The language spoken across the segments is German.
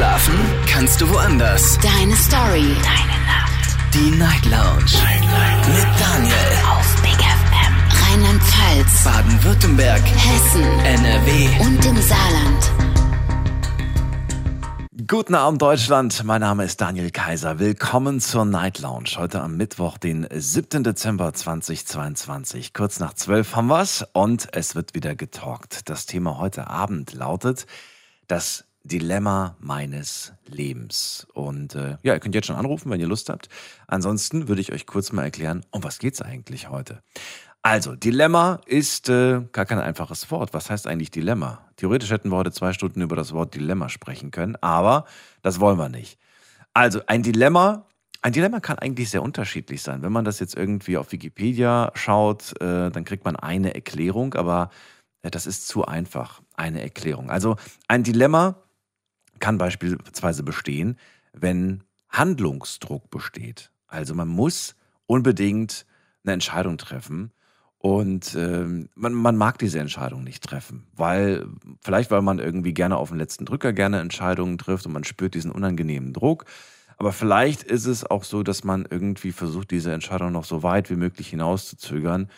Schlafen kannst du woanders. Deine Story. Deine Nacht. Die Night Lounge. Night, Night. Mit Daniel. Auf Big FM. Rheinland-Pfalz. Baden-Württemberg. Hessen. NRW. Und im Saarland. Guten Abend Deutschland, mein Name ist Daniel Kaiser. Willkommen zur Night Lounge. Heute am Mittwoch, den 7. Dezember 2022. Kurz nach 12 haben wir's und es wird wieder getalkt. Das Thema heute Abend lautet das Dilemma meines Lebens. Und äh, ja, ihr könnt jetzt schon anrufen, wenn ihr Lust habt. Ansonsten würde ich euch kurz mal erklären, um was geht's eigentlich heute. Also, Dilemma ist äh, gar kein einfaches Wort. Was heißt eigentlich Dilemma? Theoretisch hätten wir heute zwei Stunden über das Wort Dilemma sprechen können, aber das wollen wir nicht. Also, ein Dilemma, ein Dilemma kann eigentlich sehr unterschiedlich sein. Wenn man das jetzt irgendwie auf Wikipedia schaut, äh, dann kriegt man eine Erklärung, aber äh, das ist zu einfach, eine Erklärung. Also, ein Dilemma kann beispielsweise bestehen, wenn Handlungsdruck besteht. Also, man muss unbedingt eine Entscheidung treffen und ähm, man, man mag diese Entscheidung nicht treffen, weil vielleicht weil man irgendwie gerne auf den letzten Drücker gerne Entscheidungen trifft und man spürt diesen unangenehmen Druck. Aber vielleicht ist es auch so, dass man irgendwie versucht, diese Entscheidung noch so weit wie möglich hinauszuzögern,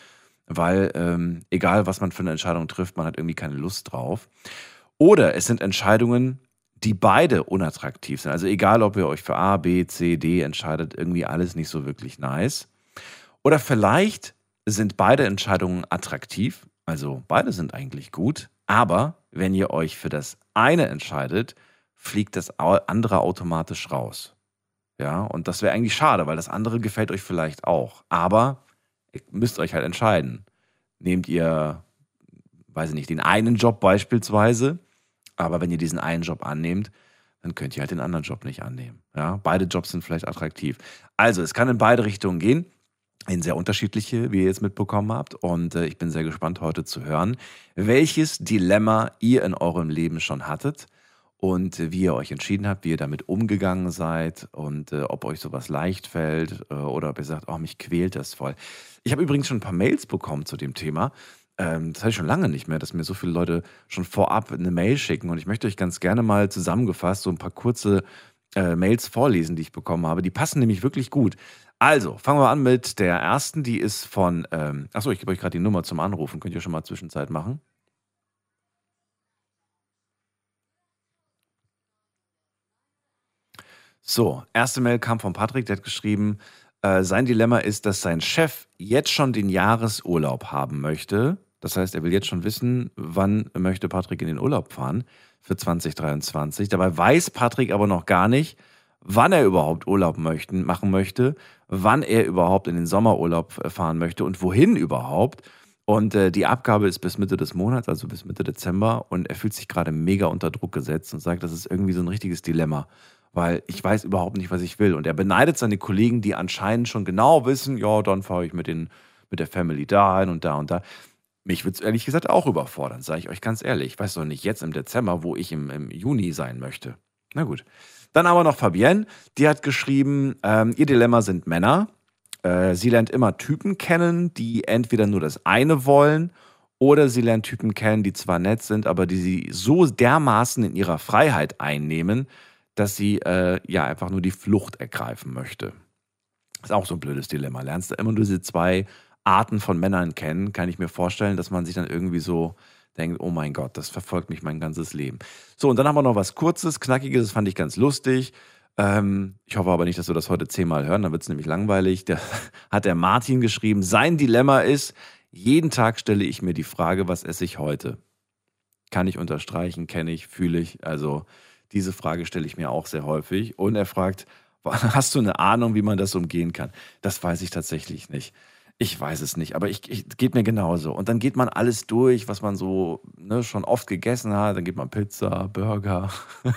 weil ähm, egal was man für eine Entscheidung trifft, man hat irgendwie keine Lust drauf. Oder es sind Entscheidungen, die beide unattraktiv sind. Also egal, ob ihr euch für A, B, C, D entscheidet, irgendwie alles nicht so wirklich nice. Oder vielleicht sind beide Entscheidungen attraktiv, also beide sind eigentlich gut, aber wenn ihr euch für das eine entscheidet, fliegt das andere automatisch raus. Ja, und das wäre eigentlich schade, weil das andere gefällt euch vielleicht auch. Aber ihr müsst euch halt entscheiden. Nehmt ihr, weiß ich nicht, den einen Job beispielsweise, aber wenn ihr diesen einen Job annehmt, dann könnt ihr halt den anderen Job nicht annehmen. Ja, beide Jobs sind vielleicht attraktiv. Also, es kann in beide Richtungen gehen in sehr unterschiedliche, wie ihr jetzt mitbekommen habt. Und äh, ich bin sehr gespannt heute zu hören, welches Dilemma ihr in eurem Leben schon hattet und wie ihr euch entschieden habt, wie ihr damit umgegangen seid und äh, ob euch sowas leicht fällt äh, oder ob ihr sagt, oh, mich quält das voll. Ich habe übrigens schon ein paar Mails bekommen zu dem Thema. Ähm, das hatte ich schon lange nicht mehr, dass mir so viele Leute schon vorab eine Mail schicken. Und ich möchte euch ganz gerne mal zusammengefasst so ein paar kurze äh, Mails vorlesen, die ich bekommen habe. Die passen nämlich wirklich gut. Also, fangen wir an mit der ersten. Die ist von, ähm, achso, ich gebe euch gerade die Nummer zum Anrufen. Könnt ihr schon mal Zwischenzeit machen? So, erste Mail kam von Patrick, der hat geschrieben, äh, sein Dilemma ist, dass sein Chef jetzt schon den Jahresurlaub haben möchte. Das heißt, er will jetzt schon wissen, wann möchte Patrick in den Urlaub fahren für 2023. Dabei weiß Patrick aber noch gar nicht, wann er überhaupt Urlaub möchten, machen möchte, wann er überhaupt in den Sommerurlaub äh, fahren möchte und wohin überhaupt. Und äh, die Abgabe ist bis Mitte des Monats, also bis Mitte Dezember. Und er fühlt sich gerade mega unter Druck gesetzt und sagt, das ist irgendwie so ein richtiges Dilemma, weil ich weiß überhaupt nicht, was ich will. Und er beneidet seine Kollegen, die anscheinend schon genau wissen, ja, dann fahre ich mit, den, mit der Family dahin und da und da. Mich würde es ehrlich gesagt auch überfordern, sage ich euch ganz ehrlich. Ich weiß doch nicht jetzt im Dezember, wo ich im, im Juni sein möchte. Na gut. Dann aber noch Fabienne, die hat geschrieben, ähm, ihr Dilemma sind Männer. Äh, sie lernt immer Typen kennen, die entweder nur das eine wollen oder sie lernt Typen kennen, die zwar nett sind, aber die sie so dermaßen in ihrer Freiheit einnehmen, dass sie äh, ja einfach nur die Flucht ergreifen möchte. Ist auch so ein blödes Dilemma. Lernst du immer nur diese zwei Arten von Männern kennen, kann ich mir vorstellen, dass man sich dann irgendwie so denkt, oh mein Gott, das verfolgt mich mein ganzes Leben. So, und dann haben wir noch was Kurzes, Knackiges, das fand ich ganz lustig. Ähm, ich hoffe aber nicht, dass wir das heute zehnmal hören, dann wird es nämlich langweilig. Da hat der Martin geschrieben, sein Dilemma ist, jeden Tag stelle ich mir die Frage, was esse ich heute? Kann ich unterstreichen, kenne ich, fühle ich. Also diese Frage stelle ich mir auch sehr häufig. Und er fragt, hast du eine Ahnung, wie man das umgehen kann? Das weiß ich tatsächlich nicht. Ich weiß es nicht, aber ich, ich geht mir genauso. Und dann geht man alles durch, was man so ne, schon oft gegessen hat. Dann geht man Pizza, Burger.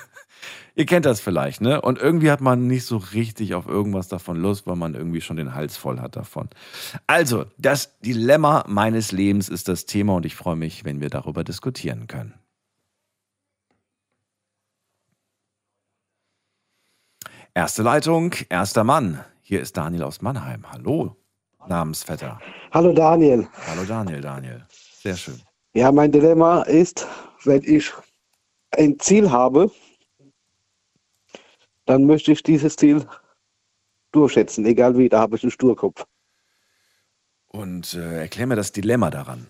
Ihr kennt das vielleicht, ne? Und irgendwie hat man nicht so richtig auf irgendwas davon Lust, weil man irgendwie schon den Hals voll hat davon. Also, das Dilemma meines Lebens ist das Thema und ich freue mich, wenn wir darüber diskutieren können. Erste Leitung, erster Mann. Hier ist Daniel aus Mannheim. Hallo namensvetter. Hallo Daniel. Hallo Daniel, Daniel. Sehr schön. Ja, mein Dilemma ist, wenn ich ein Ziel habe dann möchte ich dieses Ziel durchsetzen, egal wie, da habe ich einen Sturkopf. Und äh, erklär mir das Dilemma daran.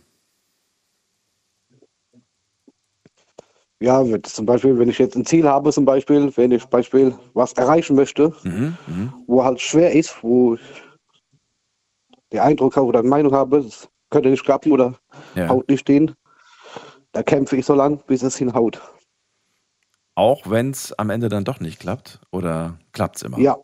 Ja, zum Beispiel, wenn ich jetzt ein Ziel habe, zum Beispiel, wenn ich Beispiel was erreichen möchte, Mhm, mhm. wo halt schwer ist, wo ich den Eindruck habe oder Meinung habe, es könnte nicht klappen oder Ja. haut nicht hin, da kämpfe ich so lange, bis es hinhaut. Auch wenn es am Ende dann doch nicht klappt? Oder klappt es immer? Ja,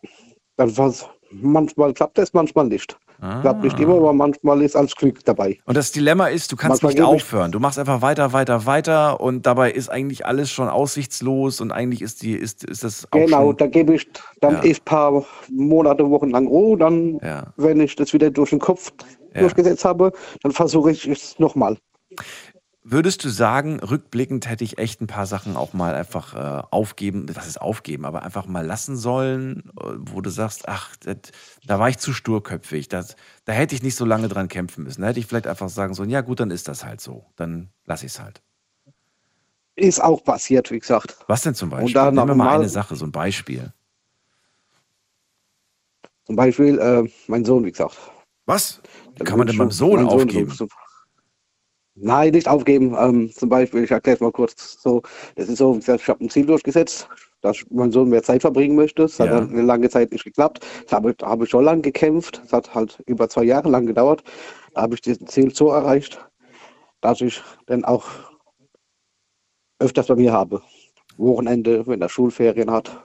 dann was, manchmal klappt es, manchmal nicht. Ah. Klappt nicht immer, aber manchmal ist alles Glück dabei. Und das Dilemma ist, du kannst Manchmal nicht aufhören. Du machst einfach weiter, weiter, weiter und dabei ist eigentlich alles schon aussichtslos und eigentlich ist die, ist, ist das auch Genau, schon, da gebe ich dann Ja. ein paar Monate, Wochen lang Ruhe, dann, Ja. wenn ich das wieder durch den Kopf Ja. durchgesetzt habe, dann versuche ich es nochmal. Würdest du sagen, rückblickend hätte ich echt ein paar Sachen auch mal einfach äh, aufgeben, was ist aufgeben, aber einfach mal lassen sollen, äh, wo du sagst, ach, das, da war ich zu sturköpfig, das, da hätte ich nicht so lange dran kämpfen müssen. Da hätte ich vielleicht einfach sagen sollen, ja gut, dann ist das halt so, dann lasse ich es halt. Ist auch passiert, wie gesagt. Was denn zum Beispiel? dann Nehmen wir mal normal- eine Sache, so ein Beispiel. Zum Beispiel äh, mein Sohn, wie gesagt. Was? Kann man denn beim schon- Sohn mein aufgeben? so- Nein, nicht aufgeben. Ähm, zum Beispiel, ich erkläre es mal kurz so, das ist so, ich habe ein Ziel durchgesetzt, dass mein Sohn mehr Zeit verbringen möchte. Es hat Ja. dann eine lange Zeit nicht geklappt. Das habe, da habe ich schon lange gekämpft. Es hat halt über zwei Jahre lang gedauert. Da habe ich dieses Ziel so erreicht, dass ich dann auch öfters bei mir habe. Wochenende, wenn er Schulferien hat.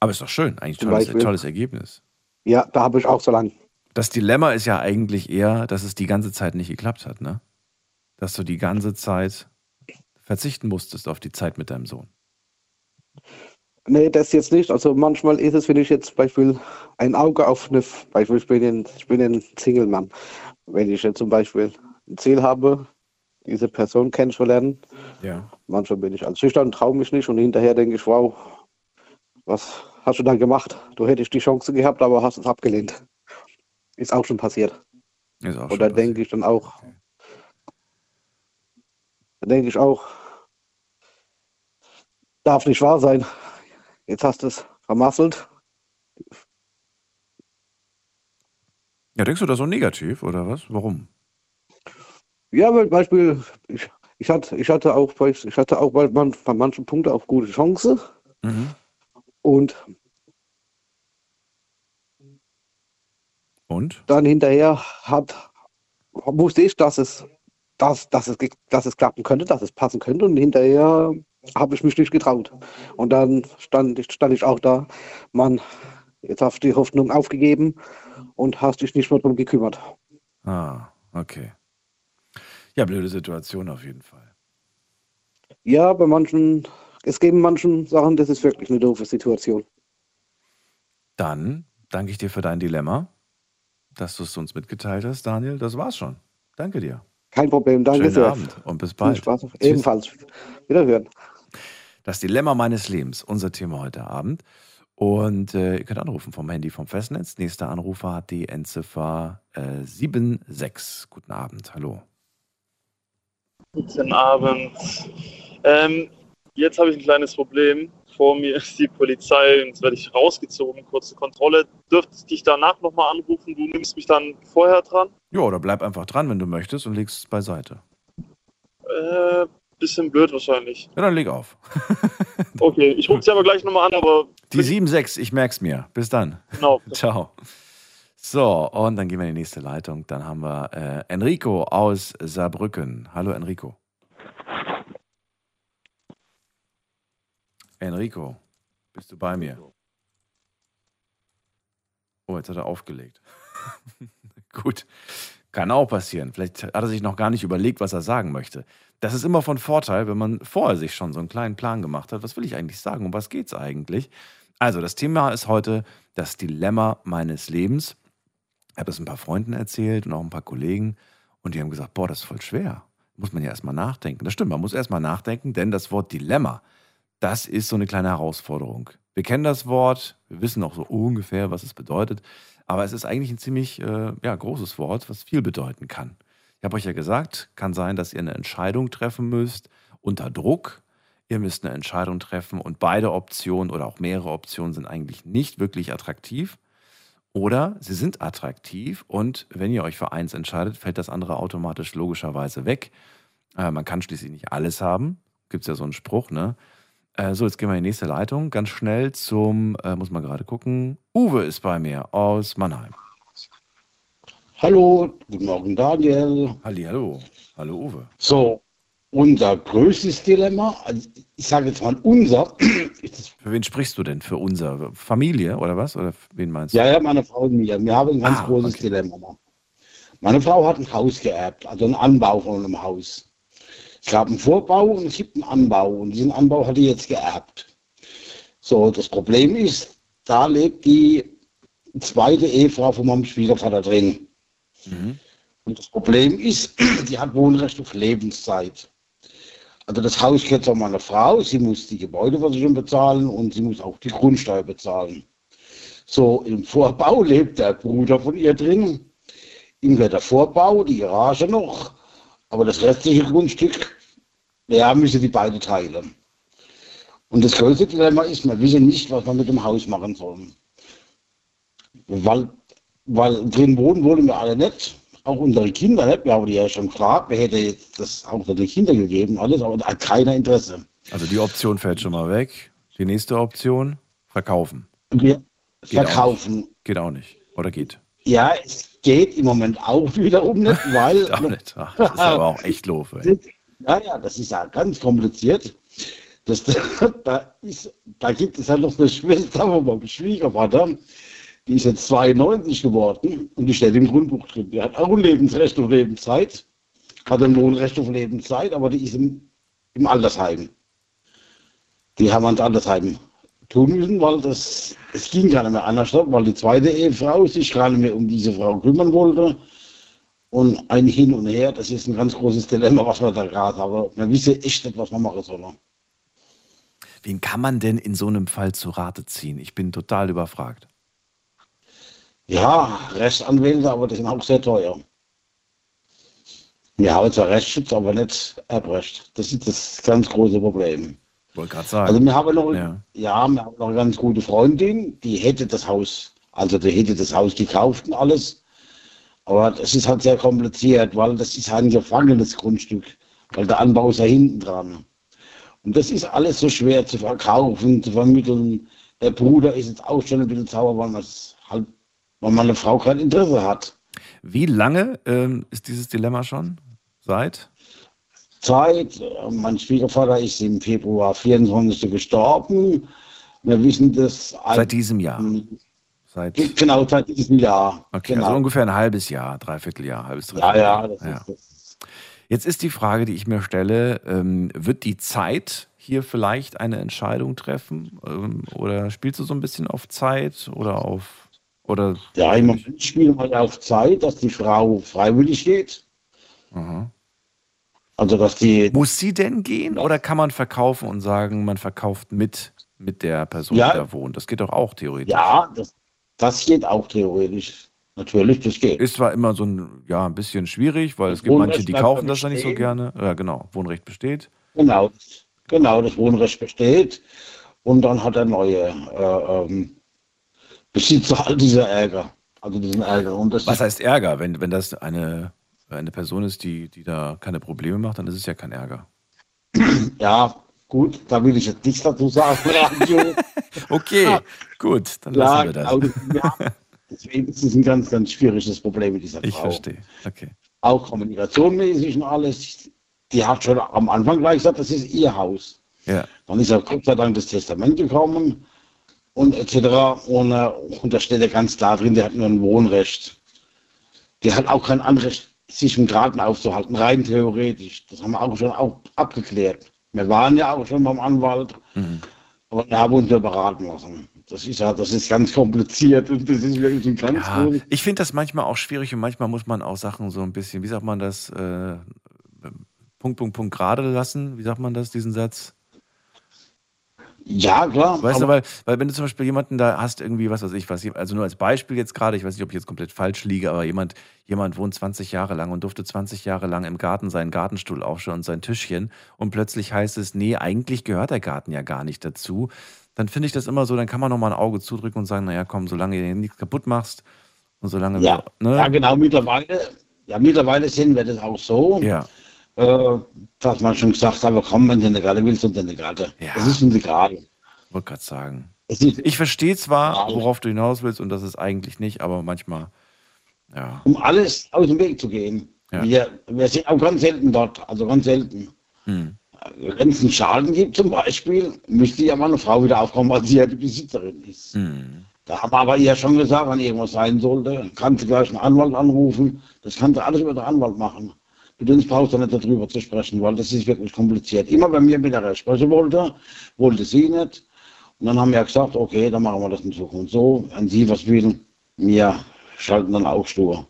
Aber ist doch schön, eigentlich tolles, Beispiel. tolles Ergebnis. Ja, da habe ich auch so lange. Das Dilemma ist ja eigentlich eher, dass es die ganze Zeit nicht geklappt hat, ne? Dass du die ganze Zeit verzichten musstest auf die Zeit mit deinem Sohn. Nee, das jetzt nicht. Also manchmal ist es, wenn ich jetzt Beispiel ein Auge auf eine, Beispiel, ich bin ein, ich bin ein Single-Mann. Wenn ich jetzt zum Beispiel ein Ziel habe, diese Person kennenzulernen, Ja. manchmal bin ich als schüchtern, traue mich nicht und hinterher denke ich, wow, was hast du da gemacht? Du hättest die Chance gehabt, aber hast es abgelehnt. Ist auch schon passiert. Ist auch schon denke ich dann auch, denke ich auch, darf nicht wahr sein. Jetzt hast du es vermasselt. Ja, denkst du das so negativ oder was? Warum? Ja, weil Beispiel, ich, ich, hatte, ich hatte auch, bei- ich hatte auch bei, man, bei manchen Punkten auch gute Chance Mhm. und Und? dann hinterher hat, wusste ich, dass es, dass, dass, es, dass es klappen könnte, dass es passen könnte und hinterher habe ich mich nicht getraut. Und dann stand ich, stand ich auch da, Mann, jetzt hast du die Hoffnung aufgegeben und hast dich nicht mehr darum gekümmert. Ah, okay. Ja, blöde Situation auf jeden Fall. Ja, bei manchen, es geben manchen Sachen, das ist wirklich eine doofe Situation. Dann danke ich dir für dein Dilemma, dass du es uns mitgeteilt hast, Daniel. Das war's schon. Danke dir. Kein Problem, danke Schönen sehr. Abend und bis Viel bald. Spaß. Tschüss. Ebenfalls. Wiederhören. Das Dilemma meines Lebens, unser Thema heute Abend. Und äh, ihr könnt anrufen vom Handy vom Festnetz. Nächster Anrufer hat die Endziffer äh, 76. Guten Abend, hallo. Guten Abend. Ähm, jetzt habe ich ein kleines Problem. Vor mir ist die Polizei und jetzt werde ich rausgezogen, kurze Kontrolle. Dürfte ich dich danach nochmal anrufen? Du nimmst mich dann vorher dran? Ja, oder bleib einfach dran, wenn du möchtest und legst es beiseite. Äh, bisschen blöd wahrscheinlich. Ja, dann leg auf. Okay, ich rufe dich aber gleich nochmal an, aber Die 76, ich merk's mir. Bis dann. genau. Ciao. So, und dann gehen wir in die nächste Leitung. Dann haben wir äh, Enrico aus Saarbrücken. Hallo Enrico. Enrico, bist du bei mir? Oh, jetzt hat er aufgelegt. Gut, kann auch passieren. Vielleicht hat er sich noch gar nicht überlegt, was er sagen möchte. Das ist immer von Vorteil, wenn man vorher sich schon so einen kleinen Plan gemacht hat. Was will ich eigentlich sagen? Um was geht's eigentlich? Also, das Thema ist heute das Dilemma meines Lebens. Ich habe es ein paar Freunden erzählt und auch ein paar Kollegen und die haben gesagt, boah, das ist voll schwer. Muss man ja erstmal nachdenken. Das stimmt, man muss erstmal nachdenken, denn das Wort Dilemma, das ist so eine kleine Herausforderung. Wir kennen das Wort, wir wissen auch so ungefähr, was es bedeutet, aber es ist eigentlich ein ziemlich äh, ja, großes Wort, was viel bedeuten kann. Ich habe euch ja gesagt, kann sein, dass ihr eine Entscheidung treffen müsst unter Druck, Ihr müsst eine Entscheidung treffen und beide Optionen oder auch mehrere Optionen sind eigentlich nicht wirklich attraktiv. Oder sie sind attraktiv und wenn ihr euch für eins entscheidet, fällt das andere automatisch logischerweise weg. Äh, man kann schließlich nicht alles haben. Gibt es ja so einen Spruch, ne? Äh, so, jetzt gehen wir in die nächste Leitung. Ganz schnell zum, äh, muss man gerade gucken. Uwe ist bei mir aus Mannheim. Hallo, guten Morgen Daniel. Halli, hallo. Hallo Uwe. So, unser größtes Dilemma, also ich sage jetzt mal unser, Für wen sprichst du denn? Für unsere Familie oder was? Oder wen meinst du? ja, ja, meine Frau und mir, wir haben ein ganz Ah, großes okay. Dilemma. Meine Frau hat ein Haus geerbt, also einen Anbau von einem Haus. Es gab einen Vorbau und es gibt einen Anbau und diesen Anbau hat die jetzt geerbt. So, das Problem ist, da lebt die zweite Ehefrau von meinem Schwiegervater drin. Mhm. Und das Problem ist, die hat Wohnrecht auf Lebenszeit. Also das Haus gehört zu meiner Frau, sie muss die Gebäudeversicherung bezahlen und sie muss auch die Grundsteuer bezahlen. So, im Vorbau lebt der Bruder von ihr drin. Ihm gehört der Vorbau, die Garage noch, aber das restliche Grundstück, ja, müssen die beide teilen. Und das größte Dilemma ist, wir wissen nicht, was wir mit dem Haus machen sollen. Weil, weil drin wohnen wollen wir alle nicht. Auch unsere Kinder nicht. Wir haben die ja schon gefragt, wer hätte jetzt das auch den Kindern gegeben, alles, aber da hat keiner Interesse. Also die Option fällt schon mal weg. Die nächste Option, verkaufen. Wir verkaufen. Geht auch nicht. Oder geht? Ja, es geht im Moment auch wiederum nicht, weil. Nicht. Ach, das ist aber auch echt doof. Ey. Ja, ja, das ist ja ganz kompliziert. Das, da, ist, da gibt es ja noch eine Schwester von meinem Schwiegervater, die ist jetzt 92 geworden und die steht im Grundbuch drin. Die hat auch ein Lebensrecht auf Lebenszeit, hat ein Wohnrecht auf Lebenszeit, aber die ist im, im Altersheim. Die haben ans Altersheim tun müssen, weil das, es ging gar nicht mehr anders, weil die zweite Ehefrau sich gar nicht mehr um diese Frau kümmern wollte. Und ein Hin und Her, das ist ein ganz großes Dilemma, was wir da gerade haben. Wir wissen echt nicht, was wir machen sollen. Wen kann man denn in so einem Fall zu Rate ziehen? Ich bin total überfragt. Ja, Rechtsanwälte, aber die sind auch sehr teuer. Wir haben zwar Rechtsschutz, aber nicht Erbrecht. Das ist das ganz große Problem. Wollte gerade sagen. Also wir haben noch, Ja. ja. wir haben noch eine ganz gute Freundin, die hätte das Haus, also die hätte das Haus gekauft und alles. Aber das ist halt sehr kompliziert, weil das ist ein gefangenes Grundstück, weil der Anbau ist ja hinten dran. Und das ist alles so schwer zu verkaufen, zu vermitteln. Der Bruder ist jetzt auch schon ein bisschen sauer, weil, halt, weil meine Frau kein Interesse hat. Wie lange ähm, ist dieses Dilemma schon? Seit? Zeit. Mein Schwiegervater ist im Februar 24. gestorben. Wir wissen das Seit diesem Jahr. Seit, Genau, seit diesem Jahr. okay, genau. also ungefähr ein halbes Jahr, dreiviertel Jahr, halbes ja, Dreivierteljahr. ja, das Ja. Ist, das. Jetzt ist die Frage, die ich mir stelle, ähm, wird die Zeit hier vielleicht eine Entscheidung treffen? Ähm, oder spielst du so ein bisschen auf Zeit oder auf oder Ja, im Moment spielen wir ja auf Zeit, dass die Frau freiwillig geht. Aha. Also, dass die. muss sie denn gehen oder kann man verkaufen und sagen, man verkauft mit mit der Person, Ja. die da wohnt? Das geht doch auch theoretisch. Ja, das, das geht auch theoretisch. Natürlich, das geht. Ist zwar immer so ein, ja, ein bisschen schwierig, weil es Das gibt Wohnrecht manche, die kaufen ja das dann nicht so gerne. Ja, genau. Wohnrecht besteht. Genau, genau, das Wohnrecht besteht. Und dann hat der neue äh, ähm, Besitzer all dieser Ärger. Also diesen Ärger. Und das Was heißt Ärger? Wenn, wenn das eine, eine Person ist, die, die da keine Probleme macht, dann ist es ja kein Ärger. ja, gut, da will ich jetzt nichts dazu sagen. Radio. Okay, gut, dann ja, lassen wir das. genau, ja. Deswegen ist es ein ganz, ganz schwieriges Problem mit dieser Ich Frau. verstehe. Okay. Auch kommunikationmäßig und alles. Die hat schon am Anfang gleich gesagt, das ist ihr Haus. Ja. Dann ist ja Gott sei Dank das Testament gekommen und etc. Und, äh, und da steht ja ganz klar drin, der hat nur ein Wohnrecht. Der hat auch kein Anrecht, sich im Garten aufzuhalten, rein theoretisch. Das haben wir auch schon auch abgeklärt. Wir waren ja auch schon beim Anwalt, Mhm. aber wir haben uns ja beraten lassen. Das ist ja, das ist ganz kompliziert und das ist wirklich ein ganz Ja, ich finde das manchmal auch schwierig und manchmal muss man auch Sachen so ein bisschen, wie sagt man das, äh, Punkt, Punkt, Punkt gerade lassen. Wie sagt man das, diesen Satz? Ja, klar. Weißt du, weil, weil wenn du zum Beispiel jemanden da hast, irgendwie, was weiß ich, was, also nur als Beispiel jetzt gerade, ich weiß nicht, ob ich jetzt komplett falsch liege, aber jemand, jemand wohnt 20 Jahre lang und durfte 20 Jahre lang im Garten seinen Gartenstuhl aufstellen und sein Tischchen und plötzlich heißt es, nee, eigentlich gehört der Garten ja gar nicht dazu. Dann finde ich das immer so, dann kann man noch mal ein Auge zudrücken und sagen, naja, komm, solange du nichts kaputt machst und solange Ja, wir, ne? ja, genau, mittlerweile, ja, mittlerweile sehen wir das auch so, ja, äh, dass man schon gesagt hat, aber komm, wenn du eine Garde willst, und eine Garde. Ja. Das ist eine Garde. wollte gerade sagen. Ich verstehe zwar, Ja. worauf du hinaus willst und das ist eigentlich nicht, aber manchmal, ja, um alles aus dem Weg zu gehen. Ja. Wir, wir sind auch ganz selten dort, also ganz selten. hm. Wenn es einen Schaden gibt zum Beispiel, müsste ja mal eine Frau wieder aufkommen, weil sie ja die Besitzerin ist. Hm. Da haben wir aber ihr schon gesagt, wenn irgendwas sein sollte, kannst du gleich einen Anwalt anrufen. Das kannst du alles über den Anwalt machen. Mit uns brauchst du nicht darüber zu sprechen, weil das ist wirklich kompliziert. Immer wenn wir mit der sprechen wollte, wollte sie nicht. Und dann haben wir gesagt, okay, dann machen wir das in Zukunft so. Wenn sie was will, wir schalten dann auch stur.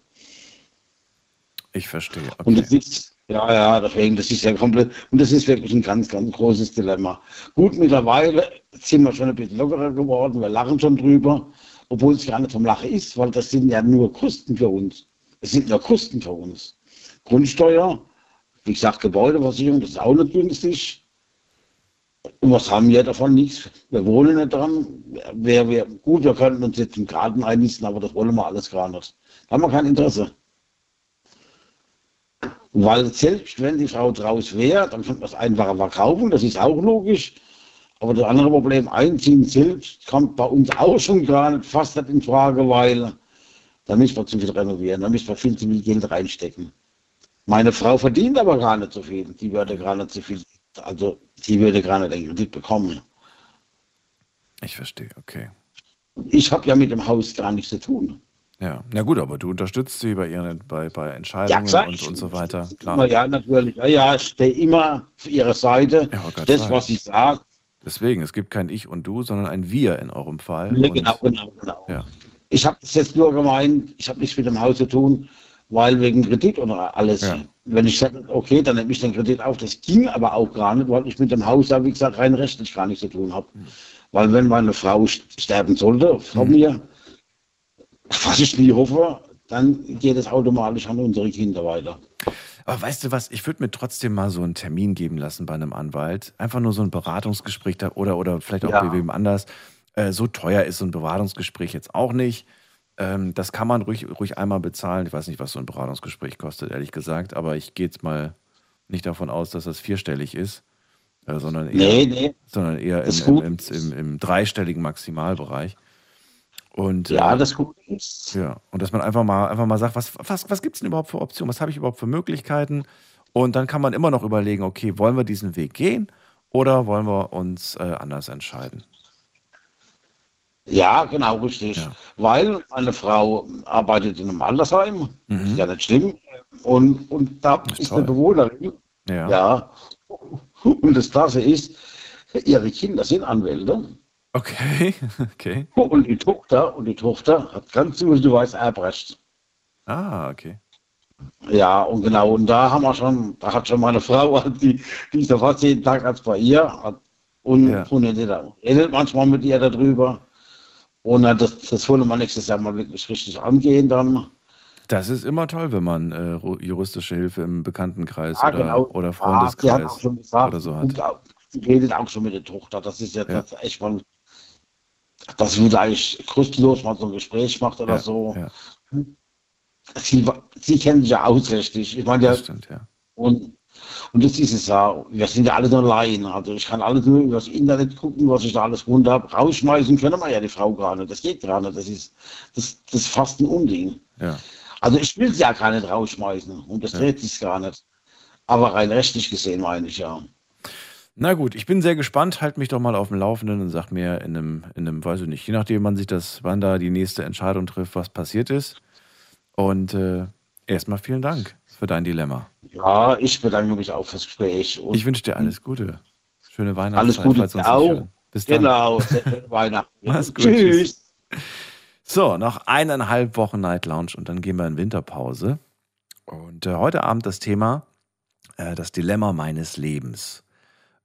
ich verstehe. Und Okay. das ist, ja, ja, deswegen, das ist ja komplett, und das ist wirklich ein ganz, ganz großes Dilemma. Gut, mittlerweile sind wir schon ein bisschen lockerer geworden, wir lachen schon drüber, obwohl es gar nicht vom Lachen ist, weil das sind ja nur Kosten für uns. Es sind nur Kosten für uns. Grundsteuer, wie gesagt, Gebäudeversicherung, das ist auch nicht günstig. Und was haben wir davon? Nichts. Wir wohnen nicht dran. Wer, wer, gut, wir könnten uns jetzt im Garten einnisten, aber das wollen wir alles gar nicht. Da haben wir kein Interesse. Weil selbst wenn die Frau draus wäre, dann könnte man es einfacher verkaufen, das ist auch logisch. Aber das andere Problem, einziehen selbst, kommt bei uns auch schon gar nicht, fast nicht in Frage, weil da müssen wir zu viel renovieren, da müssen wir viel zu viel Geld reinstecken. Meine Frau verdient aber gar nicht so viel, die würde gar nicht so viel, also die würde gar nicht den Kredit bekommen. Ich verstehe, okay. Ich habe ja mit dem Haus gar nichts zu tun. Ja, na gut, aber du unterstützt sie bei ihren bei, bei Entscheidungen klar, und, und so weiter. Immer, Klar. ja, natürlich. Ja, ja, ich stehe immer auf ihrer Seite. Ja, grad das, was sie sagt, Deswegen, es gibt kein Ich und Du, sondern ein Wir in eurem Fall. Ja, genau, genau, genau. Ja. Ich habe das jetzt nur gemeint, ich habe nichts mit dem Haus zu tun, weil wegen Kredit oder alles. Ja. Wenn ich sage, okay, dann nehme ich den Kredit auf, das ging aber auch gar nicht, weil ich mit dem Haus, ja, wie gesagt, rein rechtlich gar nichts zu tun habe. Hm. Weil wenn meine Frau st- sterben sollte von mir, was ich nie hoffe, dann geht es automatisch an unsere Kinder weiter. Aber weißt du was, ich würde mir trotzdem mal so einen Termin geben lassen bei einem Anwalt. Einfach nur so ein Beratungsgespräch da, oder, oder vielleicht auch Ja. bei wem anders. Äh, so teuer ist so ein Beratungsgespräch jetzt auch nicht. Ähm, das kann man ruhig, ruhig einmal bezahlen. Ich weiß nicht, was so ein Beratungsgespräch kostet, ehrlich gesagt. Aber ich gehe jetzt mal nicht davon aus, dass das vierstellig ist, äh, sondern eher, Nee, nee. sondern eher im, im, im, im, dreistelligen Maximalbereich. Und, Ja, äh, das gut ist. ja, und dass man einfach mal, einfach mal sagt, was, was, was gibt es denn überhaupt für Optionen? Was habe ich überhaupt für Möglichkeiten? Und dann kann man immer noch überlegen, okay, wollen wir diesen Weg gehen oder wollen wir uns äh, anders entscheiden? Ja, genau, richtig. Ja. Weil eine Frau arbeitet in einem Altersheim, Mhm. ist ja nicht schlimm. Und, und da ist ist, eine Bewohnerin, Ja. ja. Und das Krasse ist, ihre Kinder sind Anwälte. Okay, okay. Und die Tochter, und die Tochter hat ganz süß, du weißt, Erbrecht. Ah, okay. Ja, und genau, und da haben wir schon, da hat schon meine Frau, die, die ist ja fast jeden Tag als bei ihr, und, Ja. und redet manchmal mit ihr darüber. Und das, das wollen wir nächstes Jahr mal wirklich richtig angehen dann. Das ist immer toll, wenn man äh, juristische Hilfe im Bekanntenkreis Ja, oder, genau. oder Ja, Freundeskreis schon gesagt, oder so hat. auch- die redet auch schon mit der Tochter. Das ist jetzt Ja. das echt mal, dass sie da eigentlich kostenlos mal so ein Gespräch macht oder Ja, so. ja, Sie, sie kennen sich ja ausrichtig. Ich meine, ja, stimmt, ja. und, und das ist es ja. Wir sind ja alle nur Laien. Also ich kann alles nur über das Internet gucken, was ich da alles runter habe. Rausschmeißen können wir ja die Frau gar nicht. Das geht gar nicht. Das ist, das, das ist fast ein Unding. ja. Also ich will sie ja gar nicht rausschmeißen. Und das dreht sich gar nicht. Aber rein rechtlich gesehen meine ich ja. Na gut, ich bin sehr gespannt. Halt mich doch mal auf dem Laufenden und sag mir in einem, in einem, weiß ich nicht, je nachdem, wann sich das, wann da die nächste Entscheidung trifft, was passiert ist. Und äh, erstmal vielen Dank für dein Dilemma. Ja, ich bedanke mich auch fürs Gespräch. Ich wünsche dir alles Gute. Schöne Weihnachtszeit. alles Gute auch. Bis dann. Genau, Weihnachten. Mach's gut, Tschüss. So, noch eineinhalb Wochen Night Lounge und dann gehen wir in Winterpause. Und äh, heute Abend das Thema, äh, das Dilemma meines Lebens.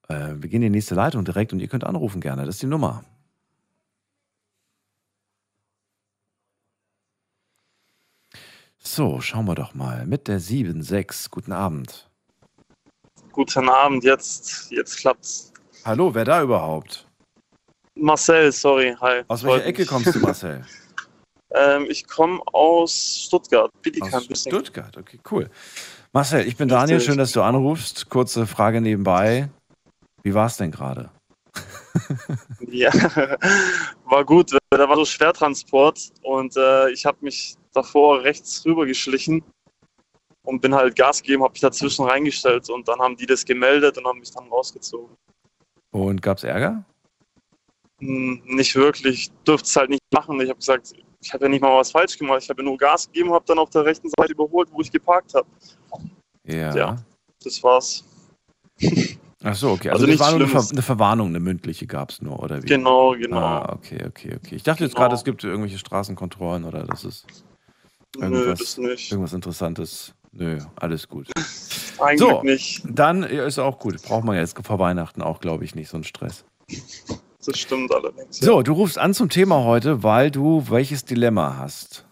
Äh, wir gehen in die nächste Leitung direkt und ihr könnt anrufen gerne. Das ist die Nummer. So, schauen wir doch mal. Mit der 7-6. Guten Abend. Guten Abend, jetzt, jetzt klappt's. Hallo, wer da überhaupt? Marcel, sorry, hi. Aus welcher Ecke kommst du, Marcel? Ähm, ich komme aus Stuttgart, Bietigheim. Aus. Stuttgart, okay, cool. Marcel, ich bin Daniel, Richtig. schön, dass du anrufst. Kurze Frage nebenbei. Wie war es denn gerade? Ja, war gut. Da war so Schwertransport und äh, ich habe mich davor rechts rüber geschlichen und bin halt Gas gegeben, habe mich dazwischen reingestellt und dann haben die das gemeldet und haben mich dann rausgezogen. Und gab es Ärger? Hm, nicht wirklich, durfte es halt nicht machen. Ich habe gesagt, ich habe ja nicht mal was falsch gemacht. Ich habe ja nur Gas gegeben, habe dann auf der rechten Seite überholt, wo ich geparkt habe. Ja. Ja. Das war's. Ach so, okay. Also, Also das war nur eine, Ver eine Verwarnung, eine mündliche gab es nur, oder wie? Genau, genau. Ah, okay, okay, okay. Ich dachte jetzt Genau. gerade, es gibt irgendwelche Straßenkontrollen oder das ist irgendwas- das nicht. irgendwas Interessantes. Nö, alles gut. Eigentlich So. nicht. Dann ja, ist auch gut. Braucht man jetzt vor Weihnachten auch, glaube ich, nicht so einen Stress. Das stimmt allerdings. ja. So, du rufst an zum Thema heute, weil du welches Dilemma hast.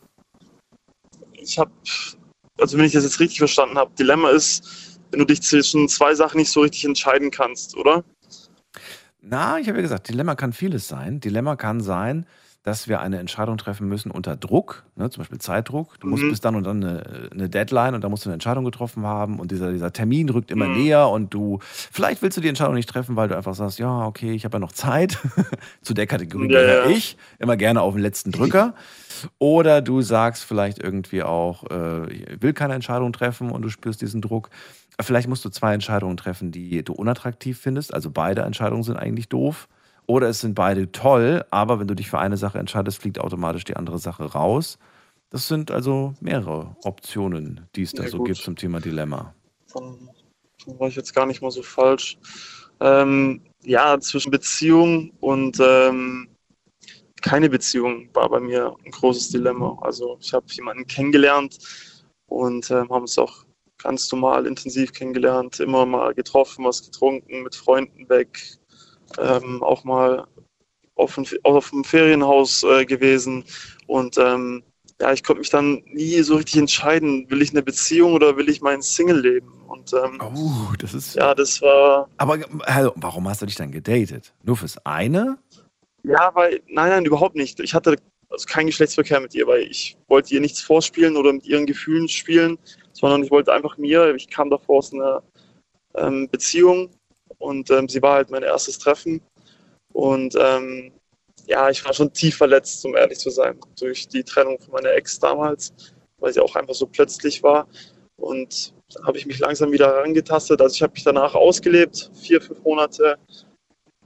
ich habe, also wenn ich das jetzt richtig verstanden habe, Dilemma ist, wenn du dich zwischen zwei Sachen nicht so richtig entscheiden kannst, oder? Na, ich habe ja gesagt, Dilemma kann vieles sein. Dilemma kann sein, dass wir eine Entscheidung treffen müssen unter Druck, ne, zum Beispiel Zeitdruck. Du musst Mhm. bis dann und dann eine, eine Deadline und da musst du eine Entscheidung getroffen haben und dieser, dieser Termin rückt immer Mhm. näher und du, vielleicht willst du die Entscheidung nicht treffen, weil du einfach sagst, ja, okay, ich habe ja noch Zeit. Zu der Kategorie Ja, ja. ich, immer gerne auf den letzten Drücker. Oder du sagst vielleicht irgendwie auch, äh, ich will keine Entscheidung treffen und du spürst diesen Druck. Vielleicht musst du zwei Entscheidungen treffen, die du unattraktiv findest. Also beide Entscheidungen sind eigentlich doof. Oder es sind beide toll, aber wenn du dich für eine Sache entscheidest, fliegt automatisch die andere Sache raus. Das sind also mehrere Optionen, die es da Ja, so gut. gibt zum Thema Dilemma. Dann, dann war ich jetzt gar nicht mal so falsch. Ähm, ja, zwischen Beziehung und ähm, keine Beziehung war bei mir ein großes Dilemma. Also ich habe jemanden kennengelernt und ähm, haben uns auch ganz normal intensiv kennengelernt, immer mal getroffen, was getrunken, mit Freunden weg, ähm, auch mal auf dem, auf dem Ferienhaus äh, gewesen und ähm, ja, ich konnte mich dann nie so richtig entscheiden, will ich eine Beziehung oder will ich mein Single-Leben? Und ähm, Oh, das ist. ja, das war, Aber also, warum hast du dich dann gedatet? Nur fürs eine? ja, weil, nein, nein, überhaupt nicht. Ich hatte also keinen Geschlechtsverkehr mit ihr, weil ich wollte ihr nichts vorspielen oder mit ihren Gefühlen spielen, sondern ich wollte einfach mir, ich kam davor aus einer ähm, Beziehung und ähm, sie war halt mein erstes Treffen und ähm, ja, ich war schon tief verletzt, um ehrlich zu sein, durch die Trennung von meiner Ex damals, weil sie auch einfach so plötzlich war. Und dann habe ich mich langsam wieder herangetastet. Also ich habe mich danach ausgelebt, vier, fünf Monate,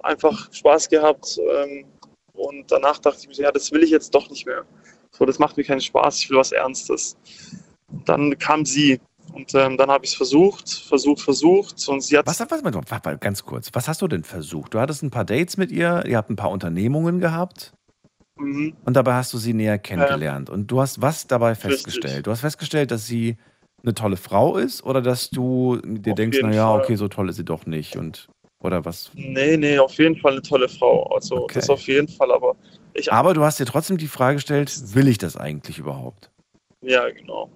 einfach Spaß gehabt. Ähm, und danach dachte ich mir, ja, das will ich jetzt doch nicht mehr. So, das macht mir keinen Spaß, ich will was Ernstes. Dann kam sie und ähm, dann habe ich es versucht, versucht, versucht und sie hat Was, was, was, ganz kurz. Was hast du denn versucht? Du hattest ein paar Dates mit ihr, ihr habt ein paar Unternehmungen gehabt Mhm. und dabei hast du sie näher kennengelernt. Und du hast was dabei Richtig. festgestellt? Du hast festgestellt, dass sie eine tolle Frau ist oder dass du dir Auf denkst, naja, okay, so toll ist sie doch nicht. Und oder was? Nee, nee, auf jeden Fall eine tolle Frau. Also Okay. das auf jeden Fall, aber ich Aber du hast dir trotzdem die Frage gestellt, will ich das eigentlich überhaupt? ja genau.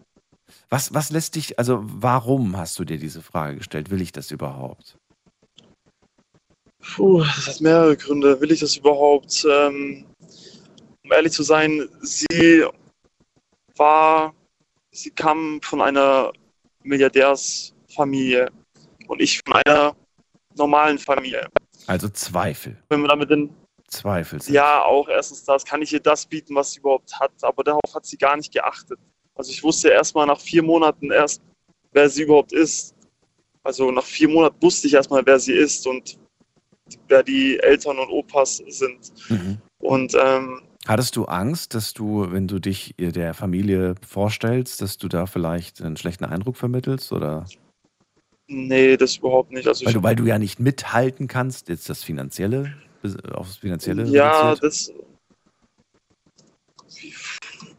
Was, was lässt dich, also warum hast du dir diese Frage gestellt? Will ich das überhaupt? Puh, das hat mehrere Gründe. Will ich das überhaupt? Ähm, um ehrlich zu sein, sie war, sie kam von einer Milliardärsfamilie und ich von einer normalen Familie. Also Zweifel. Wenn man damit in, Zweifel. sind- ja, auch erstens das, kann ich ihr das bieten, was sie überhaupt hat, aber darauf hat sie gar nicht geachtet. Also ich wusste erst mal nach vier Monaten erst, wer sie überhaupt ist. Also nach vier Monaten wusste ich erstmal, wer sie ist und wer die Eltern und Opas sind. Mhm. Und ähm, Hattest du Angst, dass du, wenn du dich der Familie vorstellst, dass du da vielleicht einen schlechten Eindruck vermittelst? Oder nee, das überhaupt nicht. Also weil du, weil du ja nicht mithalten kannst, jetzt das Finanzielle, aufs Finanzielle ja, reduziert? das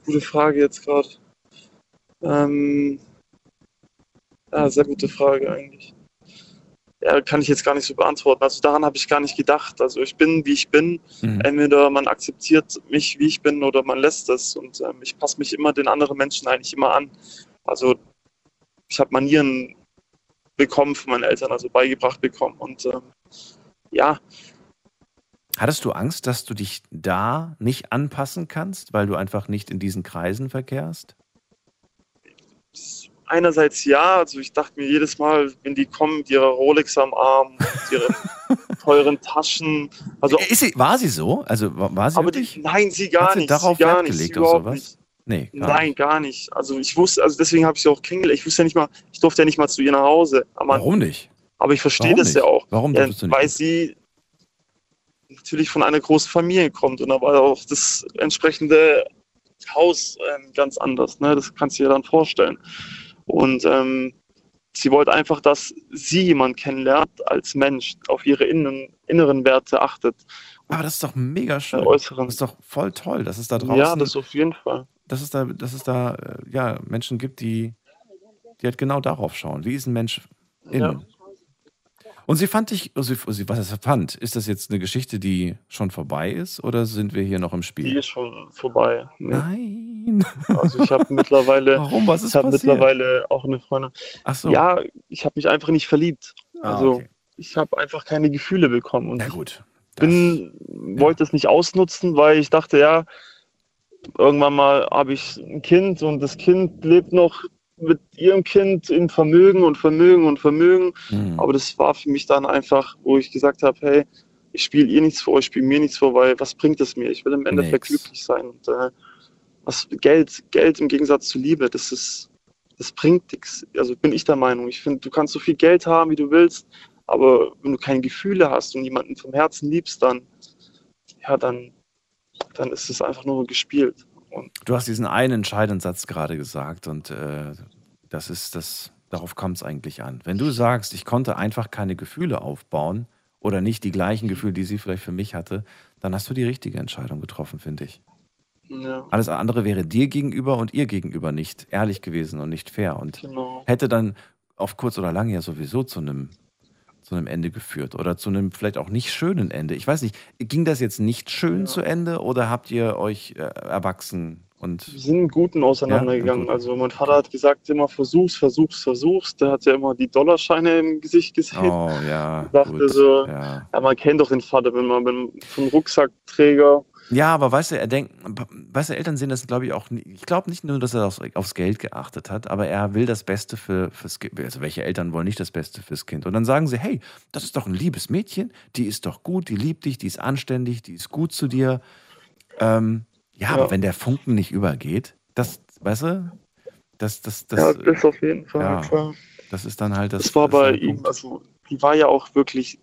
gute Frage jetzt gerade. Ähm, ja, sehr gute Frage eigentlich. ja, kann ich jetzt gar nicht so beantworten. Also daran habe ich gar nicht gedacht. Also ich bin, wie ich bin. Mhm. Entweder man akzeptiert mich, wie ich bin, oder man lässt es. Und ähm, ich passe mich immer den anderen Menschen eigentlich immer an. Also ich habe Manieren bekommen von meinen Eltern, also beigebracht bekommen. Und ähm, ja, Hattest du Angst, dass du dich da nicht anpassen kannst, weil du einfach nicht in diesen Kreisen verkehrst? Einerseits ja, also ich dachte mir jedes Mal, wenn die kommen mit ihrer Rolex am Arm, mit ihren teuren Taschen, also Ist sie, war sie so? Also war sie aber wirklich? die, nein, sie gar Hat sie nicht, darauf sie gar Wert nicht, sie überhaupt sowas? nicht. Nee, gar Nein, nicht. gar nicht. Also ich wusste, also deswegen habe ich sie auch kennengelernt. Ich wusste ja nicht mal, ich durfte ja nicht mal zu ihr nach Hause. Aber, Warum nicht? aber ich verstehe das nicht? ja auch. Warum Ja, durftest du nicht? weil sie natürlich von einer großen Familie kommt und da war auch das entsprechende Haus ähm, ganz anders. Ne? Das kannst du dir dann vorstellen. Und ähm, sie wollte einfach, dass sie jemanden kennenlernt als Mensch, auf ihre innen, inneren Werte achtet, Aber das ist doch mega äh, schön. äußeren. Das ist doch voll toll, dass es da draußen, Ja, das auf jeden Fall. dass es da, dass es da äh, ja, Menschen gibt, die, die halt genau darauf schauen. Wie ist ein Mensch innen? Und sie fand dich, sie, was er fand, ist das jetzt eine Geschichte, die schon vorbei ist oder sind wir hier noch im Die Spiel? ist schon vorbei. Nee. Nein. Also ich habe mittlerweile, Warum? Was ich ist habe passiert? mittlerweile auch eine Freundin. Ach so. Ja, ich habe mich einfach nicht verliebt. Ah, Also okay. ich habe einfach keine Gefühle bekommen und Na gut. Das, bin, wollte es nicht ausnutzen, weil ich dachte, ja, irgendwann mal habe ich ein Kind und das Kind lebt noch mit ihrem Kind in Vermögen und Vermögen und Vermögen. Hm. Aber das war für mich dann einfach, wo ich gesagt habe, hey, ich spiele ihr nichts vor, ich spiele mir nichts vor, weil was bringt es mir? Ich will im Endeffekt Nix. glücklich sein. Und äh, was Geld, Geld im Gegensatz zu Liebe, das ist, das bringt nichts. Also bin ich der Meinung. Ich finde, du kannst so viel Geld haben, wie du willst, aber wenn du keine Gefühle hast und jemanden vom Herzen liebst, dann, ja, dann, dann ist es einfach nur gespielt. Und Du hast diesen einen entscheidenden Satz gerade gesagt und äh, das ist das, darauf kommt es eigentlich an. Wenn du sagst, ich konnte einfach keine Gefühle aufbauen oder nicht die gleichen Gefühle, die sie vielleicht für mich hatte, dann hast du die richtige Entscheidung getroffen, finde ich. ja, Alles andere wäre dir gegenüber und ihr gegenüber nicht ehrlich gewesen und nicht fair und genau. hätte dann auf kurz oder lang ja sowieso zu einem zu einem Ende geführt oder zu einem vielleicht auch nicht schönen Ende. Ich weiß nicht, ging das jetzt nicht schön Ja. zu Ende oder habt ihr euch äh, erwachsen und Wir sind im Guten auseinandergegangen. Ja. Also mein Vater hat gesagt immer, versuch's, versuch's, versuch's. Der hat ja immer die Dollarscheine im Gesicht gesehen. Oh ja, dachte gut. so- ja. Ja, man kennt doch den Vater, wenn man vom Rucksackträger. Ja, aber weißt du, er denkt, weißt du, Eltern sehen das, glaube ich, auch. nie- Ich glaube nicht nur, dass er aufs, aufs Geld geachtet hat, aber er will das Beste für, fürs Kind. Also welche Eltern wollen nicht das Beste fürs Kind? Und dann sagen sie, hey, das ist doch ein liebes Mädchen, die ist doch gut, die liebt dich, die ist anständig, die ist gut zu dir. Ähm, ja, Ja. aber wenn der Funken nicht übergeht, das, weißt du, das, das, das, ja, das auf jeden Fall. ja, das ist dann halt das. Das war das bei ihm, also die war ja auch wirklich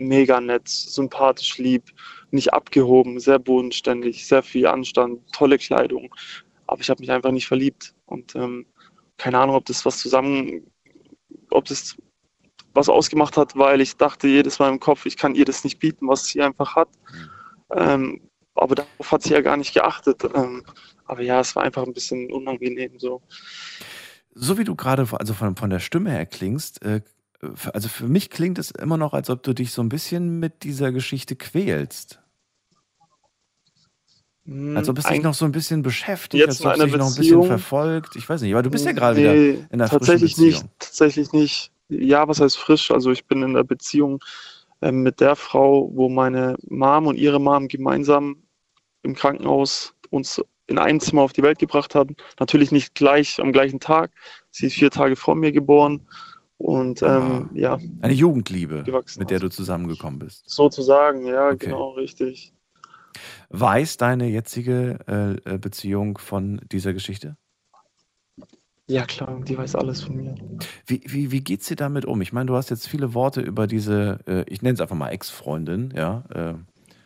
mega nett, sympathisch, lieb, nicht abgehoben, sehr bodenständig, sehr viel Anstand, tolle Kleidung. Aber ich habe mich einfach nicht verliebt. Und ähm, keine Ahnung, ob das was zusammen, ob das was ausgemacht hat, weil ich dachte jedes Mal im Kopf, ich kann ihr das nicht bieten, was sie einfach hat. Ähm, aber darauf hat sie ja gar nicht geachtet. Ähm, aber ja, es war einfach ein bisschen unangenehm so. So wie du gerade also von, von der Stimme her klingst, äh, also für mich klingt es immer noch, als ob du dich so ein bisschen mit dieser Geschichte quälst. Als ob es dich noch so ein bisschen beschäftigt, Jetzt als in ob es dich noch ein bisschen Beziehung- verfolgt. Ich weiß nicht, aber du bist ja gerade wieder Nee, in einer frischen tatsächlich Beziehung. nicht, tatsächlich nicht. Ja, was heißt frisch? Also ich bin in einer Beziehung ähm, mit der Frau, wo meine Mom und ihre Mom gemeinsam im Krankenhaus uns in einem Zimmer auf die Welt gebracht haben. Natürlich nicht gleich am gleichen Tag. Sie ist vier Tage vor mir geboren und ähm, ja, Eine Jugendliebe, mit der du zusammengekommen bist. sozusagen, ja, Okay. genau, richtig. Weiß deine jetzige äh, äh, Beziehung von dieser Geschichte? Ja, klar, die weiß alles von mir. Wie, wie, wie geht sie damit um? Ich meine, du hast jetzt viele Worte über diese, äh, ich nenne es einfach mal Ex-Freundin, ja, äh,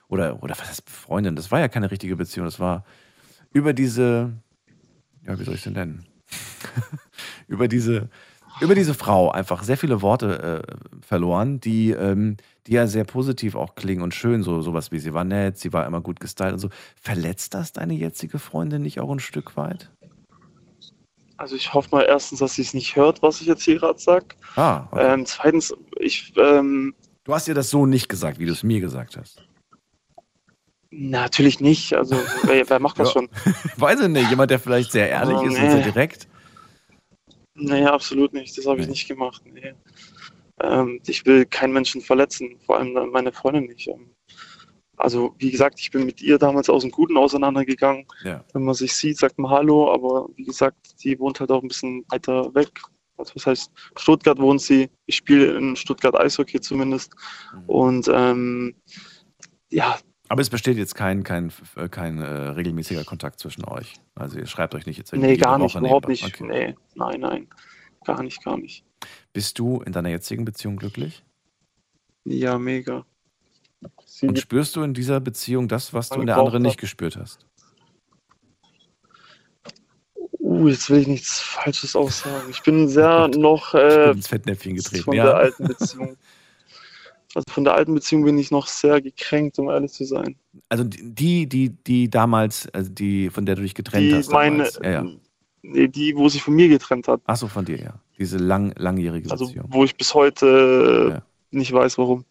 oder, oder was heißt Freundin? Das war ja keine richtige Beziehung, das war über diese, ja, wie soll ich es denn nennen? über diese, über diese Frau einfach sehr viele Worte äh, verloren, die, ähm, die ja sehr positiv auch klingen und schön, so sowas wie sie war nett, sie war immer gut gestylt und so. Verletzt das deine jetzige Freundin nicht auch ein Stück weit? Also ich hoffe mal erstens, dass sie es nicht hört, was ich jetzt hier gerade sage. Ah, okay. Ähm, zweitens, ich, ähm, Du hast ihr das so nicht gesagt, wie du es mir gesagt hast. natürlich nicht. Also wer, wer macht das Ja. schon? Weiß ich nicht, jemand, der vielleicht sehr ehrlich Oh, ist und sehr nee. direkt. Nee, absolut nicht. Das habe ich nicht gemacht. Nee. Ähm, ich will keinen Menschen verletzen, vor allem meine Freundin nicht. Ähm, Also, wie gesagt, ich bin mit ihr damals aus dem Guten auseinandergegangen. Ja. Wenn man sich sieht, sagt man Hallo, aber wie gesagt, sie wohnt halt auch ein bisschen weiter weg. Also, das heißt, Stuttgart wohnt sie. Ich spiele in Stuttgart Eishockey zumindest. Mhm. Und ähm, ja, Aber es besteht jetzt kein, kein, äh, kein äh, regelmäßiger Kontakt zwischen euch. Also ihr schreibt euch nicht jetzt irgendwie nee, gar nicht, Woche überhaupt nebenbei. nicht. Okay. Nee, nein, nein. Gar nicht, gar nicht. Bist du in deiner jetzigen Beziehung glücklich? Ja, mega. Sie Und spürst du in dieser Beziehung das, was du in der anderen nicht gespürt hast? Uh, jetzt will ich nichts Falsches aussagen. Ich bin sehr noch äh, ins Fettnäpfchen getreten, von ja. der alten Beziehung. Also von der alten Beziehung bin ich noch sehr gekränkt, um ehrlich zu sein. Also die, die, die damals, also die, von der du dich getrennt Die hast. meine, damals. Ja, ja. nee, die, wo sich von mir getrennt hat. Ach so, von dir, ja. Diese lang, langjährige Also Beziehung. wo ich bis heute Ja. nicht weiß, warum.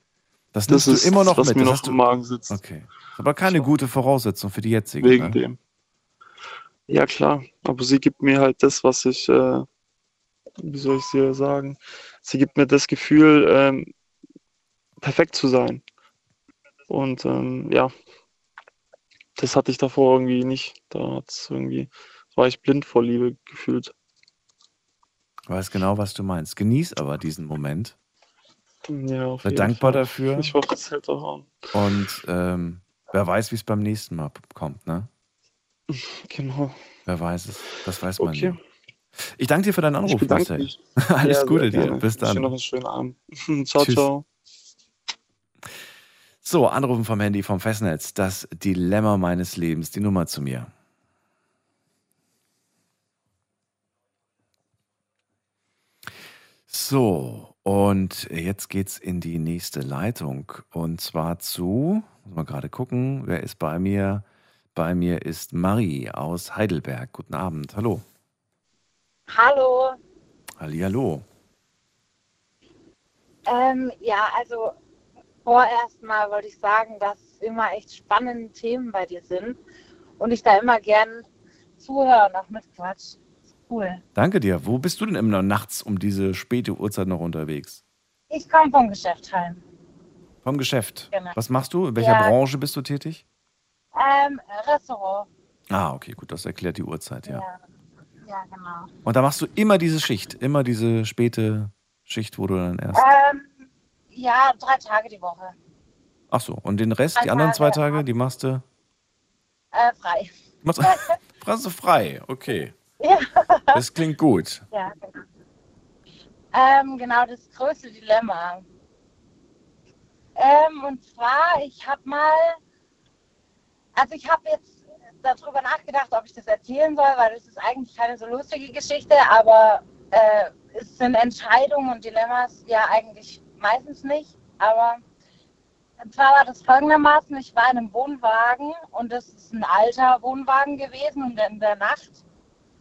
Das Das ist immer noch was mit. mir Das noch im Magen sitzt. okay. Aber keine gute Voraussetzung für die jetzige. Wegen ne? dem. Ja, klar. Aber sie gibt mir halt das, was ich, äh, wie soll ich dir sagen? Sie gibt mir das Gefühl, ähm, perfekt zu sein. Und ähm, ja, das hatte ich davor irgendwie nicht. Da hat's irgendwie, war ich blind vor Liebe gefühlt. Ich weiß genau, was du meinst. Genieß aber diesen Moment. Ja, auf Sei jeden dankbar Fall. dafür. Ich hoffe, es hält auch an. Und ähm, wer weiß, wie es beim nächsten Mal kommt, ne? Genau. Wer weiß es. Das weiß man Okay. nie. Ich danke dir für deinen Ich Anruf, Marcel. Alles Ja, Gute dir. gerne. Bis Ich wünsche dir noch dann. einen schönen Abend. ciao, Tschüss. ciao. So, Anrufen vom Handy vom Festnetz. Das Dilemma meines Lebens. Die Nummer zu mir. So, und jetzt geht's in die nächste Leitung. Und zwar zu, muss mal gerade gucken, wer ist bei mir? Bei mir ist Marie aus Heidelberg. Guten Abend. Hallo. Hallo. Hallihallo. Ähm, ja, also vorerst mal wollte ich sagen, dass immer echt spannende Themen bei dir sind und ich da immer gern zuhöre und auch mitquatsch. Ist Cool. Danke dir. Wo bist du denn immer nachts um diese späte Uhrzeit noch unterwegs? Ich komme vom Geschäft heim. Vom Geschäft. Genau. Was machst du? In welcher Ja. Branche bist du tätig? Ähm, Restaurant. Ah, okay, gut, das erklärt die Uhrzeit, ja. Ja. Ja, genau. Und da machst du immer diese Schicht, immer diese späte Schicht, wo du dann erst. Ähm, ja, drei Tage die Woche. Ach so, und den Rest, die drei anderen zwei Tage, Tage, die machst du. Äh, frei. Machst, machst du frei, okay. Ja. Das klingt gut. Ja, genau. Ähm, genau, das größte Dilemma. Ähm, und zwar, ich habe mal, also ich habe jetzt darüber nachgedacht, ob ich das erzählen soll, weil das ist eigentlich keine so lustige Geschichte, aber äh, es sind Entscheidungen und Dilemmas ja eigentlich meistens nicht. Aber und zwar war das folgendermaßen, ich war in einem Wohnwagen und das ist ein alter Wohnwagen gewesen und in der Nacht,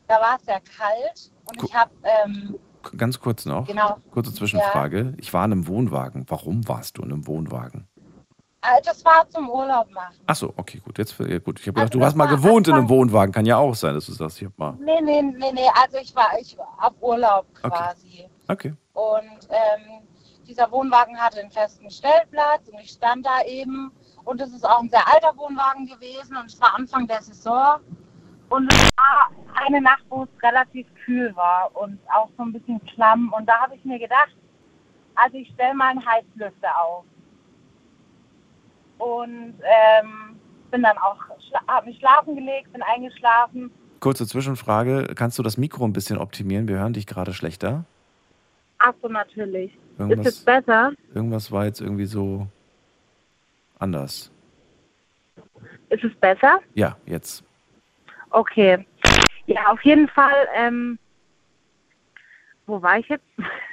da war es sehr kalt und ich habe, ähm, Ganz kurz noch. Genau. Kurze Zwischenfrage. Ich war in einem Wohnwagen. Warum warst du in einem Wohnwagen? äh, das war zum Urlaub machen. Ach so, okay, gut. Jetzt ja, gut. Ich habe Also gedacht, du hast mal gewohnt in einem Wohnwagen. Kann ja auch sein, dass du sagst, ich habe mal. Nee, nee, nee, nee, also ich war, ich war auf Urlaub Okay. quasi. Okay. Und ähm, dieser Wohnwagen hatte einen festen Stellplatz und ich stand da eben. Und es ist auch ein sehr alter Wohnwagen gewesen und es war Anfang der Saison. Und es war eine Nacht, wo es relativ kühl war und auch so ein bisschen Schlamm. Und da habe ich mir gedacht, also ich stelle mal einen Heizlüfter auf. Und ähm, bin dann auch, habe mich schlafen gelegt, bin eingeschlafen. Kurze Zwischenfrage. Kannst du das Mikro ein bisschen optimieren? Wir hören dich gerade schlechter. Ach so, natürlich. Ist Irgendwas, es besser? irgendwas war jetzt irgendwie so anders. Ist es besser? Ja, jetzt. Okay. Ja, auf jeden Fall. Ähm, wo war ich jetzt?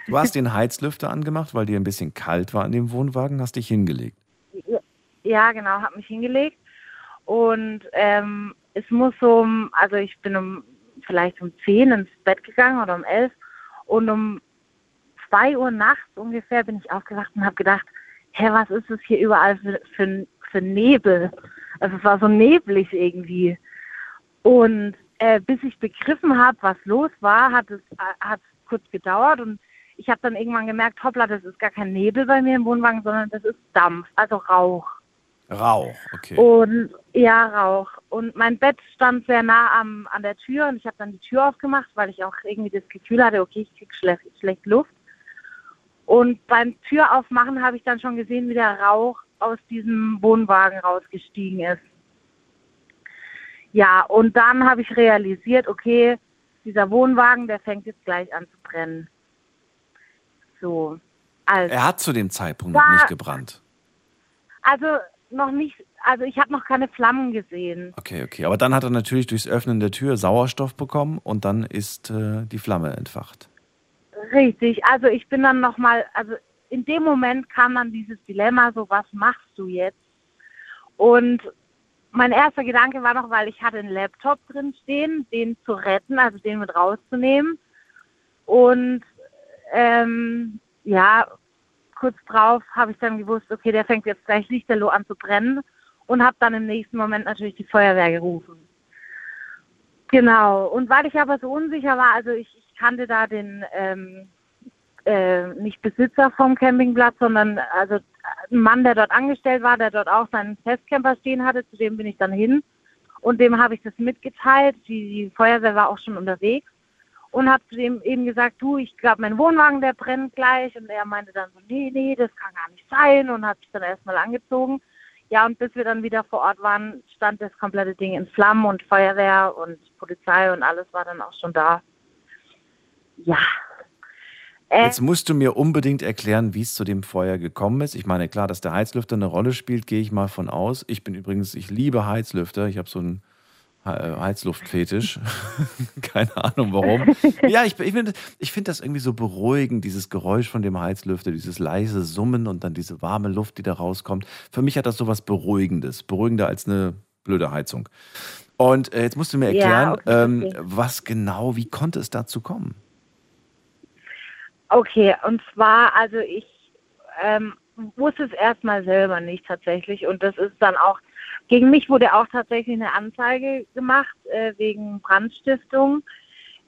Du hast den Heizlüfter angemacht, weil dir ein bisschen kalt war in dem Wohnwagen, hast dich hingelegt. Ja, genau, habe mich hingelegt. Und ähm, es muss so, um- also ich bin um vielleicht um 10 ins Bett gegangen oder um 11 und um 2 Uhr nachts ungefähr bin ich aufgewacht und habe gedacht, hä, was ist es hier überall für, für, für Nebel? Also es war so neblig irgendwie. Und äh, bis ich begriffen habe, was los war, hat es hat kurz gedauert und ich habe dann irgendwann gemerkt, hoppla, das ist gar kein Nebel bei mir im Wohnwagen, sondern das ist Dampf, also Rauch. Rauch, okay. Und ja, Rauch. Und mein Bett stand sehr nah am, an der Tür und ich habe dann die Tür aufgemacht, weil ich auch irgendwie das Gefühl hatte, okay, ich krieg schlecht, schlecht Luft. Und beim Türaufmachen habe ich dann schon gesehen, wie der Rauch aus diesem Wohnwagen rausgestiegen ist. Ja, und dann habe ich realisiert, okay, dieser Wohnwagen, der fängt jetzt gleich an zu brennen. So. Also, er hat zu dem Zeitpunkt noch War- nicht gebrannt. also noch nicht, also ich habe noch keine Flammen gesehen. Okay, okay. Aber dann hat er natürlich durchs Öffnen der Tür Sauerstoff bekommen und dann ist äh, die Flamme entfacht. Richtig, also ich bin dann nochmal, also in dem Moment kam dann dieses Dilemma, so was machst du jetzt? Und mein erster Gedanke war noch, weil ich hatte einen Laptop drin stehen, den zu retten, also den mit rauszunehmen. Und ähm, ja, kurz drauf habe ich dann gewusst, okay, der fängt jetzt gleich lichterloh an zu brennen und habe dann im nächsten Moment natürlich die Feuerwehr gerufen. Genau. Und weil ich aber so unsicher war, also ich, ich kannte da den ähm, äh, nicht Besitzer vom Campingplatz, sondern also ein Mann, der dort angestellt war, der dort auch seinen Festcamper stehen hatte, zu dem bin ich dann hin und dem habe ich das mitgeteilt. Die, die Feuerwehr war auch schon unterwegs und habe zu dem eben gesagt, du, ich glaube, mein Wohnwagen, der brennt gleich. Und er meinte dann so, nee, nee, das kann gar nicht sein und hat sich dann erstmal angezogen. Ja, und bis wir dann wieder vor Ort waren, stand das komplette Ding in Flammen und Feuerwehr und Polizei und alles war dann auch schon da. Ja. Äh, Jetzt musst du mir unbedingt erklären, wie es zu dem Feuer gekommen ist. Ich meine, klar, dass der Heizlüfter eine Rolle spielt, gehe ich mal von aus. Ich bin übrigens, ich liebe Heizlüfter. Ich habe so einen äh, Heizluftfetisch. Keine Ahnung warum. Ja, ich, ich finde ich find das irgendwie so beruhigend, dieses Geräusch von dem Heizlüfter, dieses leise Summen und dann diese warme Luft, die da rauskommt. Für mich hat das so was Beruhigendes. Beruhigender als eine blöde Heizung. Und äh, jetzt musst du mir Ja, erklären, okay, ähm, was genau, wie konnte es dazu kommen? Okay, und zwar, also ich ähm, wusste es erstmal selber nicht tatsächlich und das ist dann auch, gegen mich wurde auch tatsächlich eine Anzeige gemacht äh, wegen Brandstiftung,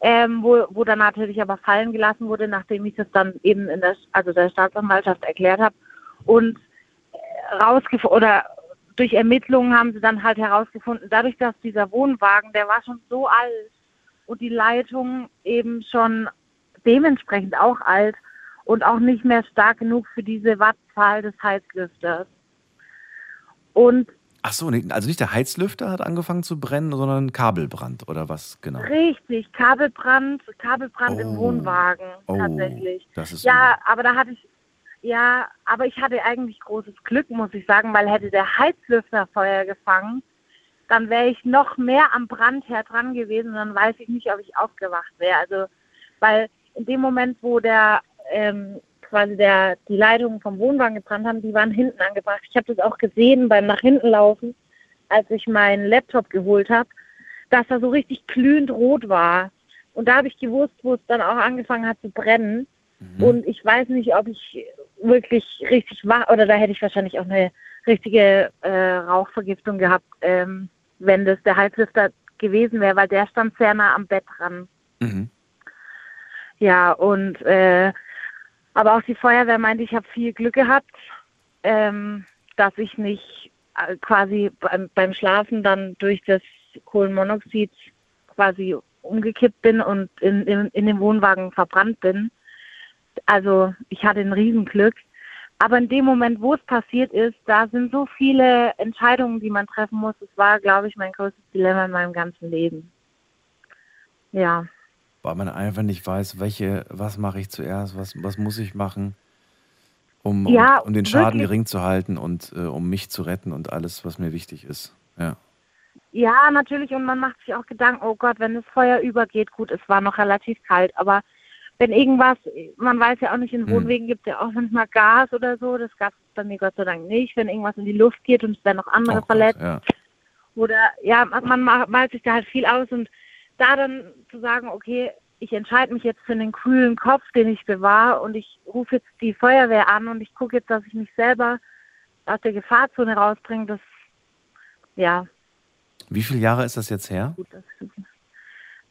ähm, wo, wo dann natürlich aber fallen gelassen wurde, nachdem ich das dann eben in der, also der Staatsanwaltschaft erklärt habe und rausgefunden oder durch Ermittlungen haben sie dann halt herausgefunden, dadurch, dass dieser Wohnwagen, der war schon so alt und die Leitung eben schon dementsprechend auch alt und auch nicht mehr stark genug für diese Wattzahl des Heizlüfters. Und Ach so, also nicht der Heizlüfter hat angefangen zu brennen, sondern Kabelbrand oder was genau? richtig, Kabelbrand, Kabelbrand im Oh. Wohnwagen Oh, tatsächlich. das ist Ja, aber da hatte ich, ja, aber ich hatte eigentlich großes Glück, muss ich sagen, weil hätte der Heizlüfter Feuer gefangen, dann wäre ich noch mehr am Brandherd dran gewesen dann weiß ich nicht, ob ich aufgewacht wäre. Also, weil in dem Moment, wo der ähm, quasi der, die Leitungen vom Wohnwagen gebrannt haben, die waren hinten angebracht. Ich habe das auch gesehen beim nach hinten laufen, als ich meinen Laptop geholt habe, dass er so richtig glühend rot war. Und da habe ich gewusst, wo es dann auch angefangen hat zu brennen. Mhm. Und ich weiß nicht, ob ich wirklich richtig war, oder da hätte ich wahrscheinlich auch eine richtige äh, Rauchvergiftung gehabt, ähm, wenn das der Heizlüfter gewesen wäre, weil der stand sehr nah am Bett dran. Mhm. Ja, und äh, aber auch die Feuerwehr meinte, ich habe viel Glück gehabt, ähm, dass ich nicht äh, quasi beim, beim Schlafen dann durch das Kohlenmonoxid quasi umgekippt bin und in, in, in dem Wohnwagen verbrannt bin. Also ich hatte ein Riesenglück. Aber in dem Moment, wo es passiert ist, da sind so viele Entscheidungen, die man treffen muss. Es war, glaube ich, mein größtes Dilemma in meinem ganzen Leben. Ja. Weil man einfach nicht weiß, welche, was mache ich zuerst, was, was muss ich machen, um, Ja, um, um den Schaden wirklich. gering zu halten und äh, um mich zu retten und alles, was mir wichtig ist. Ja. Ja, natürlich. Und man macht sich auch Gedanken, oh Gott, wenn das Feuer übergeht, gut, es war noch relativ kalt, aber wenn irgendwas, man weiß ja auch nicht, in Hm. Wohnwegen gibt es ja auch manchmal Gas oder so, das gab es bei mir Gott sei Dank nicht, wenn irgendwas in die Luft geht und es werden noch andere Oh Gott, verletzt. ja. Oder ja, man man ma- malt sich da halt viel aus und da dann zu sagen, okay, ich entscheide mich jetzt für einen kühlen Kopf, den ich bewahre und ich rufe jetzt die Feuerwehr an und ich gucke jetzt, dass ich mich selber aus der Gefahrzone rausbringe, das, ja, Wie viele Jahre ist das jetzt her?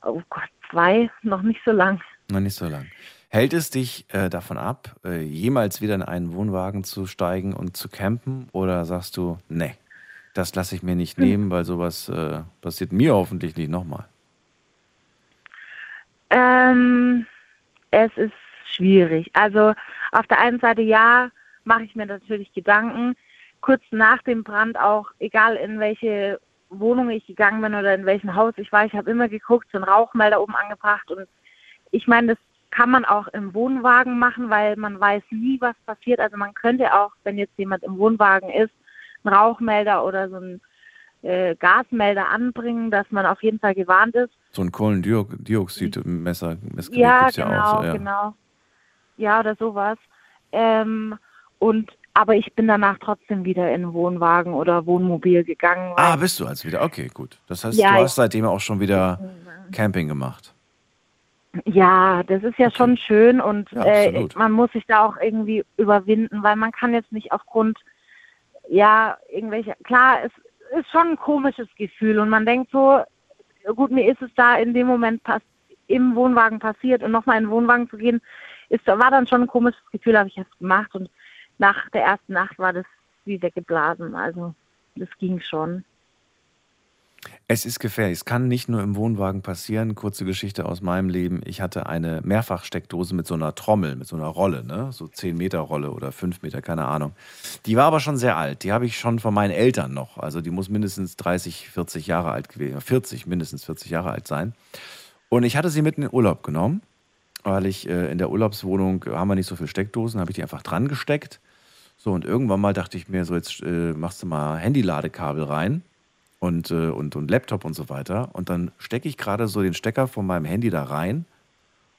oh Gott, zwei, noch nicht so lang. Noch nicht so lang. Hält es dich äh, davon ab, äh, jemals wieder in einen Wohnwagen zu steigen und zu campen? Oder sagst du, nee, das lasse ich mir nicht nehmen, weil sowas äh, passiert mir hoffentlich nicht nochmal? Ähm, es ist schwierig. Also auf der einen Seite ja, mache ich mir natürlich Gedanken. Kurz nach dem Brand auch, egal in welche Wohnung ich gegangen bin oder in welchem Haus ich war, ich habe immer geguckt, so einen Rauchmelder oben angebracht und ich meine, das kann man auch im Wohnwagen machen, weil man weiß nie, was passiert. Also man könnte auch, wenn jetzt jemand im Wohnwagen ist, einen Rauchmelder oder so einen äh, Gasmelder anbringen, dass man auf jeden Fall gewarnt ist. So ein Kohlendioxidmesser, Messgerät Ja, gibt's ja genau, auch. So, ja. genau. Ja, oder sowas. Ähm, und aber ich bin danach trotzdem wieder in Wohnwagen oder Wohnmobil gegangen. Ah, bist du also wieder? Okay, gut. Das heißt, Ja, du hast seitdem auch schon wieder Camping gemacht. Ja, das ist ja schon schön und Ja, äh, man muss sich da auch irgendwie überwinden, weil man kann jetzt nicht aufgrund, ja, irgendwelche, klar, es ist schon ein komisches Gefühl und man denkt so, gut, mir ist es da in dem Moment pass im Wohnwagen passiert und nochmal in den Wohnwagen zu gehen, ist, war dann schon ein komisches Gefühl, habe ich jetzt gemacht und nach der ersten Nacht war das wie weggeblasen, also das ging schon. Es ist gefährlich. Es kann nicht nur im Wohnwagen passieren. Kurze Geschichte aus meinem Leben. Ich hatte eine Mehrfachsteckdose mit so einer Trommel, mit so einer Rolle, ne? so 10 Meter Rolle oder 5 Meter, keine Ahnung. Die war aber schon sehr alt. Die habe ich schon von meinen Eltern noch. Also die muss mindestens 30, 40 Jahre alt gewesen, 40, mindestens 40 Jahre alt sein. Und ich hatte sie mit in den Urlaub genommen, weil ich äh, in der Urlaubswohnung haben wir nicht so viele Steckdosen, habe ich die einfach dran gesteckt. So, und irgendwann mal dachte ich mir, so jetzt äh, machst du mal Handyladekabel rein und, äh, und, und Laptop und so weiter. Und dann stecke ich gerade so den Stecker von meinem Handy da rein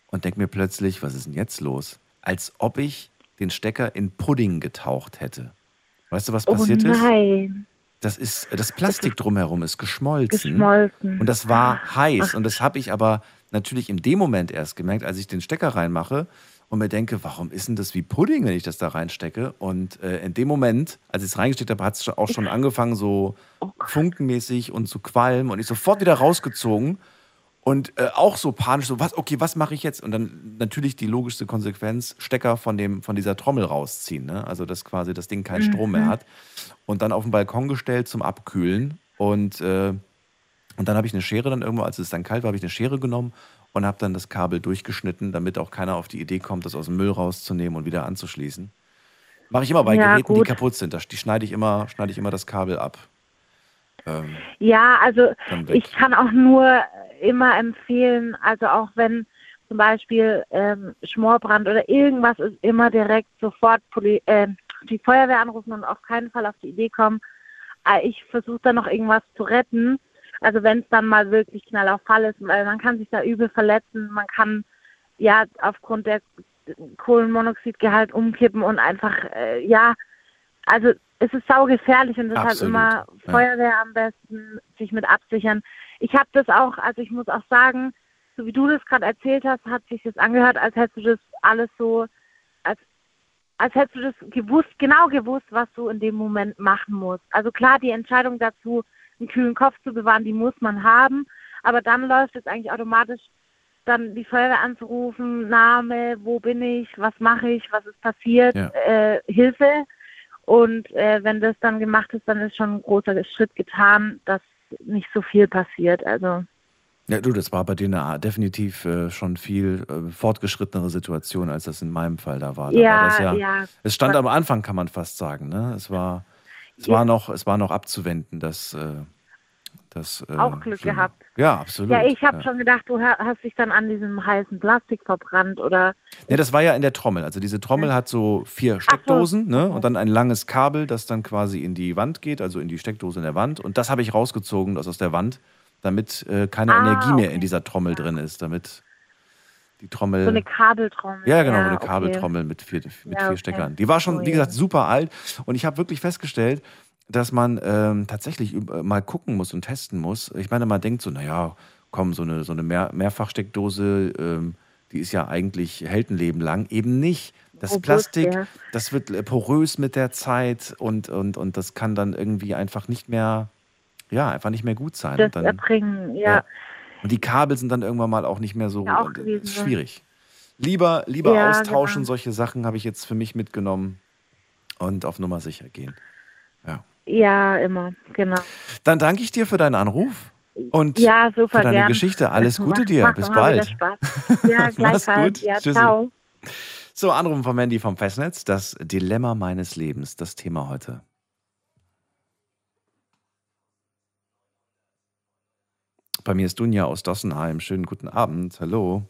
und denke mir plötzlich, was ist denn jetzt los? Als ob ich den Stecker in Pudding getaucht hätte. Weißt du, was passiert oh ist? nein, Das ist das Plastik drumherum ist geschmolzen. geschmolzen. Und das war heiß. Und das habe ich aber natürlich in dem Moment erst gemerkt, als ich den Stecker reinmache und mir denke, warum ist denn das wie Pudding, wenn ich das da reinstecke? Und äh, in dem Moment, als ich es reingesteckt habe, hat es auch schon angefangen, so funkenmäßig und zu qualmen. Und ich sofort wieder rausgezogen. Und äh, auch so panisch, so, was, okay, was mache ich jetzt? Und dann natürlich die logischste Konsequenz, Stecker von, dem, von dieser Trommel rausziehen. Ne? Also, dass quasi das Ding keinen Strom mehr hat. Und dann auf den Balkon gestellt zum Abkühlen. Und, äh, und dann habe ich eine Schere dann irgendwo, als es dann kalt war, habe ich eine Schere genommen und habe dann das Kabel durchgeschnitten, damit auch keiner auf die Idee kommt, das aus dem Müll rauszunehmen und wieder anzuschließen. Mache ich immer bei Ja, Geräten, die gut. kaputt sind. Da die schneide ich immer, schneide ich immer das Kabel ab. Ähm, Ja, also ich kann auch nur immer empfehlen, also auch wenn zum Beispiel ähm, Schmorbrand oder irgendwas ist, immer direkt sofort Poli äh, die Feuerwehr anrufen und auf keinen Fall auf die Idee kommen, äh, ich versuche da noch irgendwas zu retten. Also wenn es dann mal wirklich knall auf Fall ist, weil man kann sich da übel verletzen, man kann ja aufgrund der Kohlenmonoxidgehalt umkippen und einfach, äh, ja, also es ist saugefährlich und deshalb Absolut, immer ja. Feuerwehr am besten, sich mit absichern. Ich habe das auch, also ich muss auch sagen, so wie du das gerade erzählt hast, hat sich das angehört, als hättest du das alles so, als, als hättest du das gewusst, genau gewusst, was du in dem Moment machen musst. Also klar, die Entscheidung dazu, einen kühlen Kopf zu bewahren, die muss man haben, aber dann läuft es eigentlich automatisch, dann die Feuerwehr anzurufen, Name, wo bin ich, was mache ich, was ist passiert, Ja. äh, Hilfe. Und äh, wenn das dann gemacht ist, dann ist schon ein großer Schritt getan, dass nicht so viel passiert. Also Ja, du, das war bei dir eine, definitiv äh, schon viel äh, fortgeschrittenere Situation, als das in meinem Fall da war. Da Ja, war ja, ja. Es stand am Anfang, kann man fast sagen. Ne? Es war, es Ja. war noch, es war noch abzuwenden, dass äh, das. Äh, Auch Glück Schlimme. gehabt. Ja, absolut. ja, ich habe ja. schon gedacht, du ha- hast dich dann an diesem heißen Plastik verbrannt oder Nee, das war ja in der Trommel. Also diese Trommel hat so vier Steckdosen ne? und dann ein langes Kabel, das dann quasi in die Wand geht, also in die Steckdose in der Wand. Und das habe ich rausgezogen, das aus der Wand, damit äh, keine Ah, Energie mehr okay. in dieser Trommel drin ist, damit die Trommel. so eine Kabeltrommel. Ja, genau, eine okay. Kabeltrommel mit vier, mit Ja, vier okay. Steckern. Die war schon, Oh, wie ja. gesagt, super alt. Und ich habe wirklich festgestellt, dass man ähm, tatsächlich üb- mal gucken muss und testen muss. Ich meine, man denkt so, naja, komm, so eine, so eine Mehr Mehrfachsteckdose, ähm, die ist ja eigentlich, hält ein Leben lang. Eben nicht. Das Robust, Plastik, ja. das wird äh, porös mit der Zeit und, und, und das kann dann irgendwie einfach nicht mehr, ja, einfach nicht mehr gut sein. Das und dann, Erbringen, ja. ja. Und die Kabel sind dann irgendwann mal auch nicht mehr so Ja, äh, ist schwierig. Lieber, lieber Ja, austauschen, genau. solche Sachen habe ich jetzt für mich mitgenommen und auf Nummer sicher gehen. Ja. Ja, immer, genau. Dann danke ich dir für deinen Anruf und Ja, super für deine gern. Geschichte. Alles Gute dir. macht Bis immer bald. Spaß. Ja, Mach's gut. Ja, Tschüssi. ciao. So, Anrufen vom Mandy vom Festnetz. Das Dilemma meines Lebens, das Thema heute. Bei mir ist Dunja aus Dossenheim. Schönen guten Abend. Hallo.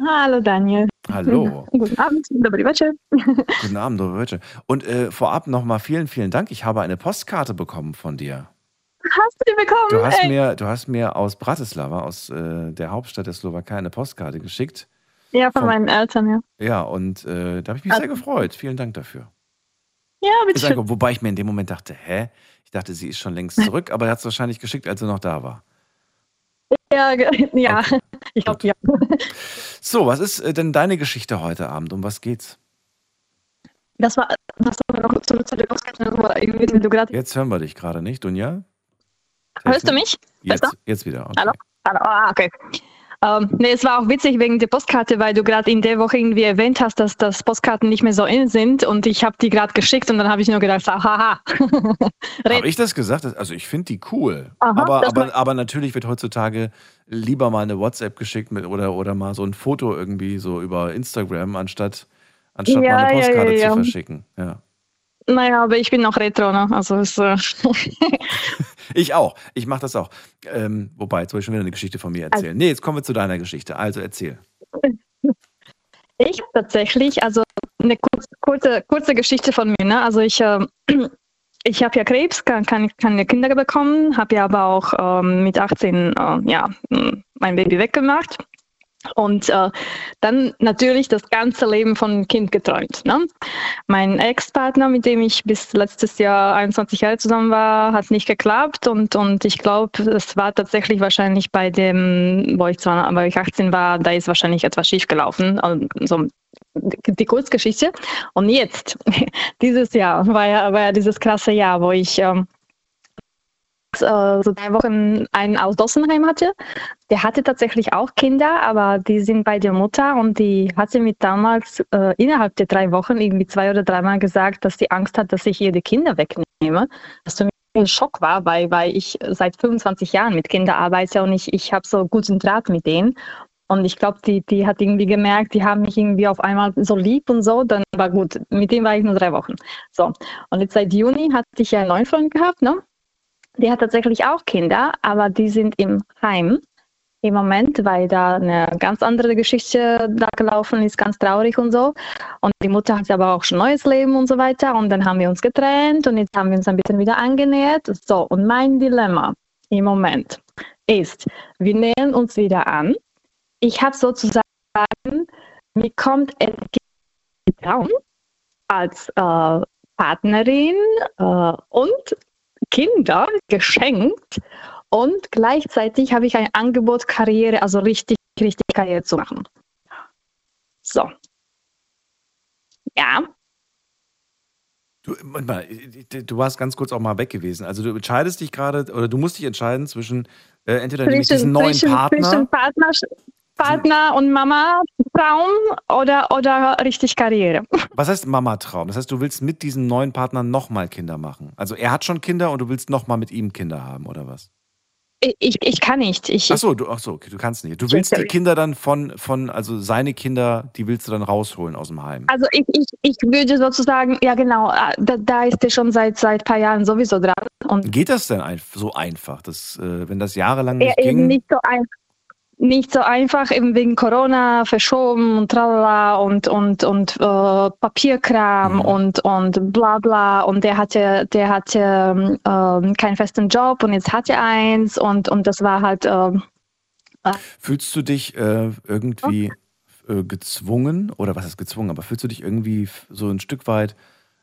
Hallo Daniel. Hallo. Guten Abend, dobry wieczór. Guten Abend, Wölsche. Und äh, vorab nochmal vielen, vielen Dank. Ich habe eine Postkarte bekommen von dir. Hast du die bekommen? Du hast, Ey. mir, du hast mir aus Bratislava, aus äh, der Hauptstadt der Slowakei, eine Postkarte geschickt. Ja, von vom- meinen Eltern, ja. Ja, und äh, da habe ich mich Also- sehr gefreut. Vielen Dank dafür. Ja, bitte schön. Wobei ich mir in dem Moment dachte, hä? Ich dachte, sie ist schon längst zurück, aber er hat es wahrscheinlich geschickt, als sie noch da war. Ja, ja. ich glaube, ja. So, was ist äh, denn deine Geschichte heute Abend? Um was geht's? Das war, das war noch zurück zu der gerade. Jetzt hören wir dich gerade nicht, Dunja? Hörst du mich? Jetzt, jetzt wieder. Okay. Hallo? Hallo, ah, okay. Ähm, nee, es war auch witzig wegen der Postkarte, weil du gerade in der Woche irgendwie erwähnt hast, dass, dass Postkarten nicht mehr so in sind und ich habe die gerade geschickt und dann habe ich nur gedacht, ah, haha. Habe ich das gesagt? Also ich finde die cool. Aha, aber, das aber, aber natürlich wird heutzutage lieber mal eine WhatsApp geschickt mit oder, oder mal so ein Foto irgendwie so über Instagram, anstatt, anstatt Ja, mal eine Postkarte ja, ja. zu verschicken. Ja. Naja, aber ich bin noch Retro, ne? Also es, äh, Ich auch. Ich mache das auch. Ähm, wobei, jetzt soll ich schon wieder eine Geschichte von mir erzählen. Nee, jetzt kommen wir zu deiner Geschichte. Also erzähl. Ich tatsächlich, also eine kurze, kurze, kurze Geschichte von mir. Ne? Also ich, ähm, ich habe ja Krebs, kann, kann keine Kinder bekommen, habe ja aber auch ähm, mit 18 äh, ja, mein Baby weggemacht. Und äh, dann natürlich das ganze Leben von Kind geträumt. Ne? Mein Ex-Partner, mit dem ich bis letztes Jahr 21 Jahre zusammen war, hat nicht geklappt. Und, und ich glaube, es war tatsächlich wahrscheinlich bei dem, wo ich, zwar, wo ich 18 war, da ist wahrscheinlich etwas schiefgelaufen. Also, die die Kurzgeschichte. Und jetzt, dieses Jahr, war ja, war ja dieses krasse Jahr, wo ich ähm, äh, so drei Wochen einen aus Dossenheim hatte. Der hatte tatsächlich auch Kinder, aber die sind bei der Mutter und die hatte mir damals äh, innerhalb der drei Wochen irgendwie zwei oder dreimal gesagt, dass sie Angst hat, dass ich ihr die Kinder wegnehme. Was für mich ein Schock war, weil, weil ich seit 25 Jahren mit Kindern arbeite und ich, ich habe so guten Draht mit denen. Und ich glaube, die, die hat irgendwie gemerkt, die haben mich irgendwie auf einmal so lieb und so. Dann war gut, mit dem war ich nur drei Wochen. So. Und jetzt seit Juni hatte ich ja einen neuen Freund gehabt, ne? Der hat tatsächlich auch Kinder, aber die sind im Heim im Moment, weil da eine ganz andere Geschichte da gelaufen ist, ganz traurig und so. Und die Mutter hat aber auch schon neues Leben und so weiter. Und dann haben wir uns getrennt und jetzt haben wir uns ein bisschen wieder angenähert. So, und mein Dilemma im Moment ist, wir nähern uns wieder an. Ich habe sozusagen, mir kommt Traum als äh, Partnerin äh, und Kinder geschenkt und gleichzeitig habe ich ein Angebot, Karriere, also richtig, richtig Karriere zu machen. So. Ja. Du, mal, du warst ganz kurz auch mal weg gewesen. Also du entscheidest dich gerade, oder du musst dich entscheiden zwischen äh, entweder ich diesen neuen zwischen, Partner. zwischen Partner, Partner und Mama Traum oder, oder richtig Karriere. Was heißt Mama-Traum? Das heißt, du willst mit diesem neuen Partner nochmal Kinder machen. Also er hat schon Kinder und du willst nochmal mit ihm Kinder haben, oder was? Ich, ich, kann nicht. Ich, Ach so, du, ach so, okay, du kannst nicht. Du willst die Kinder dann von, von, also seine Kinder, die willst du dann rausholen aus dem Heim. Also ich, ich, ich würde sozusagen, ja genau, äh, da, da ist er schon seit seit paar Jahren sowieso dran. Und Geht das denn so einfach, dass, äh, wenn das jahrelang nicht eben ging? nicht so einfach. Nicht so einfach, eben wegen Corona verschoben und tralala und, und, und äh, Papierkram Mhm. und, und bla bla. Und der hatte, der hatte ähm, keinen festen Job und jetzt hat er eins und, und das war halt ähm, Fühlst du dich äh, irgendwie äh, gezwungen, oder was ist gezwungen, aber fühlst du dich irgendwie so ein Stück weit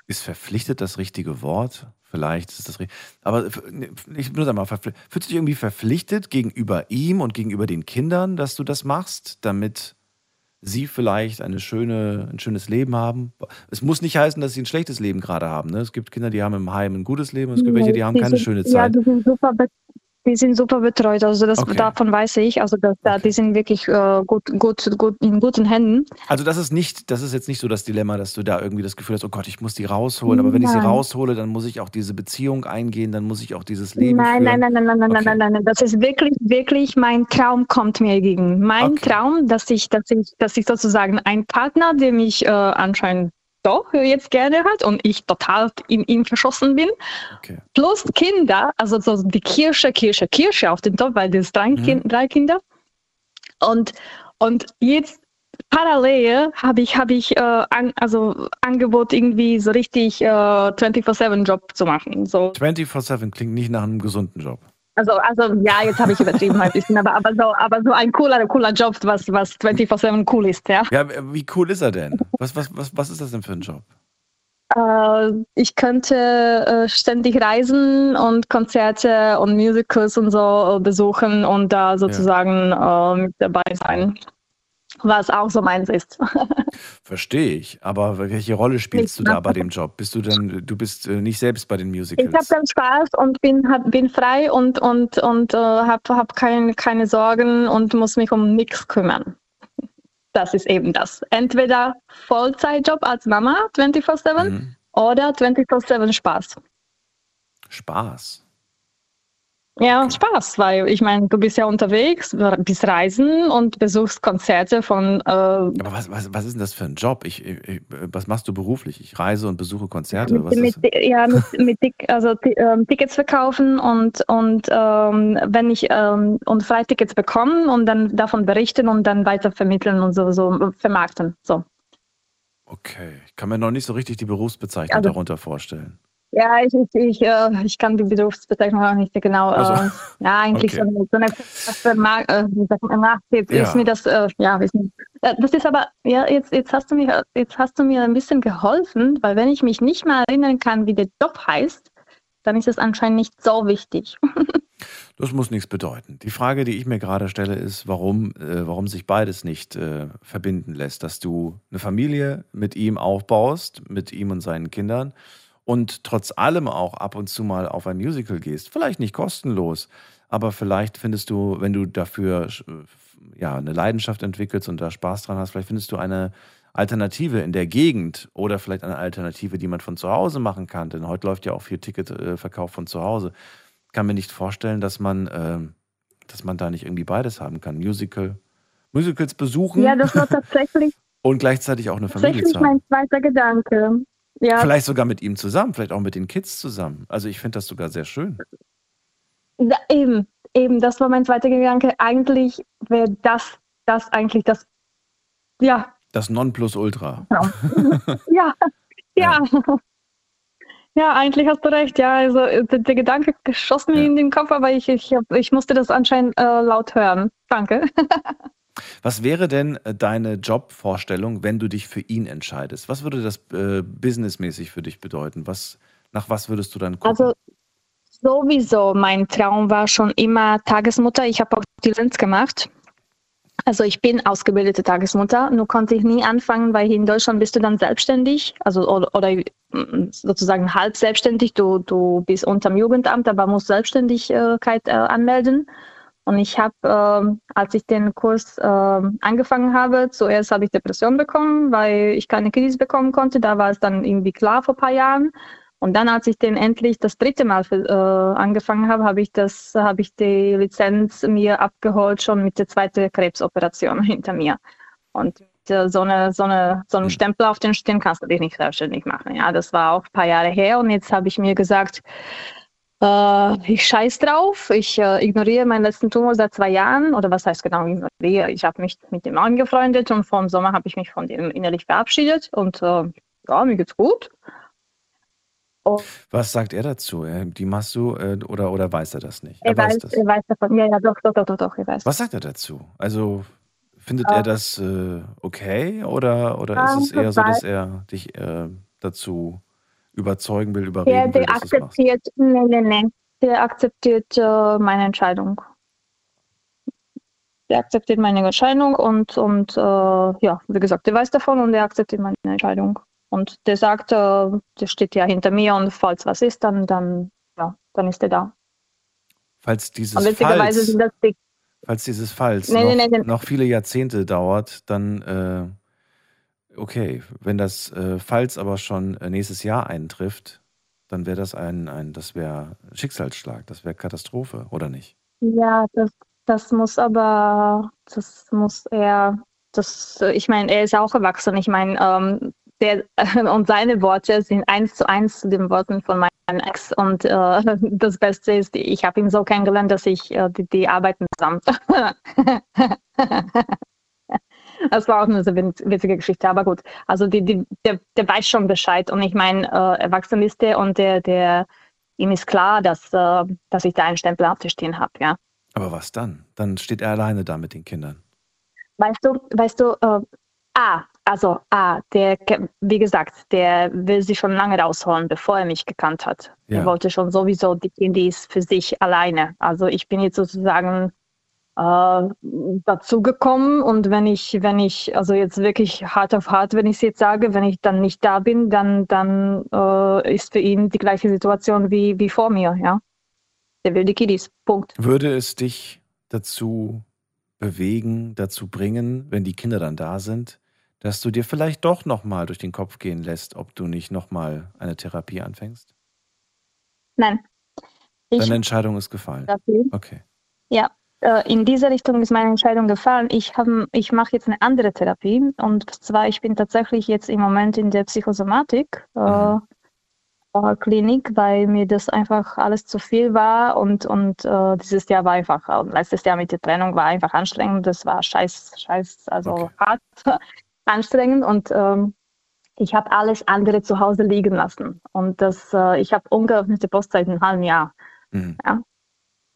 ist verpflichtet das richtige Wort? Vielleicht ist das richtig. Aber ich benutze mal, fühlst du dich irgendwie verpflichtet gegenüber ihm und gegenüber den Kindern, dass du das machst, damit sie vielleicht eine schöne, ein schönes Leben haben? Es muss nicht heißen, dass sie ein schlechtes Leben gerade haben. Ne? Es gibt Kinder, die haben im Heim ein gutes Leben es gibt welche, die haben keine sind, schöne Ja, Zeit. die sind super, die sind super betreut. Also das, Okay. davon weiß ich. Also dass, da, die sind wirklich äh, gut, gut, gut in guten Händen. Also das ist nicht, das ist jetzt nicht so das Dilemma, dass du da irgendwie das Gefühl hast, oh Gott, ich muss die rausholen, aber wenn ich sie Nein. raushole, dann muss ich auch diese Beziehung eingehen, dann muss ich auch dieses Leben Nein, führen. nein, nein, nein, nein, nein, Okay. nein, nein, nein. Das ist wirklich, wirklich mein Traum kommt mir entgegen. Mein Okay. Traum, dass ich, dass ich, dass ich sozusagen einen Partner, den ich äh, anscheinend doch jetzt gerne hat und ich total in ihn verschossen bin, Okay. plus Kinder, also so die Kirsche, Kirsche, Kirsche auf den Top, weil das drei, Mhm. kind, drei Kinder. Und, und jetzt parallel habe ich, habe ich äh, an, also Angebot irgendwie so richtig äh, 24-7-Job zu machen. So 24-7 klingt nicht nach einem gesunden Job. Also, also ja, jetzt habe ich übertrieben ein bisschen, aber, aber, so, aber so ein cooler, cooler Job, was, was 24-7 cool ist, ja. Ja, wie cool ist er denn? Was, was, was, was ist das denn für ein Job? Äh, ich könnte äh, ständig reisen und Konzerte und Musicals und so äh, besuchen und da sozusagen äh, mit dabei sein, was auch so meins ist. Verstehe ich. Aber welche Rolle spielst du Nicht da bei dem Job? Bist du denn, du bist äh, nicht selbst bei den Ich Musicals? habe dann Spaß und bin, hab, bin frei und, und, und äh, habe hab kein, keine Sorgen und muss mich um nichts kümmern. Das ist eben das. Entweder Vollzeitjob als Mama 24-7 Mhm. oder 24-7 Spaß. Spaß. Ja, Spaß, weil ich meine, du bist ja unterwegs, bist reisen und besuchst Konzerte von äh, Aber was, was, was ist denn das für ein Job? Ich, ich, was machst du beruflich? Ich reise und besuche Konzerte. Was mit, mit, ja, mit, mit also, ähm, Tickets verkaufen und, und ähm, wenn ich ähm, und Freitickets bekommen und dann davon berichten und dann weiter vermitteln und so, so vermarkten. So. Okay. Ich kann mir noch nicht so richtig die Berufsbezeichnung Also- darunter vorstellen. Ja, ich, ich, ich, äh, ich kann die Berufsbezeichnung auch nicht genau. Äh, Also, ja, eigentlich okay. so eine, so eine äh, jetzt Ja. ist mir das, äh, ja, ist mir, äh, das ist aber, ja, jetzt, jetzt hast du mir, jetzt hast du mir ein bisschen geholfen, weil wenn ich mich nicht mehr erinnern kann, wie der Job heißt, dann ist es anscheinend nicht so wichtig. Das muss nichts bedeuten. Die Frage, die ich mir gerade stelle, ist, warum, äh, warum sich beides nicht äh, verbinden lässt. Dass du eine Familie mit ihm aufbaust, mit ihm und seinen Kindern und trotz allem auch ab und zu mal auf ein Musical gehst. Vielleicht nicht kostenlos, aber vielleicht findest du, wenn du dafür äh, ja, eine Leidenschaft entwickelst und da Spaß dran hast, vielleicht findest du eine Alternative in der Gegend oder vielleicht eine Alternative, die man von zu Hause machen kann. Denn heute läuft ja auch viel Ticketverkauf von zu Hause kann mir nicht vorstellen, dass man, ähm, dass man da nicht irgendwie beides haben kann. Musical, Musicals besuchen Ja, das war tatsächlich, und gleichzeitig auch eine Familie tatsächlich zu haben. mein zweiter Gedanke. Ja, Vielleicht sogar mit ihm zusammen, vielleicht auch mit den Kids zusammen. Also ich finde das sogar sehr schön. Ja, eben, eben, das war mein zweiter Gedanke. Eigentlich wäre das, das eigentlich das, ja, Das Nonplusultra. ja, ja. Ja, eigentlich hast du recht. Ja, also äh, der, der Gedanke geschoss mir Ja. in den Kopf, aber ich, ich, hab, ich musste das anscheinend äh, laut hören. Danke. Was wäre denn äh, deine Jobvorstellung, wenn du dich für ihn entscheidest? Was würde das äh, businessmäßig für dich bedeuten? Was, nach was würdest du dann gucken? Also sowieso, mein Traum war schon immer Tagesmutter. Ich habe auch die Lizenz gemacht. Also ich bin ausgebildete Tagesmutter, nur konnte ich nie anfangen, weil hier in Deutschland bist du dann selbstständig, also oder, oder mm, sozusagen halb selbstständig. Du, du bist unterm Jugendamt, aber musst Selbstständigkeit äh, anmelden. Und ich habe, ähm, als ich den Kurs ähm, angefangen habe, zuerst habe ich Depression bekommen, weil ich keine Kiddies bekommen konnte. Da war es dann irgendwie klar vor ein paar Jahren. Und dann, als ich den endlich das dritte Mal für, äh, angefangen habe, habe ich das, habe ich die Lizenz mir abgeholt, schon mit der zweiten Krebsoperation hinter mir. Und äh, so eine, so eine, so einem Hm. Stempel auf den Stirn kannst du dich nicht selbstständig machen. Ja, das war auch ein paar Jahre her. Und jetzt habe ich mir gesagt, äh, ich scheiß drauf, ich äh, ignoriere meinen letzten Tumor seit zwei Jahren. Oder was heißt genau ignoriere? Ich habe mich mit dem angefreundet und vor dem Sommer habe ich mich von dem innerlich verabschiedet. Und äh, ja, mir geht's gut. Was sagt er dazu? Äh, Die machst du äh, oder, oder weiß er das nicht? Er weiß, das. er weiß davon. Ja, ja, doch, doch, doch, doch, doch, er weiß. Was sagt er dazu? Also findet Äh, er das okay oder, oder ist ähm, es eher so, dass er dich dazu überzeugen will, überreden will, der machst. akzeptiert, nee, nee, nee. Der akzeptiert äh, meine Entscheidung. Der akzeptiert meine Entscheidung und, und äh, ja, wie gesagt, der weiß davon und der akzeptiert meine Entscheidung. Und der sagt, äh, der steht ja hinter mir und falls was ist, dann, dann, ja, dann ist er da. Falls dieses Falls, die, falls dieses Falls Nee, noch, nee, nee, nee. noch viele Jahrzehnte dauert, dann äh, okay. Wenn das äh, Falls aber schon äh, nächstes Jahr eintrifft, dann wäre das ein, ein das wäre Schicksalsschlag, das wäre Katastrophe, oder nicht? ja, das, das muss aber, das muss er, das, ich meine, er ist auch erwachsen. Ich meine, ähm, der, und seine Worte sind eins zu eins zu den Worten von meinem Ex. Und äh, das Beste ist, ich habe ihn so kennengelernt, dass ich, äh, die, die arbeiten zusammen. Das war auch eine sehr witz- witzige Geschichte, aber gut. Also die, die, der, der weiß schon Bescheid und ich meine, äh, erwachsen ist der und der, der, ihm ist klar, dass, äh, dass ich da einen Stempel auf stehen habe, ja. Aber was dann? Dann steht er alleine da mit den Kindern. Weißt du, weißt du, äh, ah, also ah, der, wie gesagt, der will sich schon lange rausholen, bevor er mich gekannt hat. Ja. Er wollte schon sowieso die Kindis für sich alleine. Also ich bin jetzt sozusagen äh, dazugekommen und wenn ich, wenn ich, also jetzt wirklich hart auf hart, wenn ich es jetzt sage, wenn ich dann nicht da bin, dann, dann äh, ist für ihn die gleiche Situation wie, wie vor mir, ja. Der will die Kiddies. Punkt. Würde es dich dazu bewegen, dazu bringen, wenn die Kinder dann da sind, dass du dir vielleicht doch nochmal durch den Kopf gehen lässt, ob du nicht nochmal eine Therapie anfängst? Nein. Deine Entscheidung ist gefallen. dafür. Okay. Ja, äh, in diese Richtung ist meine Entscheidung gefallen. Ich, hab- ich mache jetzt eine andere Therapie und zwar, ich bin tatsächlich jetzt im Moment in der Psychosomatik. Äh, Mhm. äh, Klinik, weil mir das einfach alles zu viel war und, und äh, dieses Jahr war einfach, äh, letztes Jahr mit der Trennung war einfach anstrengend, das war scheiß, scheiß, also Okay. hart anstrengend und ähm, ich habe alles andere zu Hause liegen lassen und das, äh, ich habe ungeöffnete Post seit einem halben Jahr Mhm. äh,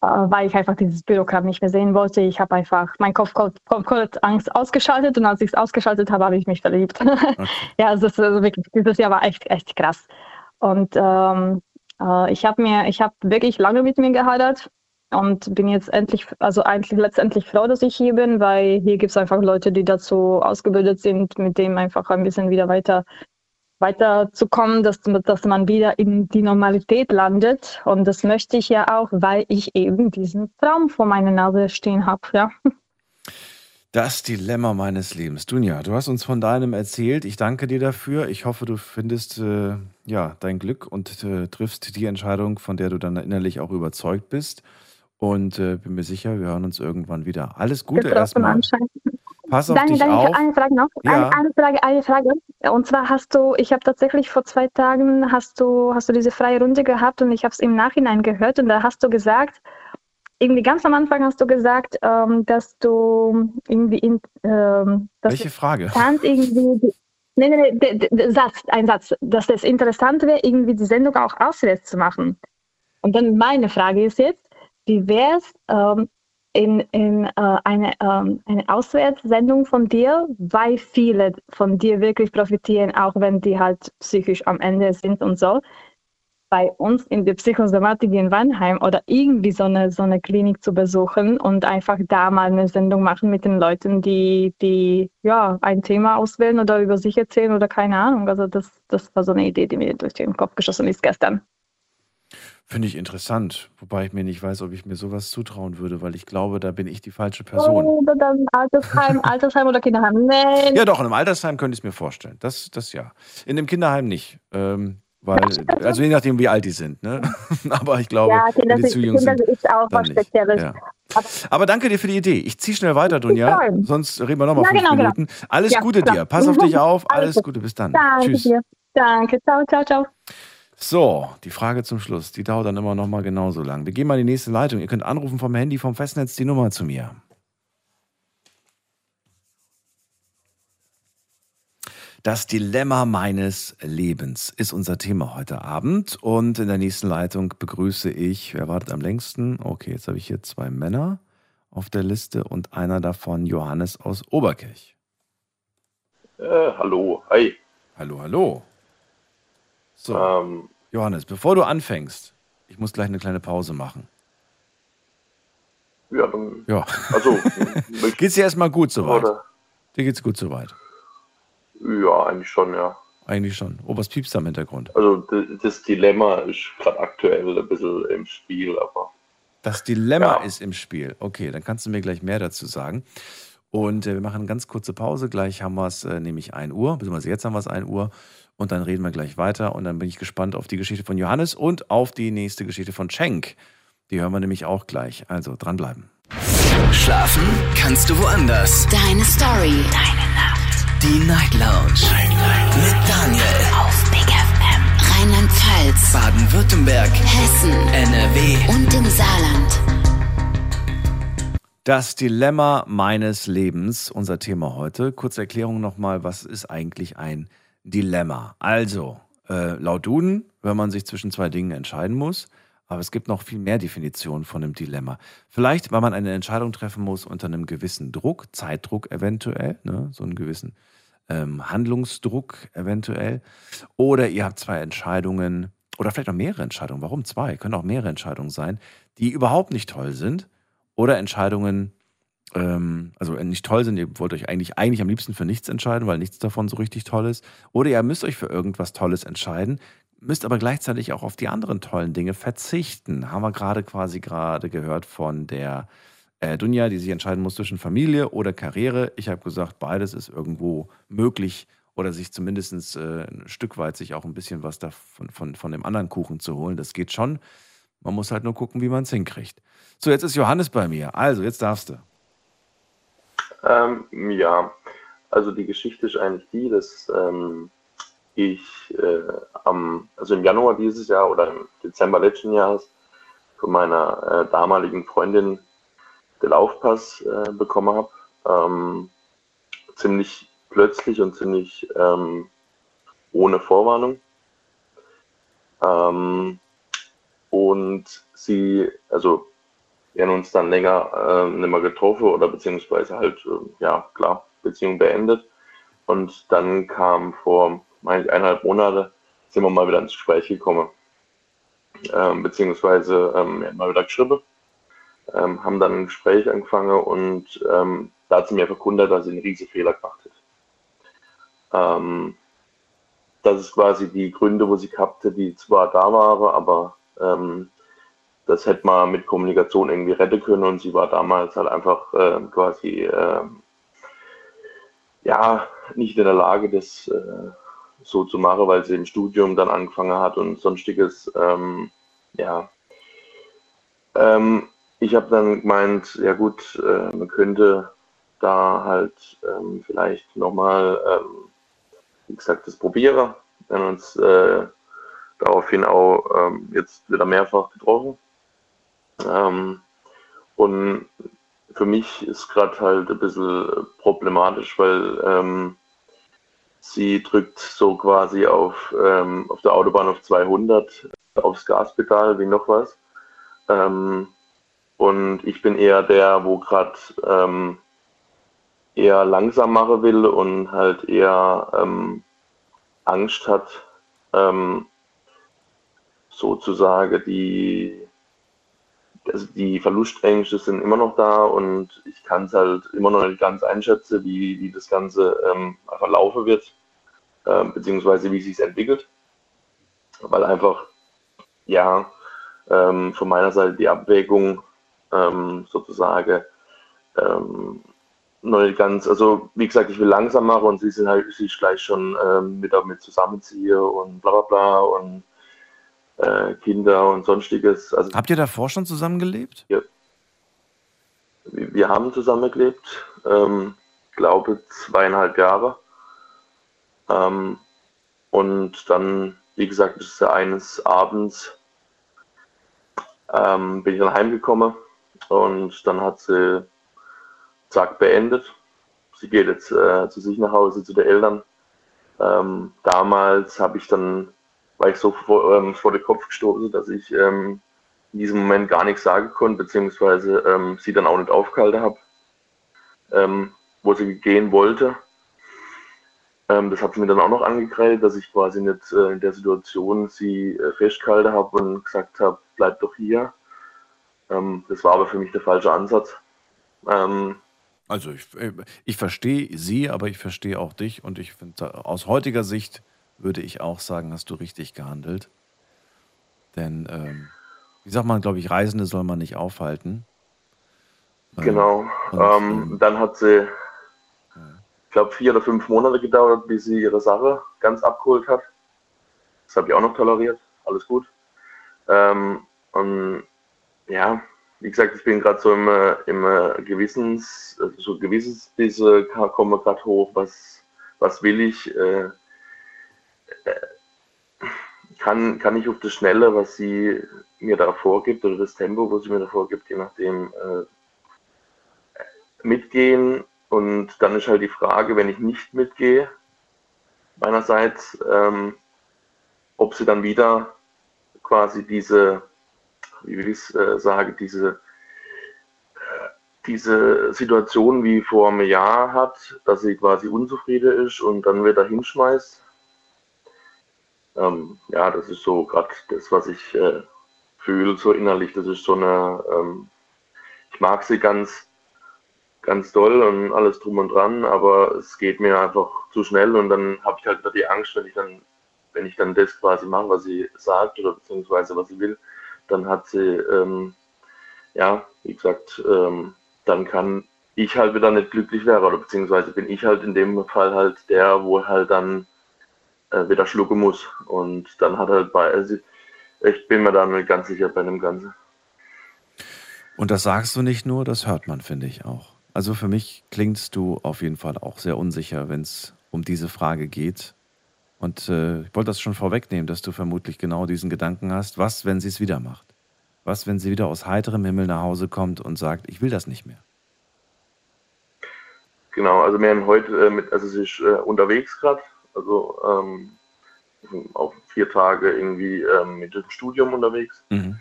weil ich einfach dieses Bürokrat nicht mehr sehen wollte. Ich habe einfach meinen Kopf komplett Angst ausgeschaltet und als ich es ausgeschaltet habe, habe ich mich verliebt. Okay. ja, also das ist also wirklich, dieses Jahr war echt, echt krass. Und ähm, äh, ich habe mir, ich habe wirklich lange mit mir gehadert und bin jetzt endlich, also eigentlich letztendlich froh, dass ich hier bin, weil hier gibt es einfach Leute, die dazu ausgebildet sind, mit denen einfach ein bisschen wieder weiter weiterzukommen, dass, dass man wieder in die Normalität landet. Und das möchte ich ja auch, weil ich eben diesen Traum vor meiner Nase stehen habe. Ja. Das Dilemma meines Lebens. Dunja, du hast uns von deinem erzählt. Ich danke dir dafür. Ich hoffe, du findest äh, ja, dein Glück und äh, triffst die Entscheidung, von der du dann innerlich auch überzeugt bist. Und äh, bin mir sicher, wir hören uns irgendwann wieder. Alles Gute Getroffen erstmal. anscheinend. Pass auf Daniel, dich ich auf. eine Frage noch. Ja. Eine, eine Frage, eine Frage. Und zwar hast du, ich habe tatsächlich vor zwei Tagen hast du, hast du diese freie Runde gehabt und ich habe es im Nachhinein gehört und da hast du gesagt, irgendwie ganz am Anfang hast du gesagt, ähm, dass du irgendwie in, ähm, Welche Frage? interessant irgendwie, nee, nee, nee, der Satz, ein Satz, dass es interessant wäre, irgendwie die Sendung auch auswärts zu machen. Und dann meine Frage ist jetzt, wie wäre es ähm, in, in äh, eine, ähm, eine Auswärtssendung von dir, weil viele von dir wirklich profitieren, auch wenn die halt psychisch am Ende sind und so. Bei uns in der Psychosomatik in Wannheim oder irgendwie so eine, so eine Klinik zu besuchen und einfach da mal eine Sendung machen mit den Leuten, die, die ja ein Thema auswählen oder über sich erzählen oder keine Ahnung. Also das, das war so eine Idee, die mir durch den Kopf geschossen ist gestern. Finde ich interessant. Wobei ich mir nicht weiß, ob ich mir sowas zutrauen würde, weil ich glaube, da bin ich die falsche Person. Oder dann Altersheim, Altersheim oder Kinderheim. Nee, Ja, doch, in einem Altersheim könnte ich es mir vorstellen. Das, das ja. In einem Kinderheim nicht. Ähm, weil, also je nachdem, wie alt die sind. Ne? Aber ich glaube, ja, Kinder, die zu jung Kinder sind. ist auch was. Spezielles. Ja. Aber- Aber danke dir für die Idee. Ich ziehe schnell weiter, Dunja. Sonst reden wir nochmal Ja, fünf genau, genau. Minuten. Alles Ja, Gute klar. dir. Pass auf dich auf. Alles Alles gut. Gute. Bis dann. Danke Tschüss. dir. Danke. Ciao, ciao, ciao. So, die Frage zum Schluss. Die dauert dann immer noch mal genauso lang. Wir gehen mal in die nächste Leitung. Ihr könnt anrufen vom Handy, vom Festnetz die Nummer zu mir. Das Dilemma meines Lebens ist unser Thema heute Abend. Und in der nächsten Leitung begrüße ich, wer wartet am längsten? Okay, jetzt habe ich hier zwei Männer auf der Liste und einer davon Johannes aus Oberkirch. Äh, hallo, hi. Hallo, hallo. So, Ähm, Johannes, bevor du anfängst, ich muss gleich eine kleine Pause machen. ja, dann, Ja. also, Geht's dir erstmal gut soweit? oder, Dir geht's gut soweit? ja, eigentlich schon, ja. Eigentlich schon. Oh, was piepst da im Hintergrund? Also das Dilemma ist gerade aktuell ein bisschen im Spiel, aber Das Dilemma Ja. ist im Spiel. Okay, dann kannst du mir gleich mehr dazu sagen. Und äh, wir machen eine ganz kurze Pause. Gleich haben wir es äh, nämlich 1 Uhr, beziehungsweise jetzt haben wir es 1 Uhr. Und dann reden wir gleich weiter. Und dann bin ich gespannt auf die Geschichte von Johannes und auf die nächste Geschichte von Cenk. Die hören wir nämlich auch gleich. Also dranbleiben. Schlafen kannst du woanders. Deine Story. Deine Nacht. Die Night Lounge. Mit Daniel. Auf Big FM. Rheinland-Pfalz. Baden-Württemberg. Hessen. NRW. Und im Saarland. Das Dilemma meines Lebens, unser Thema heute. Kurze Erklärung nochmal, was ist eigentlich ein Dilemma? Also, äh, laut Duden, wenn man sich zwischen zwei Dingen entscheiden muss, aber es gibt noch viel mehr Definitionen von einem Dilemma. Vielleicht, weil man eine Entscheidung treffen muss unter einem gewissen Druck, Zeitdruck eventuell, ne, so einen gewissen ähm, Handlungsdruck eventuell. Oder ihr habt zwei Entscheidungen oder vielleicht auch mehrere Entscheidungen. Warum zwei? Können auch mehrere Entscheidungen sein, die überhaupt nicht toll sind oder Entscheidungen, ähm, also nicht toll sind, ihr wollt euch eigentlich, eigentlich am liebsten für nichts entscheiden, weil nichts davon so richtig toll ist. Oder ihr müsst euch für irgendwas Tolles entscheiden, müsst aber gleichzeitig auch auf die anderen tollen Dinge verzichten. Haben wir gerade quasi gerade gehört von der äh, Dunja, die sich entscheiden muss zwischen Familie oder Karriere. Ich habe gesagt, beides ist irgendwo möglich oder sich zumindest äh, ein Stück weit sich auch ein bisschen was davon von, von dem anderen Kuchen zu holen. Das geht schon. Man muss halt nur gucken, wie man es hinkriegt. So, jetzt ist Johannes bei mir. Also, jetzt darfst du. ähm, ja, also die Geschichte ist eigentlich die, dass ähm, ich äh, am, also im Januar dieses Jahr oder im Dezember letzten Jahres von meiner äh, damaligen Freundin den Laufpass äh, bekommen habe. Ähm, ziemlich plötzlich und ziemlich ähm, ohne Vorwarnung. Ähm, und sie, also wir haben uns dann länger äh, nicht mehr getroffen oder beziehungsweise halt, äh, ja klar, Beziehung beendet. Und dann kam vor meine ich, eineinhalb Monate, sind wir mal wieder ins Gespräch gekommen. Ähm, beziehungsweise ähm, wir haben mal wieder geschrieben, ähm, haben dann ein Gespräch angefangen und ähm, da hat sie mir verkündet, dass sie einen riesen Fehler gemacht hat. Ähm, das ist quasi die Gründe, wo sie gehabt hat, die zwar da waren, aber ähm, das hätte man mit Kommunikation irgendwie retten können und sie war damals halt einfach äh, quasi äh, ja nicht in der Lage, das äh, so zu machen, weil sie im Studium dann angefangen hat und sonstiges. Ähm, ja, ähm, ich habe dann gemeint, ja gut, äh, man könnte da halt ähm, vielleicht nochmal, ähm, wie gesagt, das probieren. Wir haben uns äh, daraufhin auch ähm, jetzt wieder mehrfach getroffen. Ähm, und für mich ist gerade halt ein bisschen problematisch, weil ähm, sie drückt so quasi auf, ähm, auf der Autobahn auf 200 aufs Gaspedal wie noch was. Ähm, und ich bin eher der, wo gerade ähm, eher langsam machen will und halt eher ähm, Angst hat, sozusagen die, also die Verlustängste sind immer noch da und ich kann es halt immer noch nicht ganz einschätzen, wie, wie das Ganze ähm, verlaufen wird, äh, beziehungsweise wie sich entwickelt. Weil einfach, ja, ähm, von meiner Seite die Abwägung ähm, sozusagen ähm, noch nicht ganz, also wie gesagt, ich will langsam machen und sie sind halt sich gleich schon ähm, mit damit zusammenziehen und bla bla bla und äh, Kinder und sonstiges. Also Habt ihr davor schon zusammengelebt? wir, wir haben zusammengelebt, ähm, glaube zweieinhalb Jahre. Ähm, und dann, wie gesagt, ist ja eines Abends ähm, bin ich dann heimgekommen und dann hat sie zack beendet. Sie geht jetzt äh, zu sich nach Hause, zu den Eltern. Ähm, damals habe ich dann, war ich so vor, ähm, vor den Kopf gestoßen, dass ich ähm, in diesem Moment gar nichts sagen konnte, beziehungsweise ähm, sie dann auch nicht aufgehalten habe, ähm, wo sie gehen wollte. Ähm, das hat sie mir dann auch noch angekreidet, dass ich quasi nicht äh, in der Situation sie äh, festgehalten habe und gesagt habe, bleib doch hier. Ähm, das war aber für mich der falsche Ansatz. Also ich, äh, ich verstehe sie, aber ich verstehe auch dich und ich finde, aus heutiger Sicht würde ich auch sagen, hast du richtig gehandelt. Denn, ähm, wie sagt man, glaube ich, Reisende soll man nicht aufhalten. Ähm, Genau. und, Ähm, dann hat sie, ich glaube, vier oder fünf Monate gedauert, bis sie ihre Sache ganz abgeholt hat. Das habe ich auch noch toleriert. Alles gut. Ähm, und ja, wie gesagt, ich bin gerade so im, äh, im äh, Gewissens, äh, so Gewissensbisse kommen wir gerade hoch. Was, was will ich? Äh, kann, kann ich auf das Schnelle, was sie mir da vorgibt, oder das Tempo, was sie mir da vorgibt, je nachdem, äh, mitgehen. Und dann ist halt die Frage, wenn ich nicht mitgehe, meinerseits, ähm, ob sie dann wieder quasi diese, wie will ich es äh, sagen, diese, diese Situation wie vor einem Jahr hat, dass sie quasi unzufrieden ist und dann wieder hinschmeißt. Ähm, ja, das ist so gerade das, was ich äh, fühle, so innerlich. Das ist so eine, ähm, ich mag sie ganz, ganz doll und alles drum und dran, aber es geht mir einfach zu schnell und dann habe ich halt wieder die Angst, wenn ich dann, wenn ich dann das quasi mache, was sie sagt oder beziehungsweise was sie will, dann hat sie, ähm, ja, wie gesagt, ähm, dann kann ich halt wieder nicht glücklich werden oder beziehungsweise bin ich halt in dem Fall halt der, wo halt dann äh, wieder schlucken muss und dann hat halt bei, also ich bin mir da nicht ganz sicher bei dem Ganzen. Und das sagst du nicht nur, das hört man, finde ich auch. Also für mich klingst du auf jeden Fall auch sehr unsicher, wenn es um diese Frage geht. Und äh, ich wollte das schon vorwegnehmen, dass du vermutlich genau diesen Gedanken hast. Was, wenn sie es wieder macht? Was, wenn sie wieder aus heiterem Himmel nach Hause kommt und sagt, ich will das nicht mehr? Genau, also wir haben heute äh, mit, also sie ist äh, unterwegs gerade, also ähm, auf vier Tage irgendwie ähm, mit dem Studium unterwegs. Mhm.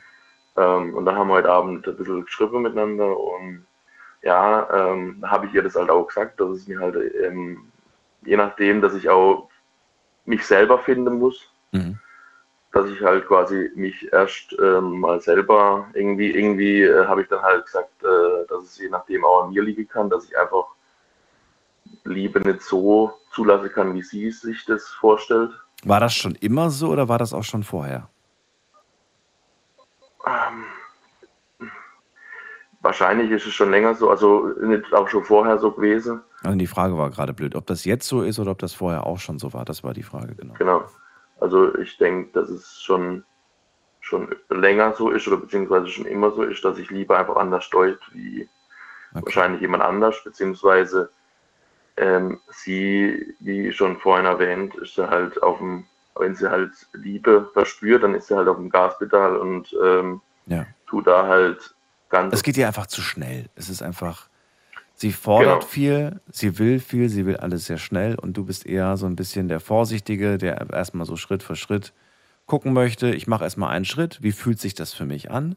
Ähm, und dann haben wir heute Abend ein bisschen geschrieben miteinander und ja, ähm, da habe ich ihr das halt auch gesagt, dass es mir halt ähm, je nachdem, dass ich auch mich selber finden muss, Mhm. dass ich halt quasi mich erst ähm, mal selber irgendwie, irgendwie äh, habe ich dann halt gesagt, äh, dass es je nachdem auch an mir liegen kann, dass ich einfach Liebe nicht so zulassen kann, wie sie sich das vorstellt. War das schon immer so oder war das auch schon vorher? Ähm, wahrscheinlich ist es schon länger so, also nicht auch schon vorher so gewesen. Also die Frage war gerade blöd, ob das jetzt so ist oder ob das vorher auch schon so war. Das war die Frage, genau. Genau. Also ich denke, dass es schon, schon länger so ist oder beziehungsweise schon immer so ist, dass ich lieber einfach anders steuert wie Okay. wahrscheinlich jemand anders, beziehungsweise ähm, sie, wie schon vorhin erwähnt, ist sie halt auf dem, wenn sie halt Liebe verspürt, dann ist sie halt auf dem Gaspedal und ähm, Ja. tut da halt ganz Es geht ihr einfach zu schnell. Es ist einfach, sie fordert Genau. viel, sie will viel, sie will alles sehr schnell und du bist eher so ein bisschen der Vorsichtige, der erstmal so Schritt für Schritt gucken möchte. Ich mache erstmal einen Schritt, wie fühlt sich das für mich an?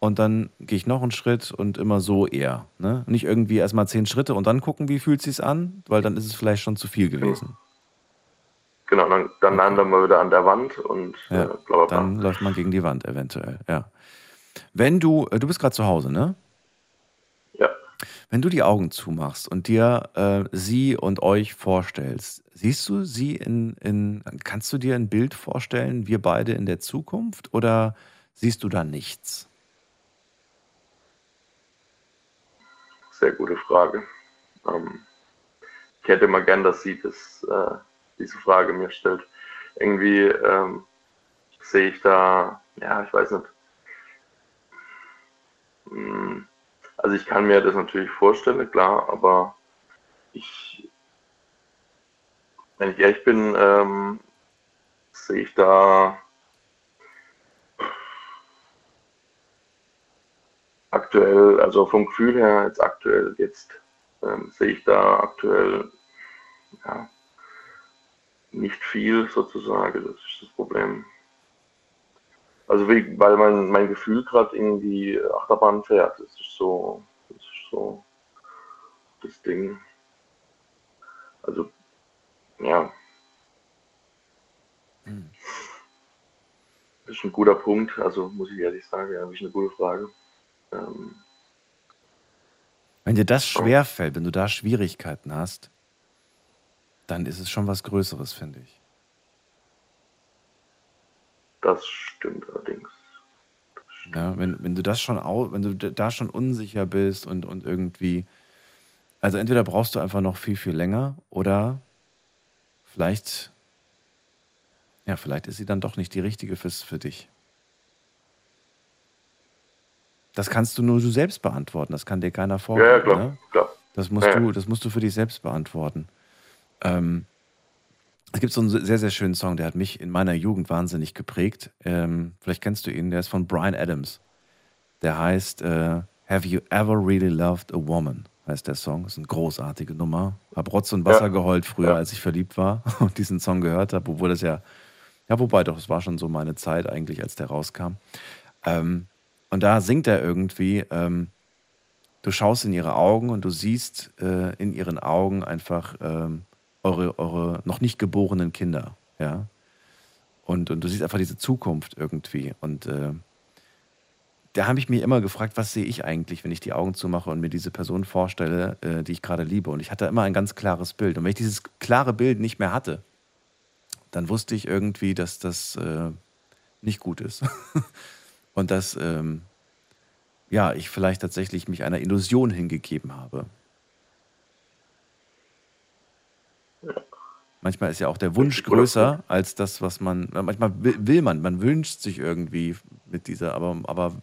Und dann gehe ich noch einen Schritt und immer so eher. Ne? Nicht irgendwie erstmal zehn Schritte und dann gucken, wie fühlt sich's an, weil dann ist es vielleicht schon zu viel gewesen. Genau, dann, dann landen wir wieder an der Wand und Ja, äh, bla bla bla. Dann läuft man gegen die Wand eventuell, ja. Wenn du, äh, du bist gerade zu Hause, ne? Ja. Wenn du die Augen zumachst und dir äh, sie und euch vorstellst, siehst du sie in, in, kannst du dir ein Bild vorstellen, wir beide in der Zukunft oder siehst du da nichts? Sehr gute Frage. Ähm, ich hätte mal gern, dass sie das, äh, diese Frage mir stellt. Irgendwie ähm, sehe ich da, ja, ich weiß nicht. Hm, Also ich kann mir das natürlich vorstellen, klar, aber ich, wenn ich ehrlich bin, ähm, sehe ich da aktuell, also vom Gefühl her jetzt aktuell, jetzt ähm, sehe ich da aktuell ja, nicht viel sozusagen, das ist das Problem. Also weil mein, mein Gefühl gerade irgendwie Achterbahn fährt, das ist so, das ist so das Ding. Also ja. Hm. Das ist ein guter Punkt, also muss ich ehrlich sagen, ja, ist eine gute Frage. Ähm, Wenn dir das schwerfällt, wenn du da Schwierigkeiten hast, dann ist es schon was Größeres, finde ich. das stimmt allerdings. Ja, wenn, wenn du das schon au, wenn du da schon unsicher bist und, und irgendwie, also entweder brauchst du einfach noch viel, viel länger oder vielleicht, ja, vielleicht ist sie dann doch nicht die richtige fürs, für dich. Das kannst du nur du selbst beantworten, das kann dir keiner vorgeben. Ja, ja, klar, Ne? klar. Das musst, Ja, ja. du, das musst du für dich selbst beantworten. Ähm, es gibt so einen sehr, sehr schönen Song, der hat mich in meiner Jugend wahnsinnig geprägt. Ähm, vielleicht kennst du ihn, der ist von Brian Adams. Der heißt äh, Have You Ever Really Loved a Woman? heißt der Song. ist eine großartige Nummer. Hab Rotz und Wasser Ja. geheult früher, als ich verliebt war und diesen Song gehört habe, obwohl das ja, ja, wobei doch, es war schon so meine Zeit eigentlich, als der rauskam. Ähm, und da singt er irgendwie, ähm, du schaust in ihre Augen und du siehst äh, in ihren Augen einfach ähm, eure, eure noch nicht geborenen Kinder, ja. Und, und du siehst einfach diese Zukunft irgendwie. Und äh, da habe ich mich immer gefragt, was sehe ich eigentlich, wenn ich die Augen zumache und mir diese Person vorstelle, äh, die ich gerade liebe. Und ich hatte immer ein ganz klares Bild. Und wenn ich dieses klare Bild nicht mehr hatte, dann wusste ich irgendwie, dass das äh, nicht gut ist. und dass ähm, ja, ich vielleicht tatsächlich mich einer Illusion hingegeben habe. Manchmal ist ja auch der Wunsch größer als das, was man. Manchmal will, man, man wünscht sich irgendwie mit dieser, aber, aber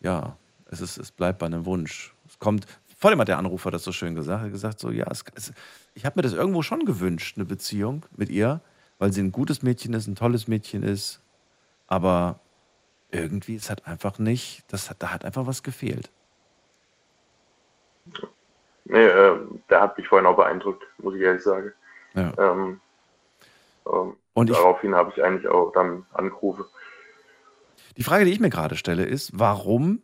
ja, es, ist, es bleibt bei einem Wunsch. Es kommt, vor dem hat der Anrufer das so schön gesagt, er hat gesagt, so, ja, es, es, ich habe mir das irgendwo schon gewünscht, eine Beziehung mit ihr, weil sie ein gutes Mädchen ist, ein tolles Mädchen ist, aber irgendwie, es hat einfach nicht, das hat, da hat einfach was gefehlt. Nee, äh, der hat mich vorhin auch beeindruckt, muss ich ehrlich sagen. Ja. Ähm, ähm, Und daraufhin habe ich eigentlich auch dann angerufen. Die Frage, die ich mir gerade stelle, ist, warum,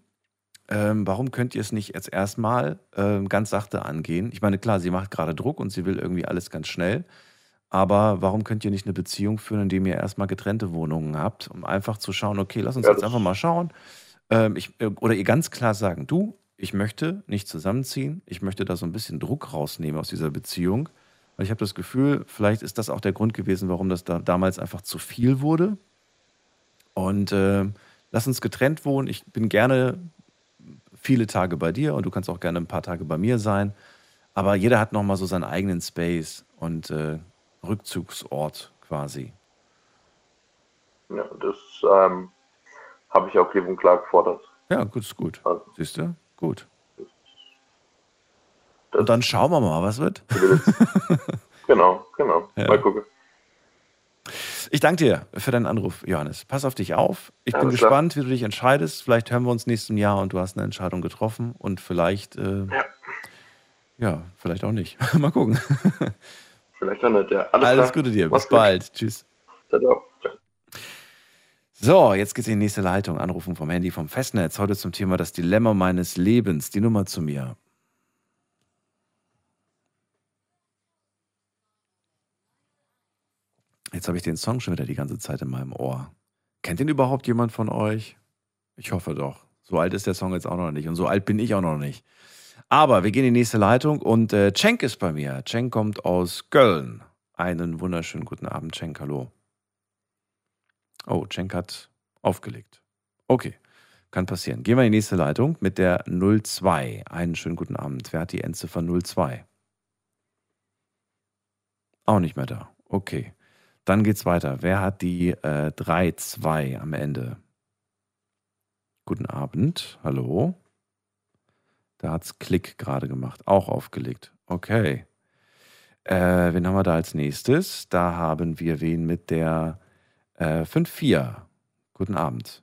ähm, warum könnt ihr es nicht jetzt erstmal ähm, ganz sachte angehen? Ich meine, klar, sie macht gerade Druck und sie will irgendwie alles ganz schnell. Aber warum könnt ihr nicht eine Beziehung führen, indem ihr erstmal getrennte Wohnungen habt, um einfach zu schauen, okay, lass uns Ja, jetzt einfach mal schauen. Ähm, ich, äh, oder ihr ganz klar sagen, du, ich möchte nicht zusammenziehen, ich möchte da so ein bisschen Druck rausnehmen aus dieser Beziehung. Weil ich habe das Gefühl, vielleicht ist das auch der Grund gewesen, warum das da damals einfach zu viel wurde. Und äh, lass uns getrennt wohnen. Ich bin gerne viele Tage bei dir und du kannst auch gerne ein paar Tage bei mir sein. Aber jeder hat nochmal so seinen eigenen Space und äh, Rückzugsort quasi. Ja, das ähm, habe ich auch klipp und klar gefordert. Ja, gut, ist gut. Also, Siehst du? Gut. Und dann schauen wir mal, was wird. genau, genau. Ja. Mal gucken. Ich danke dir für deinen Anruf, Johannes. Pass auf dich auf. Ich bin Alles klar. gespannt, wie du dich entscheidest. Vielleicht hören wir uns nächstes Jahr und du hast eine Entscheidung getroffen und vielleicht, äh, Ja. ja, vielleicht auch nicht. mal gucken. Vielleicht nicht, ja. Alles, Alles. Gute dir. Bis gut. bald. Tschüss. Ciao. So, jetzt geht's in die nächste Leitung. Anrufen vom Handy vom Festnetz. Heute zum Thema das Dilemma meines Lebens. Die Nummer zu mir. Jetzt habe ich den Song schon wieder die ganze Zeit in meinem Ohr. Kennt den überhaupt jemand von euch? Ich hoffe doch. So alt ist der Song jetzt auch noch nicht und so alt bin ich auch noch nicht. Aber wir gehen in die nächste Leitung und äh, Cenk ist bei mir. Cenk kommt aus Köln. Einen wunderschönen guten Abend, Cenk. Hallo. Oh, Cenk hat aufgelegt. Okay, kann passieren. Gehen wir in die nächste Leitung mit der 02. Einen schönen guten Abend. Wer hat die Endziffer 02? Auch nicht mehr da. Okay. Dann geht's weiter. Wer hat die äh, 3-2 am Ende? Guten Abend. Hallo. Da hat's Klick gerade gemacht. Auch aufgelegt. Okay. Äh, wen haben wir da als nächstes? Da haben wir wen mit der äh, 5-4. Guten Abend.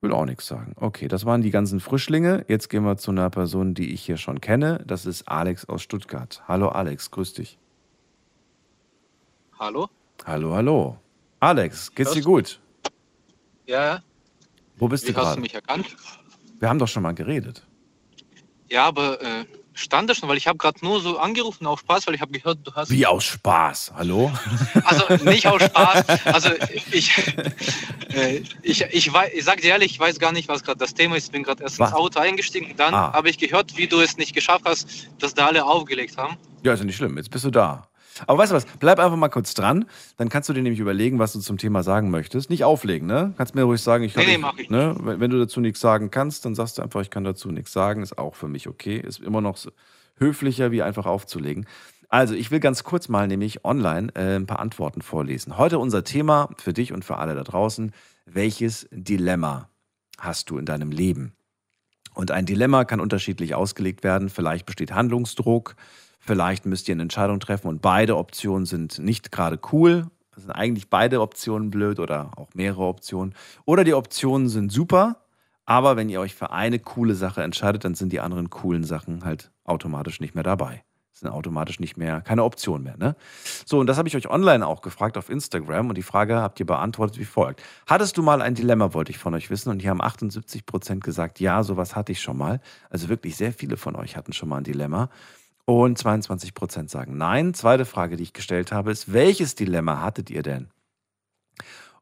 Will auch nichts sagen. Okay, das waren die ganzen Frischlinge. Jetzt gehen wir zu einer Person, die ich hier schon kenne. Das ist Alex aus Stuttgart. Hallo Alex, grüß dich. Hallo? Hallo, hallo. Alex, geht's dir gut? Ja, Wo bist wie du hast du gerade? mich erkannt? Wir haben doch schon mal geredet. Ja, aber äh, stand da schon, weil ich habe gerade nur so angerufen auf Spaß, weil ich habe gehört, du hast. Wie aus Spaß? Hallo? Also nicht aus Spaß. Also ich, äh, ich, ich, weiß, ich sage dir ehrlich, ich weiß gar nicht, was gerade das Thema ist. Ich bin gerade erst Was? ins Auto eingestiegen. Dann Ah. habe ich gehört, wie du es nicht geschafft hast, dass da alle aufgelegt haben. Ja, ist ja nicht schlimm. Jetzt bist du da. Aber weißt du was? Bleib einfach mal kurz dran. Dann kannst du dir nämlich überlegen, was du zum Thema sagen möchtest. Nicht auflegen, ne? Kannst mir ruhig sagen, ich kann Nee, nee, mach ich ne? Wenn, wenn du dazu nichts sagen kannst, dann sagst du einfach, ich kann dazu nichts sagen. Ist auch für mich okay. Ist immer noch so höflicher, wie einfach aufzulegen. Also, ich will ganz kurz mal nämlich online äh, ein paar Antworten vorlesen. Heute unser Thema für dich und für alle da draußen. Welches Dilemma hast du in deinem Leben? Und ein Dilemma kann unterschiedlich ausgelegt werden. Vielleicht besteht Handlungsdruck, vielleicht müsst ihr eine Entscheidung treffen und beide Optionen sind nicht gerade cool. Es sind eigentlich beide Optionen blöd oder auch mehrere Optionen. Oder die Optionen sind super, aber wenn ihr euch für eine coole Sache entscheidet, dann sind die anderen coolen Sachen halt automatisch nicht mehr dabei. Sind automatisch nicht mehr, keine Option mehr. Ne? So, und das habe ich euch online auch gefragt auf Instagram und die Frage habt ihr beantwortet wie folgt. Hattest du mal ein Dilemma, wollte ich von euch wissen. Und hier haben 78 Prozent gesagt, ja, sowas hatte ich schon mal. Also wirklich sehr viele von euch hatten schon mal ein Dilemma. Und 22 Prozent sagen nein. Zweite Frage, die ich gestellt habe, ist, welches Dilemma hattet ihr denn?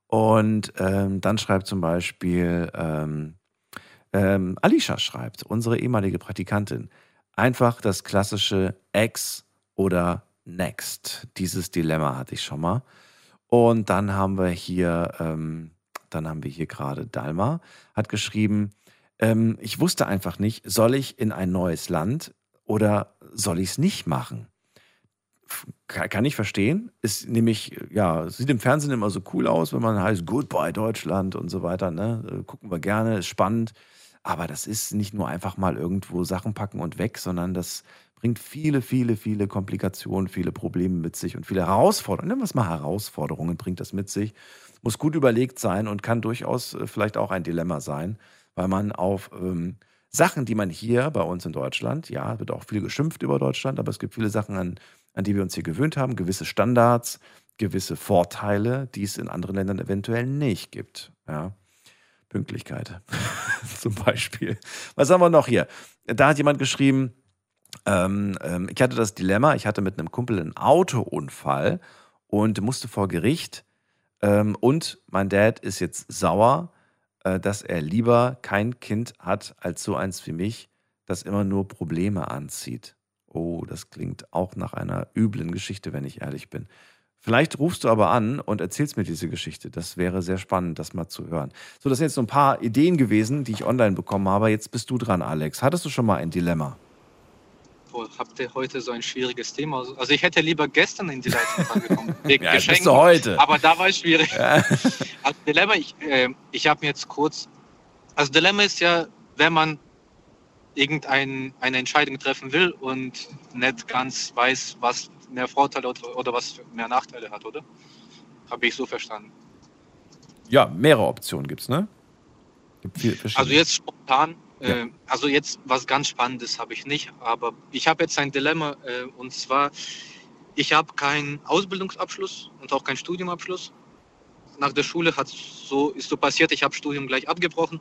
Und ähm, dann schreibt zum Beispiel ähm, ähm, Alicia schreibt, unsere ehemalige Praktikantin, einfach das klassische Ex oder Next. Dieses Dilemma hatte ich schon mal. Und dann haben wir hier, ähm, dann haben wir hier gerade Dalma, hat geschrieben, ähm, ich wusste einfach nicht, soll ich in ein neues Land oder soll ich es nicht machen? Kann, ich verstehen. Ist nämlich, ja, sieht im Fernsehen immer so cool aus, wenn man heißt Goodbye Deutschland und so weiter. Ne? Äh, Gucken wir gerne, ist spannend. Aber das ist nicht nur einfach mal irgendwo Sachen packen und weg, sondern das bringt viele, viele, viele Komplikationen, viele Probleme mit sich und viele Herausforderungen. Nennen wir es mal Herausforderungen, bringt das mit sich. Muss gut überlegt sein und kann durchaus äh, vielleicht auch ein Dilemma sein, weil man auf ähm, Sachen, die man hier bei uns in Deutschland, ja, wird auch viel geschimpft über Deutschland, aber es gibt viele Sachen, an, an die wir uns hier gewöhnt haben, gewisse Standards, gewisse Vorteile, die es in anderen Ländern eventuell nicht gibt. Ja. Pünktlichkeit zum Beispiel. Was haben wir noch hier? Da hat jemand geschrieben, ähm, ähm, ich hatte das Dilemma, ich hatte mit einem Kumpel einen Autounfall und musste vor Gericht. Ähm, und mein Dad ist jetzt sauer, dass er lieber kein Kind hat als so eins wie mich, das immer nur Probleme anzieht. Oh, das klingt auch nach einer üblen Geschichte, wenn ich ehrlich bin. Vielleicht rufst du aber an und erzählst mir diese Geschichte. Das wäre sehr spannend, das mal zu hören. So, das sind jetzt so ein paar Ideen gewesen, die ich online bekommen habe. Jetzt bist du dran, Alex. Hattest du schon mal ein Dilemma? Boah, habt ihr heute so ein schwieriges Thema? Also ich hätte lieber gestern in die Leitung reingekommen. Wegen Ja, jetzt bist Geschenken. du heute. Aber da war es schwierig. Ja. Also Dilemma, ich, äh, ich habe mir jetzt kurz. Also Dilemma ist ja, wenn man irgendeine eine Entscheidung treffen will und nicht ganz weiß, was mehr Vorteile oder, oder was mehr Nachteile hat, oder? Habe ich so verstanden. Ja, mehrere Optionen gibt es, ne? Gibt. Also jetzt spontan, Ja. äh, also jetzt was ganz Spannendes habe ich nicht, aber ich habe jetzt ein Dilemma äh, und zwar, ich habe keinen Ausbildungsabschluss und auch keinen Studiumabschluss. Nach der Schule hat so, ist so passiert, ich habe Studium gleich abgebrochen,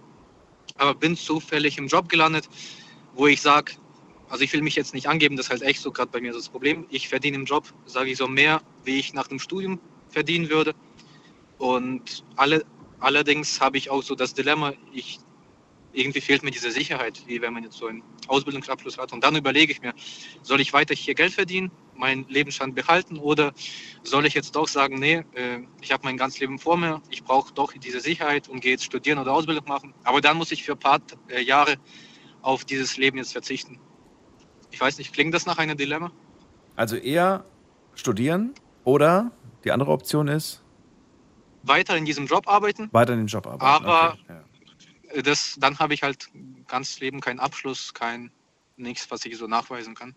aber bin zufällig im Job gelandet, wo ich sage, also ich will mich jetzt nicht angeben, das ist halt echt so gerade bei mir so das Problem. Ich verdiene im Job, sage ich so, mehr, wie ich nach dem Studium verdienen würde. Und alle, allerdings habe ich auch so das Dilemma, ich, irgendwie fehlt mir diese Sicherheit, wie wenn man jetzt so einen Ausbildungsabschluss hat. Und dann überlege ich mir, soll ich weiter hier Geld verdienen, meinen Lebensstand behalten oder soll ich jetzt doch sagen, nee, äh, ich habe mein ganzes Leben vor mir, ich brauche doch diese Sicherheit und gehe jetzt studieren oder Ausbildung machen. Aber dann muss ich für ein paar äh, Jahre auf dieses Leben jetzt verzichten. Ich weiß nicht, klingt das nach einem Dilemma? Also eher studieren oder die andere Option ist Weiter in diesem Job arbeiten, weiter in den Job arbeiten. Aber- Okay, ja. Das, dann habe ich halt ganz Leben keinen Abschluss, kein nichts, was ich so nachweisen kann.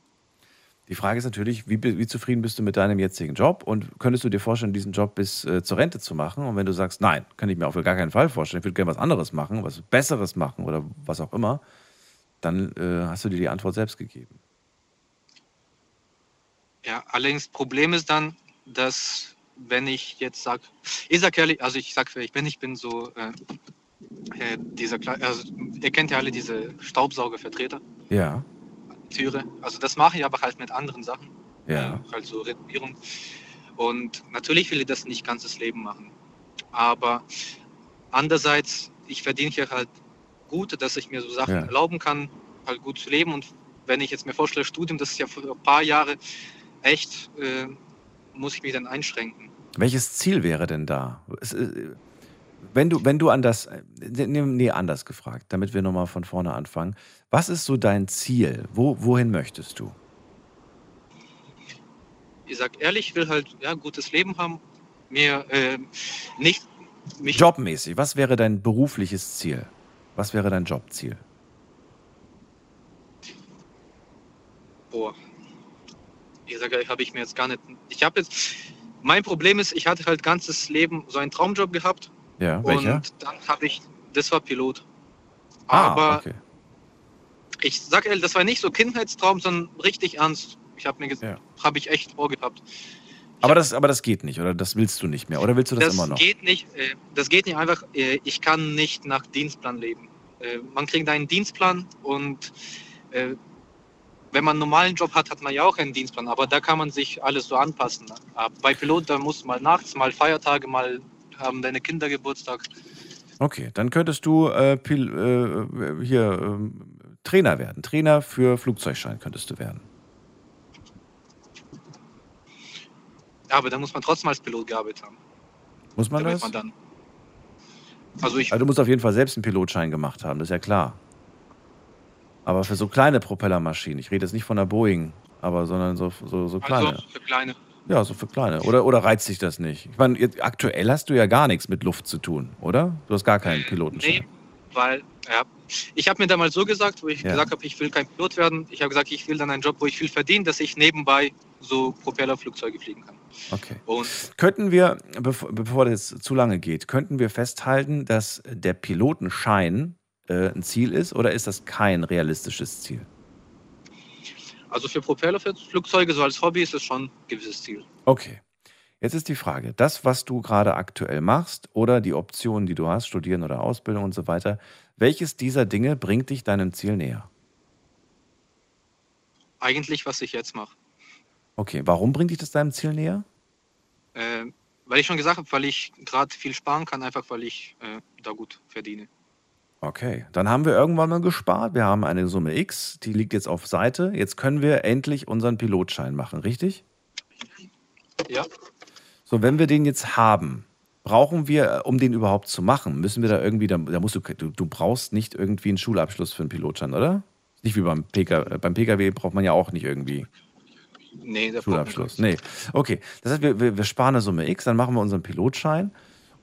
Die Frage ist natürlich, wie, wie zufrieden bist du mit deinem jetzigen Job und könntest du dir vorstellen, diesen Job bis äh, zur Rente zu machen? Und wenn du sagst, nein, kann ich mir auf gar keinen Fall vorstellen, ich würde gerne was anderes machen, was Besseres machen oder was auch immer, dann äh, hast du dir die Antwort selbst gegeben. Ja, allerdings Problem ist dann, dass wenn ich jetzt sage, ich sag ehrlich, also ich sag, wer ich bin, ich bin so äh, äh, dieser, also ihr kennt ja alle diese Staubsaugervertreter. Ja. führe. Also das mache ich aber halt mit anderen Sachen. Ja. Äh, halt so Renovierung. Und natürlich will ich das nicht ganzes Leben machen. Aber andererseits, ich verdiene hier halt gut, dass ich mir so Sachen Ja. erlauben kann, halt gut zu leben. Und wenn ich jetzt mir vorstelle, Studium, das ist ja für ein paar Jahre echt, äh, muss ich mich dann einschränken. Welches Ziel wäre denn da? Wenn du, wenn du an das, äh, nee, anders gefragt, damit wir nochmal von vorne anfangen. Was ist so dein Ziel? Wo, wohin möchtest du? Ich sag ehrlich, ich will halt ja, ein gutes Leben haben, mir äh, nicht mich Jobmäßig, was wäre dein berufliches Ziel? Was wäre dein Jobziel? Boah. Ich sage habe ich mir jetzt gar nicht. Ich habe jetzt. Mein Problem ist, ich hatte halt ganzes Leben so einen Traumjob gehabt. Ja, welcher? Und dann habe ich. Das war Pilot. Ah, Aber okay. ich sage ehrlich, das war nicht so Kindheitstraum, sondern richtig ernst. Ich habe mir gesagt, Ja. habe ich echt vorgehabt. Aber das, aber das geht nicht, oder das willst du nicht mehr? Oder willst du das, Das immer noch? geht nicht. Äh, das geht nicht einfach. Äh, ich kann nicht nach Dienstplan leben. Äh, man kriegt einen Dienstplan und wenn man einen normalen Job hat, hat man ja auch einen Dienstplan. Aber da kann man sich alles so anpassen. Bei Pilot, da muss mal nachts, mal Feiertage, mal haben deine Kinder Geburtstag. Okay, dann könntest du äh, Pil, äh, hier ähm, Trainer werden. Trainer für Flugzeugschein könntest du werden. Aber da muss man trotzdem als Pilot gearbeitet haben. Muss man damit das? man dann. Also ich, Also du musst auf jeden Fall selbst einen Pilotschein gemacht haben, das ist ja klar. Aber für so kleine Propellermaschinen, ich rede jetzt nicht von der Boeing, aber sondern so, so, so kleine. also für kleine. Ja, so für kleine. Oder, oder reizt dich das nicht? Ich meine, jetzt, aktuell hast du ja gar nichts mit Luft zu tun, oder? Du hast gar keinen Pilotenschein. Nee, weil, ja, ich habe mir damals so gesagt, wo ich Ja. gesagt habe, ich will kein Pilot werden. Ich habe gesagt, ich will dann einen Job, wo ich viel verdiene, dass ich nebenbei so Propellerflugzeuge fliegen kann. Okay. Und Könnten wir, bevor, bevor das zu lange geht, könnten wir festhalten, dass der Pilotenschein äh, ein Ziel ist oder ist das kein realistisches Ziel? Also für Propellerflugzeuge, so als Hobby, ist es schon ein gewisses Ziel. Okay. Jetzt ist die Frage, das, was du gerade aktuell machst oder die Optionen, die du hast, Studieren oder Ausbildung und so weiter, welches dieser Dinge bringt dich deinem Ziel näher? Eigentlich, was ich jetzt mache. Okay, warum bringt dich das deinem Ziel näher? Äh, weil ich schon gesagt habe, weil ich gerade viel sparen kann, einfach weil ich äh, da gut verdiene. Okay, dann haben wir irgendwann mal gespart. Wir haben eine Summe X, die liegt jetzt auf Seite. Jetzt können wir endlich unseren Pilotschein machen, richtig? Ja. So, wenn wir den jetzt haben, brauchen wir, um den überhaupt zu machen, müssen wir da irgendwie, da, musst du, du, du brauchst nicht irgendwie einen Schulabschluss für einen Pilotschein, oder? Nicht wie beim PKW. Beim PKW braucht man ja auch nicht irgendwie Nee, der Schulabschluss. Nee. Okay, das heißt, wir, wir, wir sparen eine Summe X, dann machen wir unseren Pilotschein.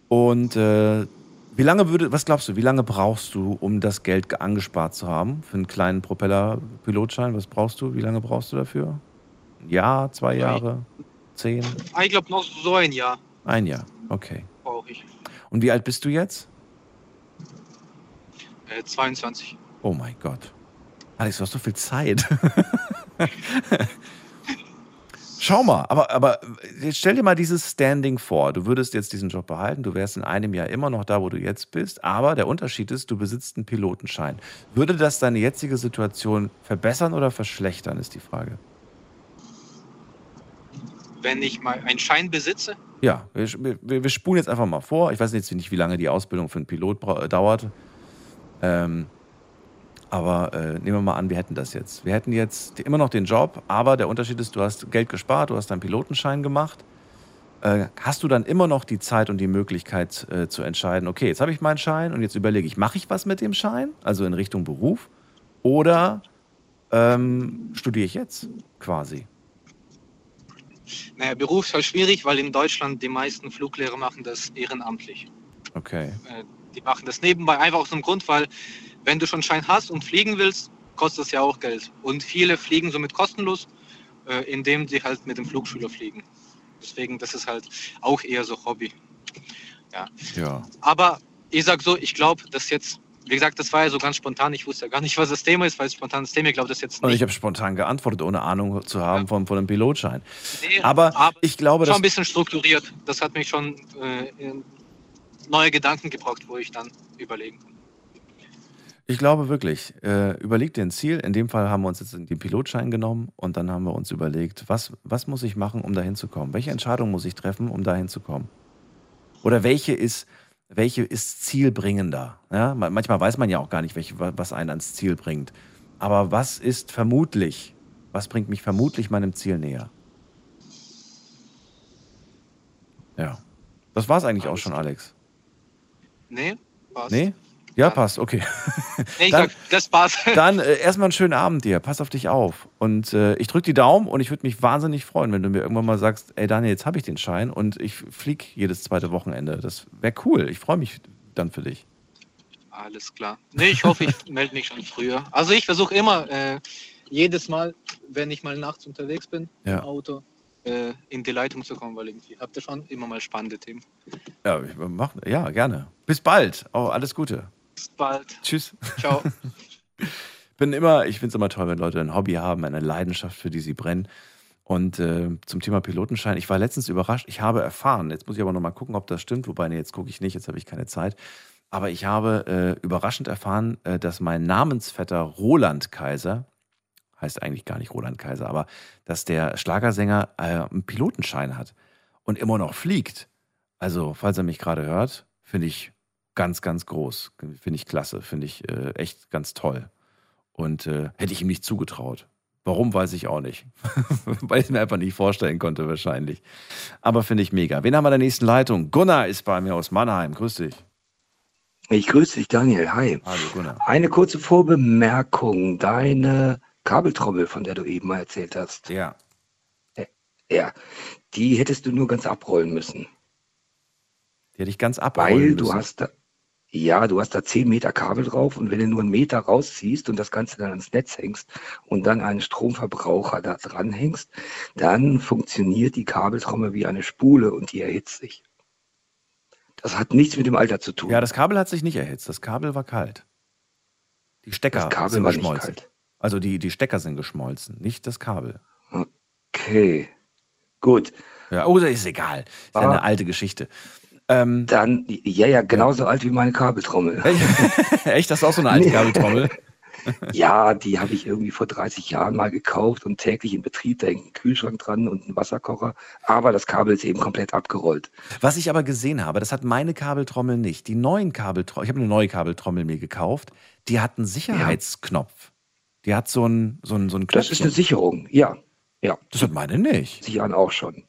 Und äh, wie lange würde, was glaubst du, wie lange brauchst du, um das Geld ge- angespart zu haben für einen kleinen Propeller-Pilotschein? Was brauchst du? Wie lange brauchst du dafür? Ein Jahr, zwei Jahre, zehn? Ich glaube, noch so ein Jahr Ein Jahr, okay. brauche ich. Und wie alt bist du jetzt? Äh, 22. Oh mein Gott. Alex, du hast so viel Zeit. Schau mal, aber, aber jetzt stell dir mal dieses Standing vor. Du würdest jetzt diesen Job behalten, du wärst in einem Jahr immer noch da, wo du jetzt bist, aber der Unterschied ist, du besitzt einen Pilotenschein. Würde das deine jetzige Situation verbessern oder verschlechtern, ist die Frage. Wenn ich mal einen Schein besitze, Ja, wir, wir, wir spulen jetzt einfach mal vor. Ich weiß jetzt nicht, wie lange die Ausbildung für einen Pilot dauert. Ähm, aber äh, nehmen wir mal an, wir hätten das jetzt. Wir hätten jetzt immer noch den Job, aber der Unterschied ist, du hast Geld gespart, du hast deinen Pilotenschein gemacht. Äh, hast du dann immer noch die Zeit und die Möglichkeit äh, zu entscheiden, okay, jetzt habe ich meinen Schein und jetzt überlege ich, mache ich was mit dem Schein, also in Richtung Beruf, oder ähm, studiere ich jetzt quasi? naja, Beruf ist halt schwierig, weil in Deutschland die meisten Fluglehrer machen das ehrenamtlich. Okay. Äh, die machen das nebenbei einfach aus dem Grund, weil wenn du schon Schein hast und fliegen willst, kostet das ja auch Geld. Und viele fliegen somit kostenlos, äh, indem sie halt mit dem Flugschüler fliegen. Deswegen, das ist halt auch eher so Hobby. Ja. Ja. Aber ich sag so, ich glaube, dass jetzt, wie gesagt, das war ja so ganz spontan. Ich wusste ja gar nicht, was das Thema ist, weil es spontan das Thema, ich glaube, das jetzt Und nicht. ich habe spontan geantwortet, ohne Ahnung zu haben von, von einem Pilotschein. Nee, Aber, ich glaube, schon ein bisschen strukturiert. Das hat mich schon äh, in neue Gedanken gebracht, wo ich dann überlegen kann. Ich glaube wirklich. Äh, überleg dir ein Ziel. In dem Fall haben wir uns jetzt den Pilotschein genommen und dann haben wir uns überlegt, was, was muss ich machen, um dahin zu kommen? Welche Entscheidung muss ich treffen, um dahin zu kommen? Oder welche ist, welche ist zielbringender? Ja? Ma- Manchmal weiß man ja auch gar nicht, welche, wa- was einen ans Ziel bringt. Aber was ist vermutlich, was bringt mich vermutlich meinem Ziel näher? Ja. Das war es eigentlich auch schon, Alex. Nee, passt. Nee? Ja, passt, okay. Nee, ich Dann- sag, das passt. Dann äh, erstmal einen schönen Abend dir. Pass auf dich auf. Und äh, ich drücke die Daumen und ich würde mich wahnsinnig freuen, wenn du mir irgendwann mal sagst, ey Daniel, jetzt habe ich den Schein und ich fliege jedes zweite Wochenende. Das wäre cool. Ich freue mich dann für dich. Alles klar. Nee, ich hoffe, ich melde mich schon früher. Also ich versuche immer, äh, jedes Mal, wenn ich mal nachts unterwegs bin Ja. im Auto, äh, in die Leitung zu kommen, weil irgendwie habt ihr schon immer mal spannende Themen. Ja, ich mach, ja, gerne. Bis bald. Oh, alles Gute. Bis bald. Tschüss. Ciao. bin immer, ich finde es immer toll, wenn Leute ein Hobby haben, eine Leidenschaft, für die sie brennen. Und äh, zum Thema Pilotenschein, ich war letztens überrascht, ich habe erfahren, jetzt muss ich aber noch mal gucken, ob das stimmt, wobei, nee, jetzt gucke ich nicht, jetzt habe ich keine Zeit. Aber ich habe äh, überraschend erfahren, äh, dass mein Namensvetter Roland Kaiser, heißt eigentlich gar nicht Roland Kaiser, aber dass der Schlagersänger äh, einen Pilotenschein hat und immer noch fliegt. Also, falls er mich gerade hört, finde ich ganz, ganz groß. Finde ich klasse, finde ich äh, echt ganz toll. Und äh, hätte ich ihm nicht zugetraut. Warum, weiß ich auch nicht. Weil ich es mir einfach nicht vorstellen konnte, wahrscheinlich. Aber finde ich mega. Wen haben wir in der nächsten Leitung? Gunnar ist bei mir aus Mannheim. Grüß dich. Ich grüße dich, Daniel. Hi. Hallo, Gunnar. Eine kurze Vorbemerkung. Deine Kabeltrommel, von der du eben mal erzählt hast. Ja. Ja, die hättest du nur ganz abrollen müssen. Die hätte ich ganz abrollen Weil müssen. du hast da, ja, du hast da 10 Meter Kabel drauf und wenn du nur einen Meter rausziehst und das Ganze dann ans Netz hängst und dann einen Stromverbraucher da dran hängst, dann funktioniert die Kabeltrommel wie eine Spule und die erhitzt sich. Das hat nichts mit dem Alter zu tun. Ja, das Kabel hat sich nicht erhitzt. Das Kabel war kalt. Die Stecker Das Kabel sind war nicht geschmolzen. kalt. Also die, die Stecker sind geschmolzen, nicht das Kabel. Okay, gut. Ja, oh, das ist egal. Ist ja Ah. eine alte Geschichte. Ähm, Dann, ja, ja, genauso alt wie meine Kabeltrommel. Echt? Das ist auch so eine alte Kabeltrommel? Ja, die habe ich irgendwie vor 30 Jahren mal gekauft und täglich in Betrieb. Da hängt ein Kühlschrank dran und ein Wasserkocher. Aber das Kabel ist eben komplett abgerollt. Was ich aber gesehen habe, das hat meine Kabeltrommel nicht. Die neuen Kabeltrommel, ich habe eine neue Kabeltrommel mir gekauft, die hat einen Sicherheitsknopf. Die hat so einen so einen, so einen Das ist eine Knöpfchen. Sicherung, ja. ja. Das hat meine nicht. Sie an auch schon.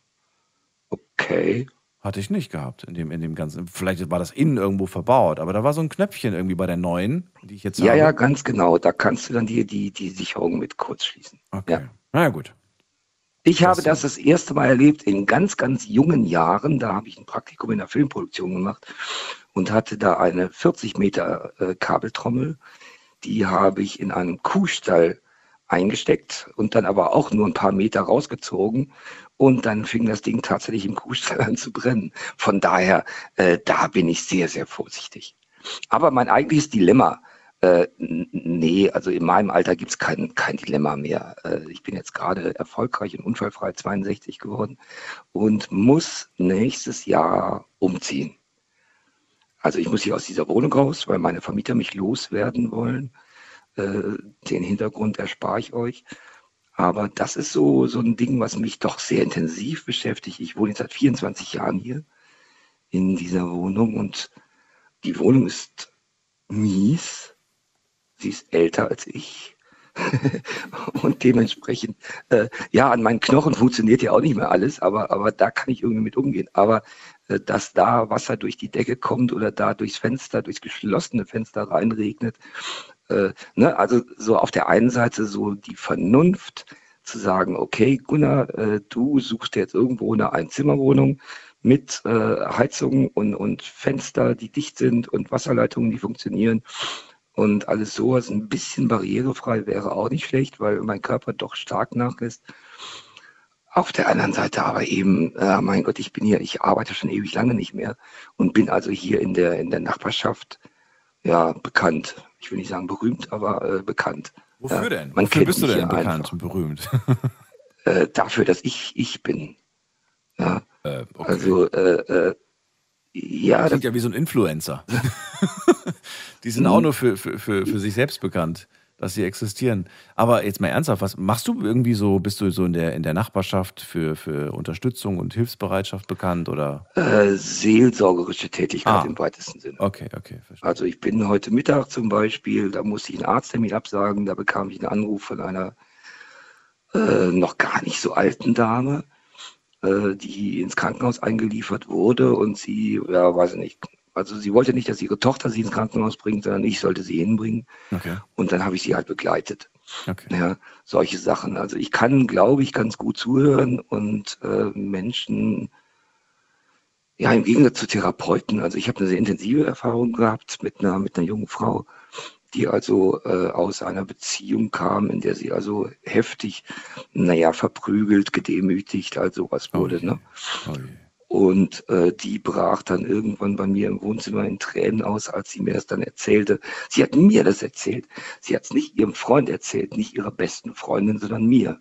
Okay. Hatte ich nicht gehabt in dem, in dem ganzen. Vielleicht war das innen irgendwo verbaut, aber da war so ein Knöpfchen irgendwie bei der neuen, die ich jetzt Ja, habe. ja, ganz genau. Da kannst du dann die, die, die Sicherung mit kurz schließen. Okay. Ja. Na ja, gut. Ich habe das das erste Mal erlebt in ganz, ganz jungen Jahren. Da habe ich ein Praktikum in der Filmproduktion gemacht und hatte da eine 40 Meter äh, Kabeltrommel. Die habe ich in einem Kuhstall eingesteckt und dann aber auch nur ein paar Meter rausgezogen. Und dann fing das Ding tatsächlich im Kuhstall an zu brennen. Von daher, äh, da bin ich sehr, sehr vorsichtig. Aber mein eigentliches Dilemma, äh, nee, also in meinem Alter gibt's kein, kein Dilemma mehr. Äh, ich bin jetzt gerade erfolgreich und unfallfrei 62 geworden und muss nächstes Jahr umziehen. Also ich muss hier aus dieser Wohnung raus, weil meine Vermieter mich loswerden wollen. Äh, den Hintergrund erspare ich euch. Aber das ist so, so ein Ding, was mich doch sehr intensiv beschäftigt. Ich wohne jetzt seit 24 Jahren hier in dieser Wohnung und die Wohnung ist mies. Sie ist älter als ich. und dementsprechend, äh, ja, an meinen Knochen funktioniert ja auch nicht mehr alles, aber, aber da kann ich irgendwie mit umgehen. Aber äh, dass da Wasser durch die Decke kommt oder da durchs Fenster, durchs geschlossene Fenster reinregnet, äh, ne, also so auf der einen Seite so die Vernunft zu sagen, okay, Gunnar, äh, du suchst jetzt irgendwo eine Einzimmerwohnung mit äh, Heizung und, und Fenster, die dicht sind und Wasserleitungen, die funktionieren und alles sowas ein bisschen barrierefrei wäre auch nicht schlecht, weil mein Körper doch stark nachlässt. Auf der anderen Seite aber eben, äh, mein Gott, ich bin hier, ich arbeite schon ewig lange nicht mehr und bin also hier in der, in der Nachbarschaft ja bekannt. Ich will nicht sagen berühmt, aber äh, bekannt. Wofür ja, denn? Man Wofür bist du denn bekannt einfach. und berühmt? Äh, dafür, dass ich ich bin. Ja. Äh, okay. Also äh, äh, ja, Klingt ja wie so ein Influencer. Die sind auch nur für, für, für, für sich selbst bekannt, dass sie existieren. Aber jetzt mal ernsthaft, was machst du irgendwie so, bist du so in der, in der Nachbarschaft für, für Unterstützung und Hilfsbereitschaft bekannt oder? Äh, seelsorgerische Tätigkeit Ah. im weitesten Sinne. Okay, okay, verstehe. Also ich bin heute Mittag zum Beispiel, da musste ich einen Arzttermin absagen, da bekam ich einen Anruf von einer äh, noch gar nicht so alten Dame, äh, die ins Krankenhaus eingeliefert wurde und sie, ja, weiß ich nicht, also sie wollte nicht, dass ihre Tochter sie ins Krankenhaus bringt, sondern ich sollte sie hinbringen Okay, und dann habe ich sie halt begleitet. okay. Ja, solche Sachen. Also ich kann, glaube ich, ganz gut zuhören und äh, Menschen, ja, im Gegensatz zu Therapeuten, also ich habe eine sehr intensive Erfahrung gehabt mit einer, mit einer jungen Frau, die also äh, aus einer Beziehung kam, in der sie also heftig, naja, verprügelt, gedemütigt, also was wurde, ne? Oh je. Und äh, die brach dann irgendwann bei mir im Wohnzimmer in Tränen aus, als sie mir das dann erzählte. Sie hat mir das erzählt. Sie hat es nicht ihrem Freund erzählt, nicht ihrer besten Freundin, sondern mir.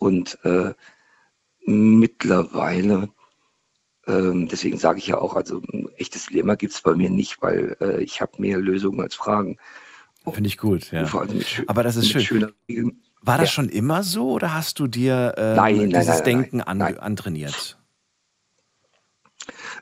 Und äh, mittlerweile, ähm, deswegen sage ich ja auch, also ein echtes Dilemma gibt es bei mir nicht, weil äh, ich habe mehr Lösungen als Fragen. Finde ich gut, ja. Vor allem mit schö- Aber das ist schön. War das Ja. schon immer so oder hast du dir ähm, Nein, nein, dieses nein, Denken an, antrainiert?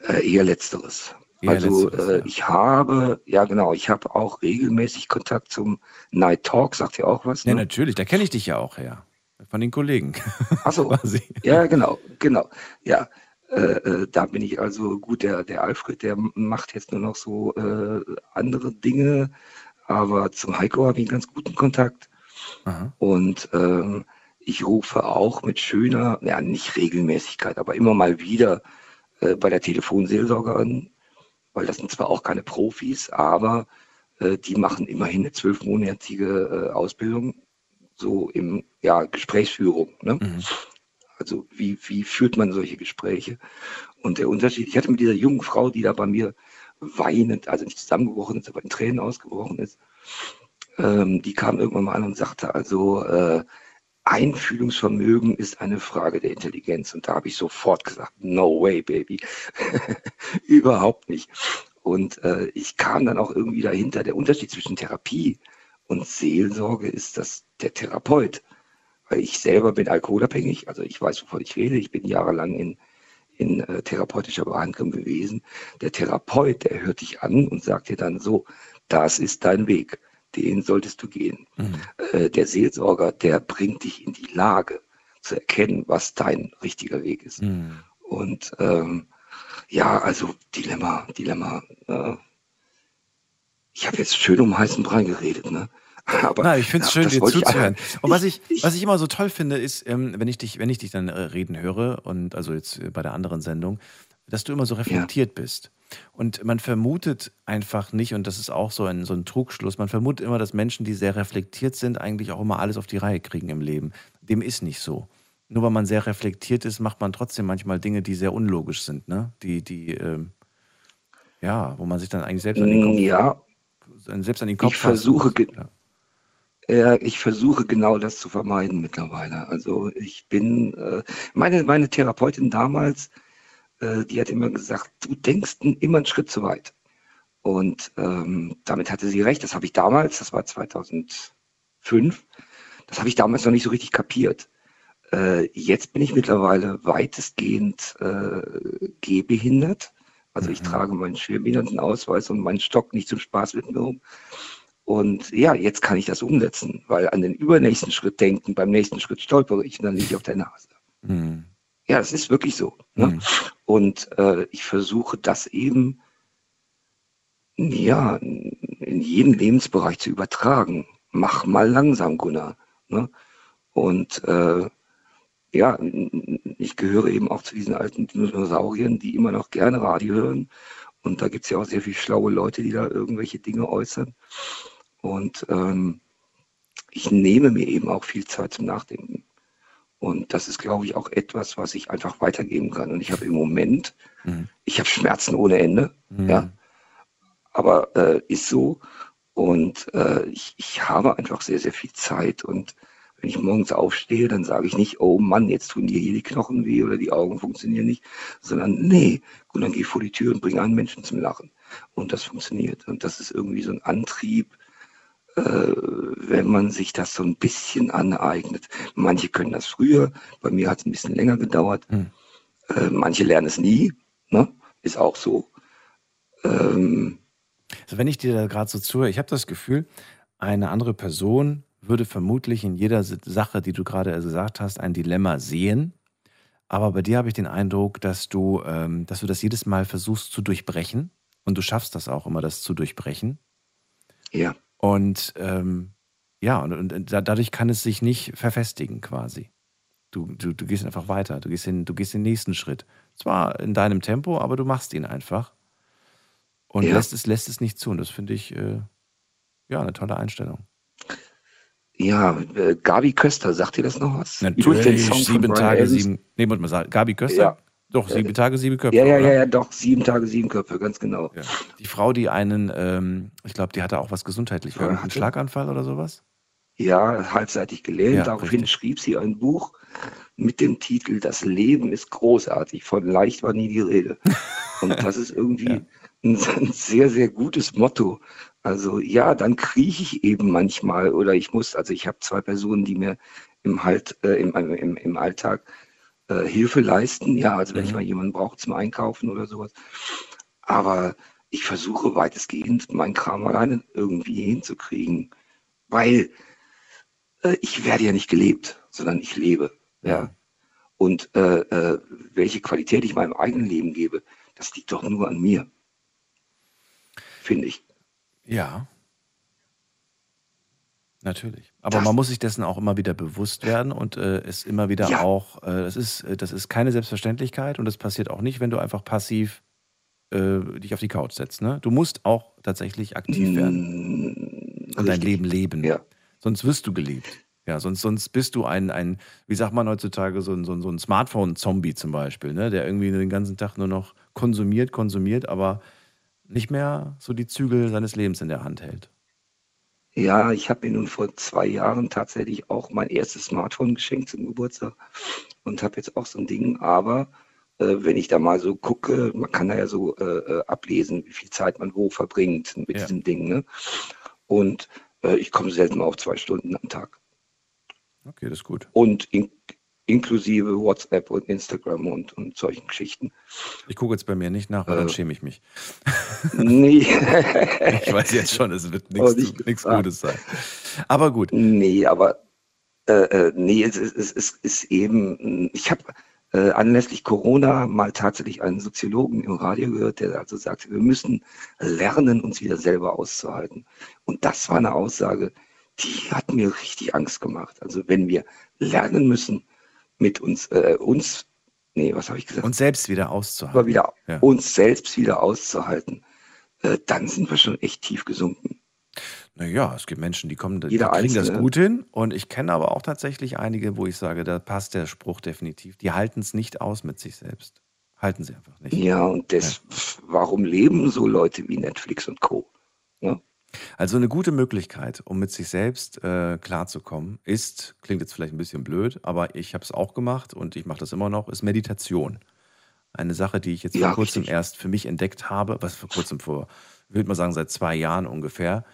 Äh, eher letzteres. Eher also letzteres, äh, ja. ich habe, ja genau, ich habe auch regelmäßig Kontakt zum Night Talk, sagt ihr auch was? Ja, Ne? natürlich, da kenne ich dich ja auch her. Von den Kollegen. Achso, ja genau, genau. Ja, äh, äh, da bin ich also gut, der, der Alfred, der macht jetzt nur noch so äh, andere Dinge, aber zum Heiko habe ich einen ganz guten Kontakt. Aha. Und ähm, ich rufe auch mit schöner, ja nicht Regelmäßigkeit, aber immer mal wieder äh, bei der Telefonseelsorge an, weil das sind zwar auch keine Profis, aber äh, die machen immerhin eine zwölfmonatige äh, Ausbildung, so im ja, Gesprächsführung. Ne? Mhm. Also wie, wie führt man solche Gespräche? Und der Unterschied, ich hatte mit dieser jungen Frau, die da bei mir weinend, also nicht zusammengebrochen ist, aber in Tränen ausgebrochen ist, ähm, die kam irgendwann mal an und sagte, also äh, Einfühlungsvermögen ist eine Frage der Intelligenz. Und da habe ich sofort gesagt, no way, baby. Überhaupt nicht. Und äh, ich kam dann auch irgendwie dahinter, der Unterschied zwischen Therapie und Seelsorge ist, dass der Therapeut, weil ich selber bin alkoholabhängig, also ich weiß, wovon ich rede, ich bin jahrelang in, in äh, therapeutischer Behandlung gewesen. Der Therapeut, der hört dich an und sagt dir dann so, das ist dein Weg, den solltest du gehen. Mhm. Äh, der Seelsorger, der bringt dich in die Lage zu erkennen, was dein richtiger Weg ist. Mhm. Und ähm, ja, also Dilemma, Dilemma. Äh, ich habe jetzt schön um heißen Brei geredet, ne? Aber Na, ich finde es schön, dir wollte ich- zuzuhören. Und was ich, was ich immer so toll finde, ist, ähm, wenn ich dich, wenn ich dich dann äh, reden höre und also jetzt äh, bei der anderen Sendung, dass du immer so reflektiert bist. Und man vermutet einfach nicht, und das ist auch so ein, so ein Trugschluss, man vermutet immer, dass Menschen, die sehr reflektiert sind, eigentlich auch immer alles auf die Reihe kriegen im Leben. Dem ist nicht so. Nur weil man sehr reflektiert ist, macht man trotzdem manchmal Dinge, die sehr unlogisch sind, ne? Die, die, ähm, ja, wo man sich dann eigentlich selbst an den Kopf, Ja, selbst an den Kopf ich versuche, Ja. Ja, ich versuche genau das zu vermeiden mittlerweile. Also ich bin, äh, meine, meine Therapeutin damals, äh, die hat immer gesagt, du denkst immer einen Schritt zu weit. Und ähm, damit hatte sie recht. Das habe ich damals, das war 2005, das habe ich damals noch nicht so richtig kapiert. Äh, jetzt bin ich mittlerweile weitestgehend äh, gehbehindert. Also ich Mhm. trage meinen Schwerbehindertenausweis und meinen Stock nicht zum Spaß mit mir um. Und ja, jetzt kann ich das umsetzen, weil an den übernächsten Schritt denken, beim nächsten Schritt stolpere ich und dann liege ich auf der Nase. Mhm. Ja, das ist wirklich so. Ne? Mhm. Und äh, ich versuche das eben, ja, in jeden Lebensbereich zu übertragen. Mach mal langsam, Gunnar. Ne? Und äh, ja, ich gehöre eben auch zu diesen alten Dinosauriern, die immer noch gerne Radio hören. Und da gibt es ja auch sehr viele schlaue Leute, die da irgendwelche Dinge äußern. Und ähm, ich nehme mir eben auch viel Zeit zum Nachdenken. Und das ist, glaube ich, auch etwas, was ich einfach weitergeben kann. Und ich habe im Moment, Mhm. ich habe Schmerzen ohne Ende, Mhm. ja, aber äh, ist so. Und äh, ich, ich habe einfach sehr, sehr viel Zeit. Und wenn ich morgens aufstehe, dann sage ich nicht, oh Mann, jetzt tun dir hier die Knochen weh oder die Augen funktionieren nicht, sondern nee, gut, dann geh vor die Tür und bring einen Menschen zum Lachen. Und das funktioniert. Und das ist irgendwie so ein Antrieb, wenn man sich das so ein bisschen aneignet. Manche können das früher, bei mir hat es ein bisschen länger gedauert. Hm. Äh, manche lernen es nie, ne? ist auch so. Ähm, Also wenn ich dir da gerade so zuhöre, ich habe das Gefühl, eine andere Person würde vermutlich in jeder Sache, die du gerade gesagt hast, ein Dilemma sehen. Aber bei dir habe ich den Eindruck, dass du, ähm, dass du das jedes Mal versuchst zu durchbrechen. Und du schaffst das auch immer, das zu durchbrechen. ja. Und ähm, ja, und, und da, dadurch kann es sich nicht verfestigen quasi. Du, du, du gehst einfach weiter, du gehst, in, du gehst den nächsten Schritt. Zwar in deinem Tempo, aber du machst ihn einfach. Und Ja. lässt, es, lässt es nicht zu. Und das finde ich äh, ja eine tolle Einstellung. Ja, äh, Gabi Köster, sagt dir das noch was? Natürlich, sieben Tage, sieben. Nee, muss man sagen, Gabi Köster? Ja. Doch, sieben Äh, Tage, sieben Köpfe. Ja, ja, oder? ja, ja, doch, sieben Tage, sieben Köpfe, ganz genau. Ja. Die Frau, die einen, ähm, ich glaube, die hatte auch was gesundheitlich, Ja, hatte. Schlaganfall oder sowas? Ja, halbseitig gelähmt. Ja, Daraufhin richtig. schrieb sie ein Buch mit dem Titel Das Leben ist großartig. Von leicht war nie die Rede. Und das ist irgendwie ein, ein sehr, sehr gutes Motto. Also ja, dann krieche ich eben manchmal oder ich muss, also ich habe zwei Personen, die mir im halt äh, im, im, im Alltag äh, Hilfe leisten. Ja, also wenn ich Mhm. mal jemanden brauche zum Einkaufen oder sowas. Aber ich versuche weitestgehend meinen Kram alleine irgendwie hinzukriegen, weil äh, ich werde ja nicht gelebt, sondern ich lebe. Ja. Und äh, äh, welche Qualität ich meinem eigenen Leben gebe, das liegt doch nur an mir. Finde ich. Ja. Natürlich. Aber Das- man muss sich dessen auch immer wieder bewusst werden und äh, es immer wieder Ja. auch, äh, das, ist, äh, das ist keine Selbstverständlichkeit und das passiert auch nicht, wenn du einfach passiv äh, dich auf die Couch setzt. Ne? Du musst auch tatsächlich aktiv werden und dein Leben leben. Ja. Sonst wirst du gelebt. Ja, sonst, sonst bist du ein, ein, wie sagt man heutzutage, so ein, so ein, so ein Smartphone-Zombie zum Beispiel, ne? der irgendwie den ganzen Tag nur noch konsumiert, konsumiert, aber nicht mehr so die Zügel seines Lebens in der Hand hält. Ja, ich habe mir nun vor zwei Jahren tatsächlich auch mein erstes Smartphone geschenkt zum Geburtstag und habe jetzt auch so ein Ding. Aber äh, wenn ich da mal so gucke, man kann da ja so äh, äh, ablesen, wie viel Zeit man wo verbringt mit Ja. diesem Ding. Ne? Und äh, ich komme selten mal auf zwei Stunden am Tag. Okay, das ist gut. Und in, inklusive WhatsApp und Instagram und, und solchen Geschichten. Ich gucke jetzt bei mir nicht nach, weil dann Äh, schäme ich mich. Nee. ich weiß jetzt schon, es wird nichts nicht nichts gefragt. Gutes sein. Aber gut. Nee, aber äh, äh, nee, es, ist- es, es ist eben, ich habe äh, anlässlich Corona mal tatsächlich einen Soziologen im Radio gehört, der also sagte, wir müssen lernen, uns wieder selber auszuhalten. Und das war eine Aussage, die hat mir richtig Angst gemacht. Also wenn wir lernen müssen, mit uns, äh, uns, nee, was habe ich gesagt? Uns selbst wieder auszuhalten. Aber wieder Ja. uns selbst wieder auszuhalten, äh, dann sind wir schon echt tief gesunken. Naja, es gibt Menschen, die kommen, die Jeder kriegen das Einzelne. gut hin. Und ich kenne aber auch tatsächlich einige, wo ich sage, da passt der Spruch definitiv. Die halten es nicht aus mit sich selbst. Halten sie einfach nicht. Ja, und das, warum leben so Leute wie Netflix und Co.? Ja? Also eine gute Möglichkeit, um mit sich selbst äh, klarzukommen, ist, klingt jetzt vielleicht ein bisschen blöd, aber ich habe es auch gemacht und ich mache das immer noch, ist Meditation. Eine Sache, die ich jetzt vor Ja, kurzem richtig. erst für mich entdeckt habe, was vor kurzem vor, ich würde mal sagen, seit zwei Jahren ungefähr,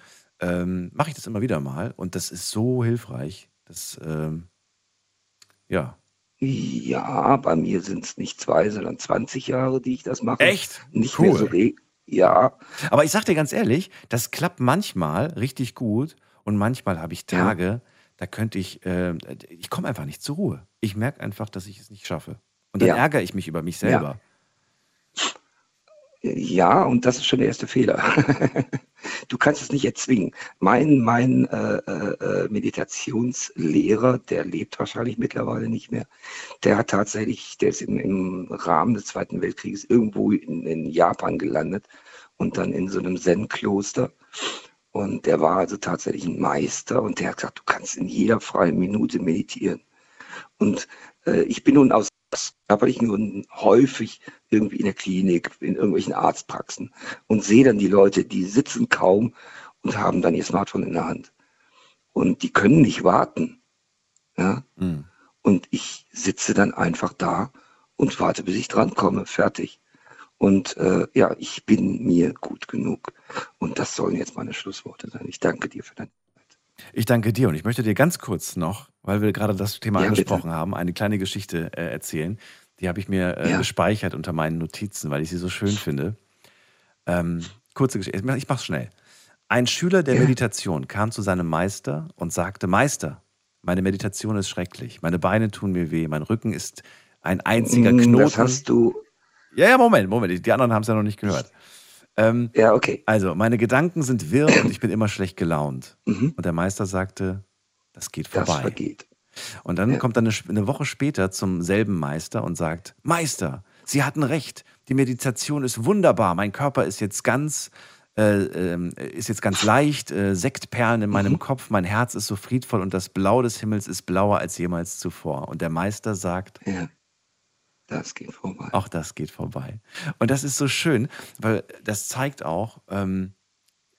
ähm, mache ich das immer wieder mal und das ist so hilfreich. Das, ähm, ja. Ja, bei mir sind es nicht zwei, sondern 20 Jahre, die ich das mache. Echt? Nicht Cool. mehr so reg. Ja, Aber ich sag dir ganz ehrlich, das klappt manchmal richtig gut und manchmal habe ich Tage, da könnte ich, äh, ich komme einfach nicht zur Ruhe. Ich merke einfach, dass ich es nicht schaffe. Und dann Ja. ärgere ich mich über mich selber. ja, und das ist schon der erste Fehler. du kannst es nicht erzwingen. Mein, mein äh, äh, Meditationslehrer, der lebt wahrscheinlich mittlerweile nicht mehr, der hat tatsächlich, der ist im, im Rahmen des Zweiten Weltkrieges irgendwo in, in Japan gelandet und dann in so einem Zen-Kloster. Und der war also tatsächlich ein Meister und der hat gesagt, du kannst in jeder freien Minute meditieren. Und äh, ich bin nun aus körperlichen Gründen häufig irgendwie in der Klinik, in irgendwelchen Arztpraxen und sehe dann die Leute, die sitzen kaum und haben dann ihr Smartphone in der Hand. Und die können nicht warten. Ja? Mhm. Und ich sitze dann einfach da und warte, bis ich drankomme, fertig. Und äh, ja, ich bin mir gut genug. Und das sollen jetzt meine Schlussworte sein. Ich danke dir für deine Ich danke dir und ich möchte dir ganz kurz noch, weil wir gerade das Thema Ja, angesprochen bitte. haben, eine kleine Geschichte äh, erzählen. Die habe ich mir äh, Ja. gespeichert unter meinen Notizen, weil ich sie so schön finde. Ähm, kurze Geschichte, ich mach- ich mach's schnell. Ein Schüler der Ja. Meditation kam zu seinem Meister und sagte: Meister, meine Meditation ist schrecklich. Meine Beine tun mir weh. Mein Rücken ist ein einziger Mm, Knoten. Das hast du. Ja, ja, Moment, Moment. Die anderen haben es ja noch nicht gehört. Ähm, Ja, okay. also, meine Gedanken sind wirr und ich bin immer schlecht gelaunt. Mhm. Und der Meister sagte, das geht Das vorbei. vergeht. Und dann Ja. kommt er eine, eine Woche später zum selben Meister und sagt, Meister, Sie hatten recht, die Meditation ist wunderbar, mein Körper ist jetzt ganz, äh, ähm, ist jetzt ganz leicht, äh, Sektperlen in meinem Mhm. Kopf, mein Herz ist so friedvoll und das Blau des Himmels ist blauer als jemals zuvor. Und der Meister sagt, Ja. Das geht vorbei. auch das geht vorbei. Und das ist so schön, weil das zeigt auch, ähm,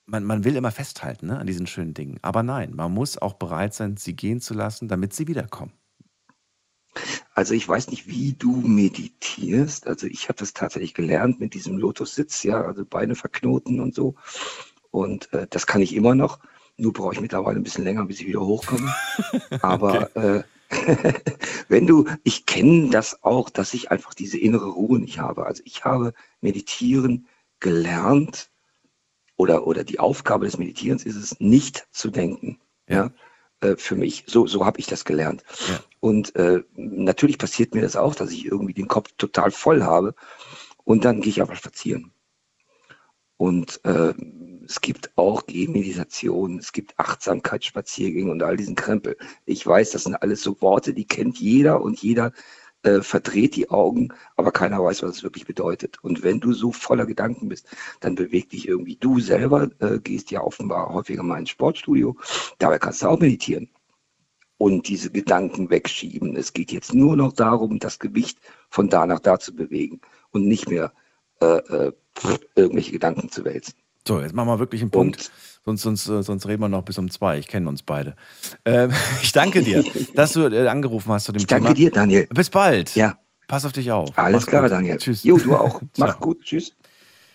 man, man will immer festhalten ne, an diesen schönen Dingen. Aber nein, man muss auch bereit sein, sie gehen zu lassen, damit sie wiederkommen. Also ich weiß nicht, wie du meditierst. Also ich habe das tatsächlich gelernt mit diesem Lotus-Sitz, ja, also Beine verknoten und so. Und äh, das kann ich immer noch. Nur brauche ich mittlerweile ein bisschen länger, bis ich wieder hochkomme. Aber äh, wenn du, ich kenne das auch, dass ich einfach diese innere Ruhe nicht habe. Also ich habe Meditieren gelernt oder, oder die Aufgabe des Meditierens ist es, nicht zu denken. Ja. Äh, für mich. So, so habe ich das gelernt. Ja. Und äh, natürlich passiert mir das auch, dass ich irgendwie den Kopf total voll habe und dann gehe ich einfach spazieren. Und äh, es gibt auch Gehmeditation, es gibt Achtsamkeitsspaziergänge und all diesen Krempel. Ich weiß, das sind alles so Worte, die kennt jeder und jeder äh, verdreht die Augen, aber keiner weiß, was es wirklich bedeutet. Und wenn du so voller Gedanken bist, dann beweg dich irgendwie. Du selber äh, gehst ja offenbar häufiger mal ins Sportstudio, dabei kannst du auch meditieren und diese Gedanken wegschieben. Es geht jetzt nur noch darum, das Gewicht von da nach da zu bewegen und nicht mehr äh, äh, irgendwelche Gedanken zu wälzen. So, jetzt machen wir wirklich einen Punkt. Sonst, sonst, äh, sonst reden wir noch bis um zwei. Ich kenne uns beide. Ähm, ich danke dir, dass du äh, angerufen hast zu dem Ich danke Thema. dir, Daniel. Bis bald. Ja. Pass auf dich auf. Alles Mach's klar, gut. Daniel. Tschüss. Jo, du auch. Mach gut. Tschüss.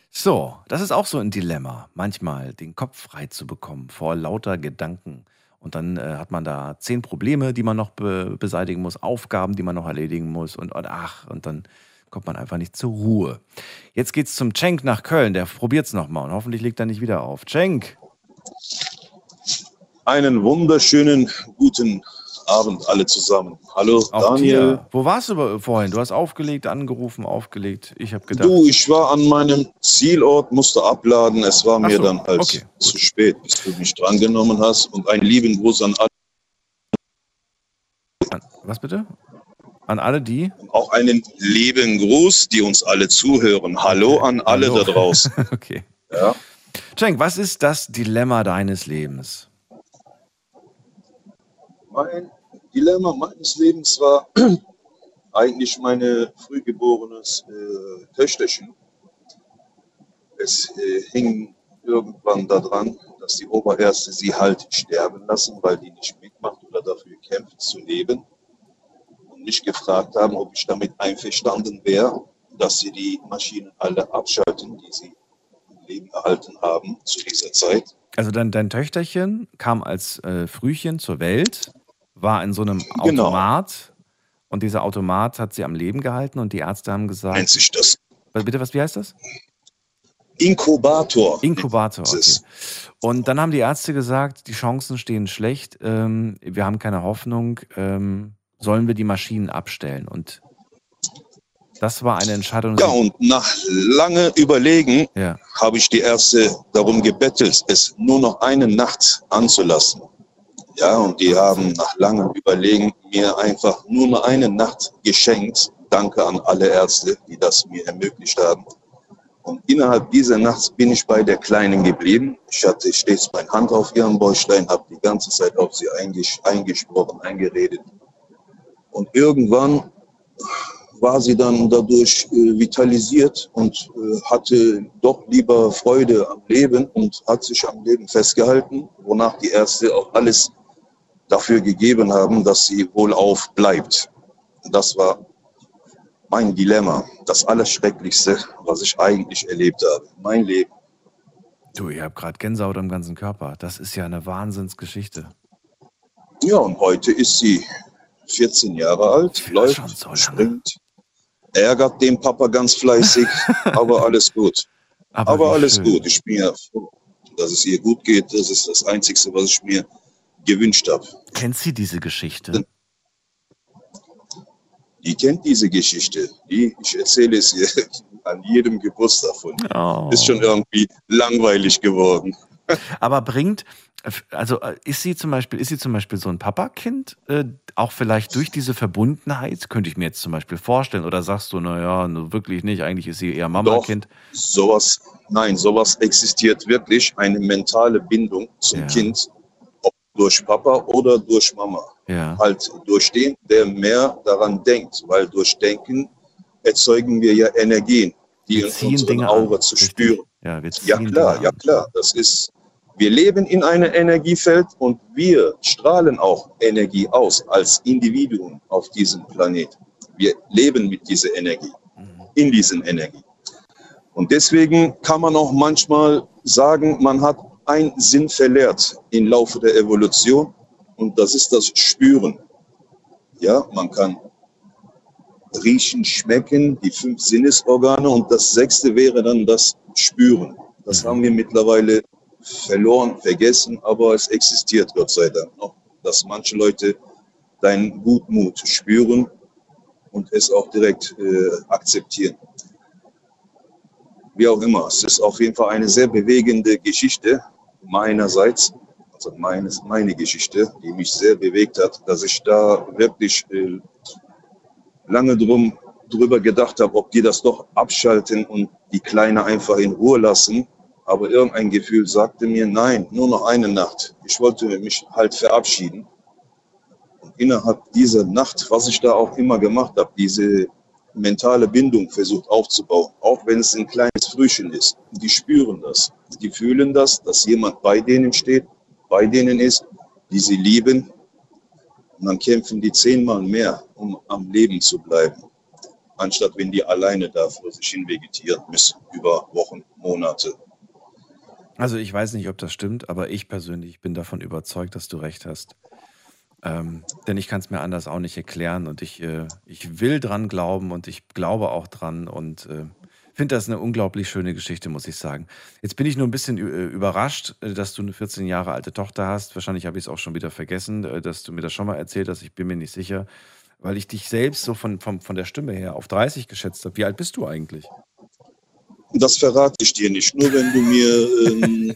So, das ist auch so ein Dilemma, manchmal den Kopf frei zu bekommen vor lauter Gedanken. Und dann äh, hat man da zehn Probleme, die man noch be beseitigen muss, Aufgaben, die man noch erledigen muss und, und ach, und dann kommt man einfach nicht zur Ruhe. Jetzt geht's zum Cenk nach Köln, der probiert's nochmal und hoffentlich legt er nicht wieder auf. Cenk! Einen wunderschönen guten Abend alle zusammen. Hallo Auch Daniel. dir. Wo warst du vorhin? Du hast aufgelegt, angerufen, aufgelegt. Ich habe gedacht. Du, ich war an meinem Zielort, musste abladen. Es war Ach mir so, dann halt okay, zu spät, bis du mich drangenommen hast. Und einen lieben Gruß an alle, Was bitte? An alle die? auch einen lieben Gruß, die uns alle zuhören. Hallo an alle Hallo. da draußen. okay. Ja. Cenk, was ist das Dilemma deines Lebens? Mein Dilemma meines Lebens war eigentlich meine frühgeborenes äh, Töchterchen. Es äh, hing irgendwann daran, dass die Oberärzte sie halt sterben lassen, weil die nicht mitmacht oder dafür kämpft zu leben. Mich gefragt haben, ob ich damit einverstanden wäre, dass sie die Maschinen alle abschalten, die sie im Leben erhalten haben zu dieser Zeit. Also dein, dein Töchterchen kam als äh, Frühchen zur Welt, war in so einem Genau. Automat und dieser Automat hat sie am Leben gehalten und die Ärzte haben gesagt. Nennt sich das Bitte, was, wie heißt das? Inkubator. Inkubator, okay. Und dann haben die Ärzte gesagt, die Chancen stehen schlecht, ähm, wir haben keine Hoffnung, ähm, sollen wir die Maschinen abstellen? Und das war eine Entscheidung. Ja, und nach lange Überlegen Ja. habe ich die Ärzte darum gebettelt, es nur noch eine Nacht anzulassen. Ja, und die haben nach langem Überlegen mir einfach nur noch eine Nacht geschenkt. Danke an alle Ärzte, die das mir ermöglicht haben. Und innerhalb dieser Nacht bin ich bei der Kleinen geblieben. Ich hatte stets meine Hand auf ihren Bäuchlein, habe die ganze Zeit auf sie einges eingesprochen, eingeredet. Und irgendwann war sie dann dadurch äh, vitalisiert und äh, hatte doch lieber Freude am Leben und hat sich am Leben festgehalten, wonach die Ärzte auch alles dafür gegeben haben, dass sie wohlauf bleibt. Das war mein Dilemma, das Allerschrecklichste, was ich eigentlich erlebt habe. Mein Leben. Du, ich habe gerade Gänsehaut am ganzen Körper. Das ist ja eine Wahnsinnsgeschichte. Ja, und heute ist sie 14 Jahre alt, läuft, so springt, ärgert den Papa ganz fleißig, aber alles gut. Aber Aber, alles schön. gut. Ich bin ja froh, dass es ihr gut geht. Das ist das Einzige, was ich mir gewünscht habe. Kennt sie diese Geschichte? Die kennt diese Geschichte. Die, ich erzähle es ihr an jedem Geburtstag von. Oh. Ist schon irgendwie langweilig geworden. Aber bringt, also äh, ist sie zum Beispiel, ist sie zum Beispiel so ein Papakind, äh, auch vielleicht durch diese Verbundenheit, könnte ich mir jetzt zum Beispiel vorstellen, oder sagst du, naja, wirklich nicht, eigentlich ist sie eher Mama-Kind? Sowas, nein, sowas existiert wirklich. Eine mentale Bindung zum Kind, ob durch Papa oder durch Mama. Ja. Halt durch den, der mehr daran denkt, weil durch Denken erzeugen wir ja Energien, die Wir in unserem Dinge Aura an, zu spüren. Ja, Ja klar, ja klar. Das ist, wir leben in einem Energiefeld und wir strahlen auch Energie aus als Individuum auf diesem Planet. Wir leben mit dieser Energie, in diesen Energie. Und deswegen kann man auch manchmal sagen, man hat einen Sinn verlehrt im Laufe der Evolution und das ist das Spüren. Ja, man kann riechen, schmecken, die fünf Sinnesorgane und das sechste wäre dann das Spüren. Das haben wir mittlerweile verloren, vergessen, aber es existiert Gott sei Dank noch, dass manche Leute deinen Gutmut spüren und es auch direkt äh, akzeptieren. Wie auch immer, es ist auf jeden Fall eine sehr bewegende Geschichte meinerseits, also meines, meine Geschichte, die mich sehr bewegt hat, dass ich da wirklich äh, lange drum, drüber gedacht habe, ob die das doch abschalten und die Kleine einfach in Ruhe lassen. Aber irgendein Gefühl sagte mir, nein, nur noch eine Nacht. Ich wollte mich halt verabschieden. Und innerhalb dieser Nacht, was ich da auch immer gemacht habe, diese mentale Bindung versucht aufzubauen, auch wenn es ein kleines Frühchen ist. Die spüren das. Die fühlen das, dass jemand bei denen steht, bei denen ist, die sie lieben. Und dann kämpfen die zehnmal mehr, um am Leben zu bleiben, anstatt wenn die alleine da vor sich hin vegetieren müssen, über Wochen, Monate. Also ich weiß nicht, ob das stimmt, aber ich persönlich bin davon überzeugt, dass du recht hast. Ähm, denn ich kann es mir anders auch nicht erklären und ich, äh, ich will dran glauben und ich glaube auch dran und äh, finde das eine unglaublich schöne Geschichte, muss ich sagen. Jetzt bin ich nur ein bisschen äh, überrascht, äh, dass du eine 14 Jahre alte Tochter hast. Wahrscheinlich habe ich es auch schon wieder vergessen, äh, dass du mir das schon mal erzählt hast. Ich bin mir nicht sicher, weil ich dich selbst so von, von, von der Stimme her auf 30 geschätzt habe. Wie alt bist du eigentlich? Das verrate ich dir nicht, nur wenn du mir ähm,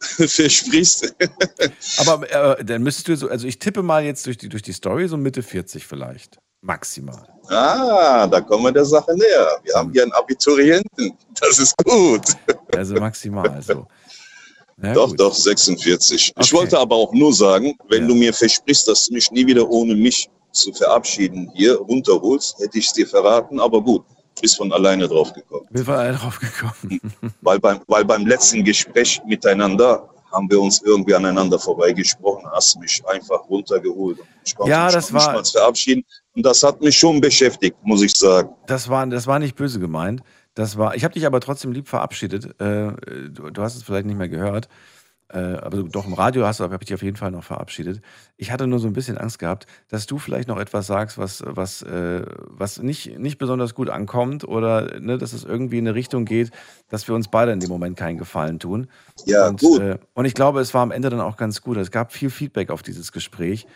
versprichst. Aber äh, dann müsstest du so, also ich tippe mal jetzt durch die, durch die Story so Mitte 40 vielleicht. Maximal. Ah, da kommen wir der Sache näher. Wir haben hier einen Abiturienten. Das ist gut. Also maximal so. Ja, doch, gut. doch, 46. Ich Okay. wollte aber auch nur sagen, wenn du mir versprichst, dass du mich nie wieder ohne mich zu verabschieden hier runterholst, hätte ich es dir verraten, aber gut, bist von alleine drauf gekommen. Wir waren alle drauf gekommen. Weil beim, weil beim letzten Gespräch miteinander haben wir uns irgendwie aneinander vorbeigesprochen, hast mich einfach runtergeholt. und Ich konnte Ja, mich das nicht war- mal verabschieden. Und das hat mich schon beschäftigt, muss ich sagen. Das war, das war nicht böse gemeint. Das war, ich habe dich aber trotzdem lieb verabschiedet. Äh, du, du hast es vielleicht nicht mehr gehört. Äh, aber doch im Radio hast du, habe ich dich auf jeden Fall noch verabschiedet. Ich hatte nur so ein bisschen Angst gehabt, dass du vielleicht noch etwas sagst, was, was, äh, was nicht, nicht besonders gut ankommt oder ne, dass es irgendwie in eine Richtung geht, dass wir uns beide in dem Moment keinen Gefallen tun. Ja, und, gut. Äh, und ich glaube, es war am Ende dann auch ganz gut. Es gab viel Feedback auf dieses Gespräch.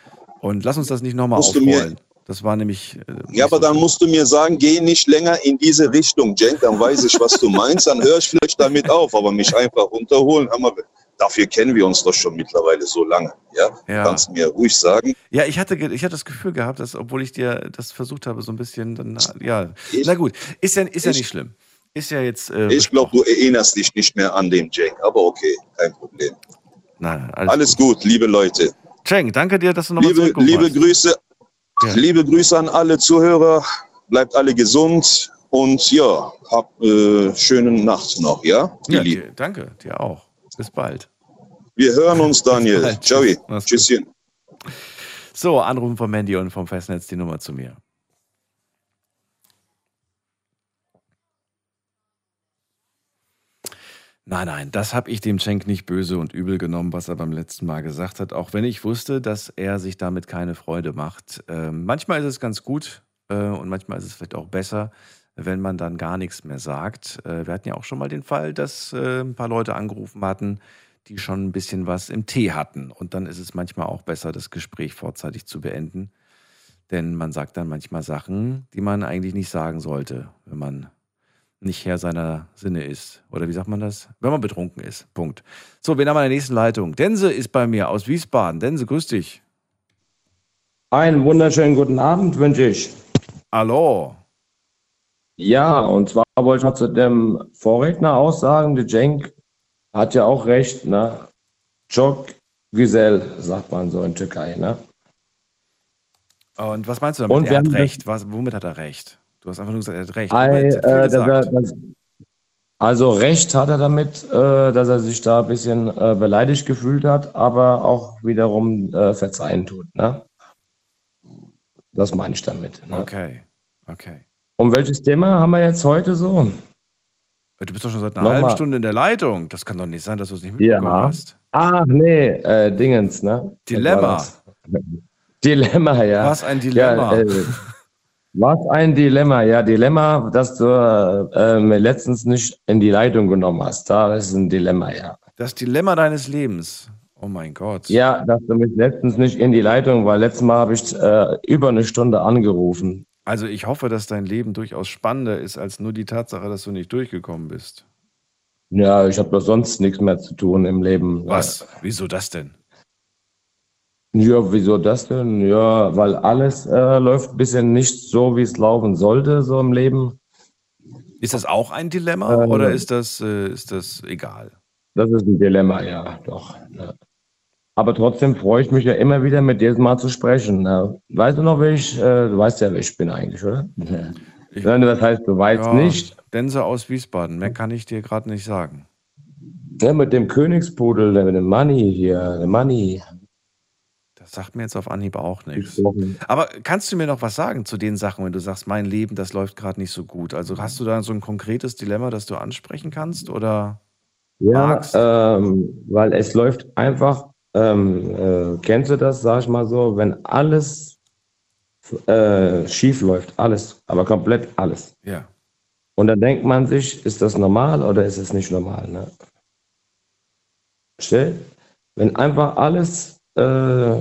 Und lass uns das nicht nochmal aufrollen. Das war nämlich. Äh, Ja, aber dann musst du mir sagen, geh nicht länger in diese Richtung, Cenk, dann weiß ich, was du meinst, dann höre ich vielleicht damit auf, aber mich einfach runterholen, hör mal, dafür kennen wir uns doch schon mittlerweile so lange, ja? Ja. Kannst mir ruhig sagen. Ja, ich hatte, ich hatte das Gefühl gehabt, dass, obwohl ich dir das versucht habe, so ein bisschen, dann, ja. Na gut, ist ja, ist ja ich- nicht schlimm. Ist ja jetzt. Äh, Ich glaube, du erinnerst dich nicht mehr an den Cenk, aber okay, kein Problem. Nein, alles, Alles gut, liebe Leute. Cenk, danke dir, dass du nochmal Liebe, liebe hast. Grüße, liebe Grüße an alle Zuhörer, bleibt alle gesund und ja, habt äh, schöne Nacht noch, ja? Ja, dir, danke, dir auch. Bis bald. Wir hören uns, Daniel. Joey. Tschüsschen. So, Anrufen vom Mandy und vom Festnetz die Nummer zu mir. Nein, nein, das habe ich dem Cenk nicht böse und übel genommen, was er beim letzten Mal gesagt hat, auch wenn ich wusste, dass er sich damit keine Freude macht. Ähm, manchmal ist es ganz gut äh, und manchmal ist es vielleicht auch besser, wenn man dann gar nichts mehr sagt. Äh, wir hatten ja auch schon mal den Fall, dass äh, ein paar Leute angerufen hatten, die schon ein bisschen was im Tee hatten. Und dann ist es manchmal auch besser, das Gespräch vorzeitig zu beenden. Denn man sagt dann manchmal Sachen, die man eigentlich nicht sagen sollte, wenn man nicht Herr seiner Sinne ist. Oder wie sagt man das? Wenn man betrunken ist. Punkt. So, wen haben wir in der nächsten Leitung? Dense ist bei mir aus Wiesbaden. Dense, grüß dich. Einen wunderschönen guten Abend wünsche ich. Hallo. Ja, und zwar wollte ich noch zu dem Vorredner aussagen, der Cenk hat ja auch recht, ne? Çok güzel, sagt man so in Türkei, ne? Und was meinst du damit? Und er hat recht. Was, womit hat er recht? Du hast einfach nur gesagt, er hat recht. Jetzt äh, er, dass, also recht hat er damit, äh, dass er sich da ein bisschen äh, beleidigt gefühlt hat, aber auch wiederum äh, verzeihen tut, ne? Das meine ich damit. Ne? Okay, okay. Und welches Thema haben wir jetzt heute so? Du bist doch schon seit einer Nochmal. halben Stunde in der Leitung. Das kann doch nicht sein, dass du es nicht mitbekommen Ja. hast. Ach nee, äh, Dingens, ne? Dilemma. Dilemma, ja. Was ein Dilemma. Ja, äh, was ein Dilemma, ja. Dilemma, dass du äh, mir letztens nicht in die Leitung genommen hast. Da ist ein Dilemma, ja. Das Dilemma deines Lebens. Oh mein Gott. Ja, dass du mich letztens nicht in die Leitung, weil letztes Mal habe ich äh, über eine Stunde angerufen. Also ich hoffe, dass dein Leben durchaus spannender ist als nur die Tatsache, dass du nicht durchgekommen bist. Ja, ich habe doch sonst nichts mehr zu tun im Leben. Was? Wieso das denn? Ja, wieso das denn? Ja, weil alles äh, läuft ein bisschen nicht so, wie es laufen sollte, so im Leben. Ist das auch ein Dilemma Ähm. oder ist das, äh, ist das egal? Das ist ein Dilemma, ja, doch. Ja. Aber trotzdem freue ich mich ja immer wieder, mit dir mal zu sprechen. Weißt du noch, wer ich, äh, du weißt ja, wer ich bin eigentlich, oder? Nein, das heißt, du weißt Ja, nicht. Dense aus Wiesbaden. Mehr kann ich dir gerade nicht sagen. Ja, mit dem Königspudel, mit dem Money hier, dem Money. Das sagt mir jetzt auf Anhieb auch nichts. Aber kannst du mir noch was sagen zu den Sachen, wenn du sagst, mein Leben, das läuft gerade nicht so gut? Also hast du da so ein konkretes Dilemma, das du ansprechen kannst? Oder Ja, ähm, weil es läuft einfach, ähm, äh, kennst du das, sag ich mal so, wenn alles äh, schief läuft, alles, aber komplett alles. Ja. Und dann denkt man sich, ist das normal oder ist es nicht normal? Ne? Stell, wenn einfach alles, äh,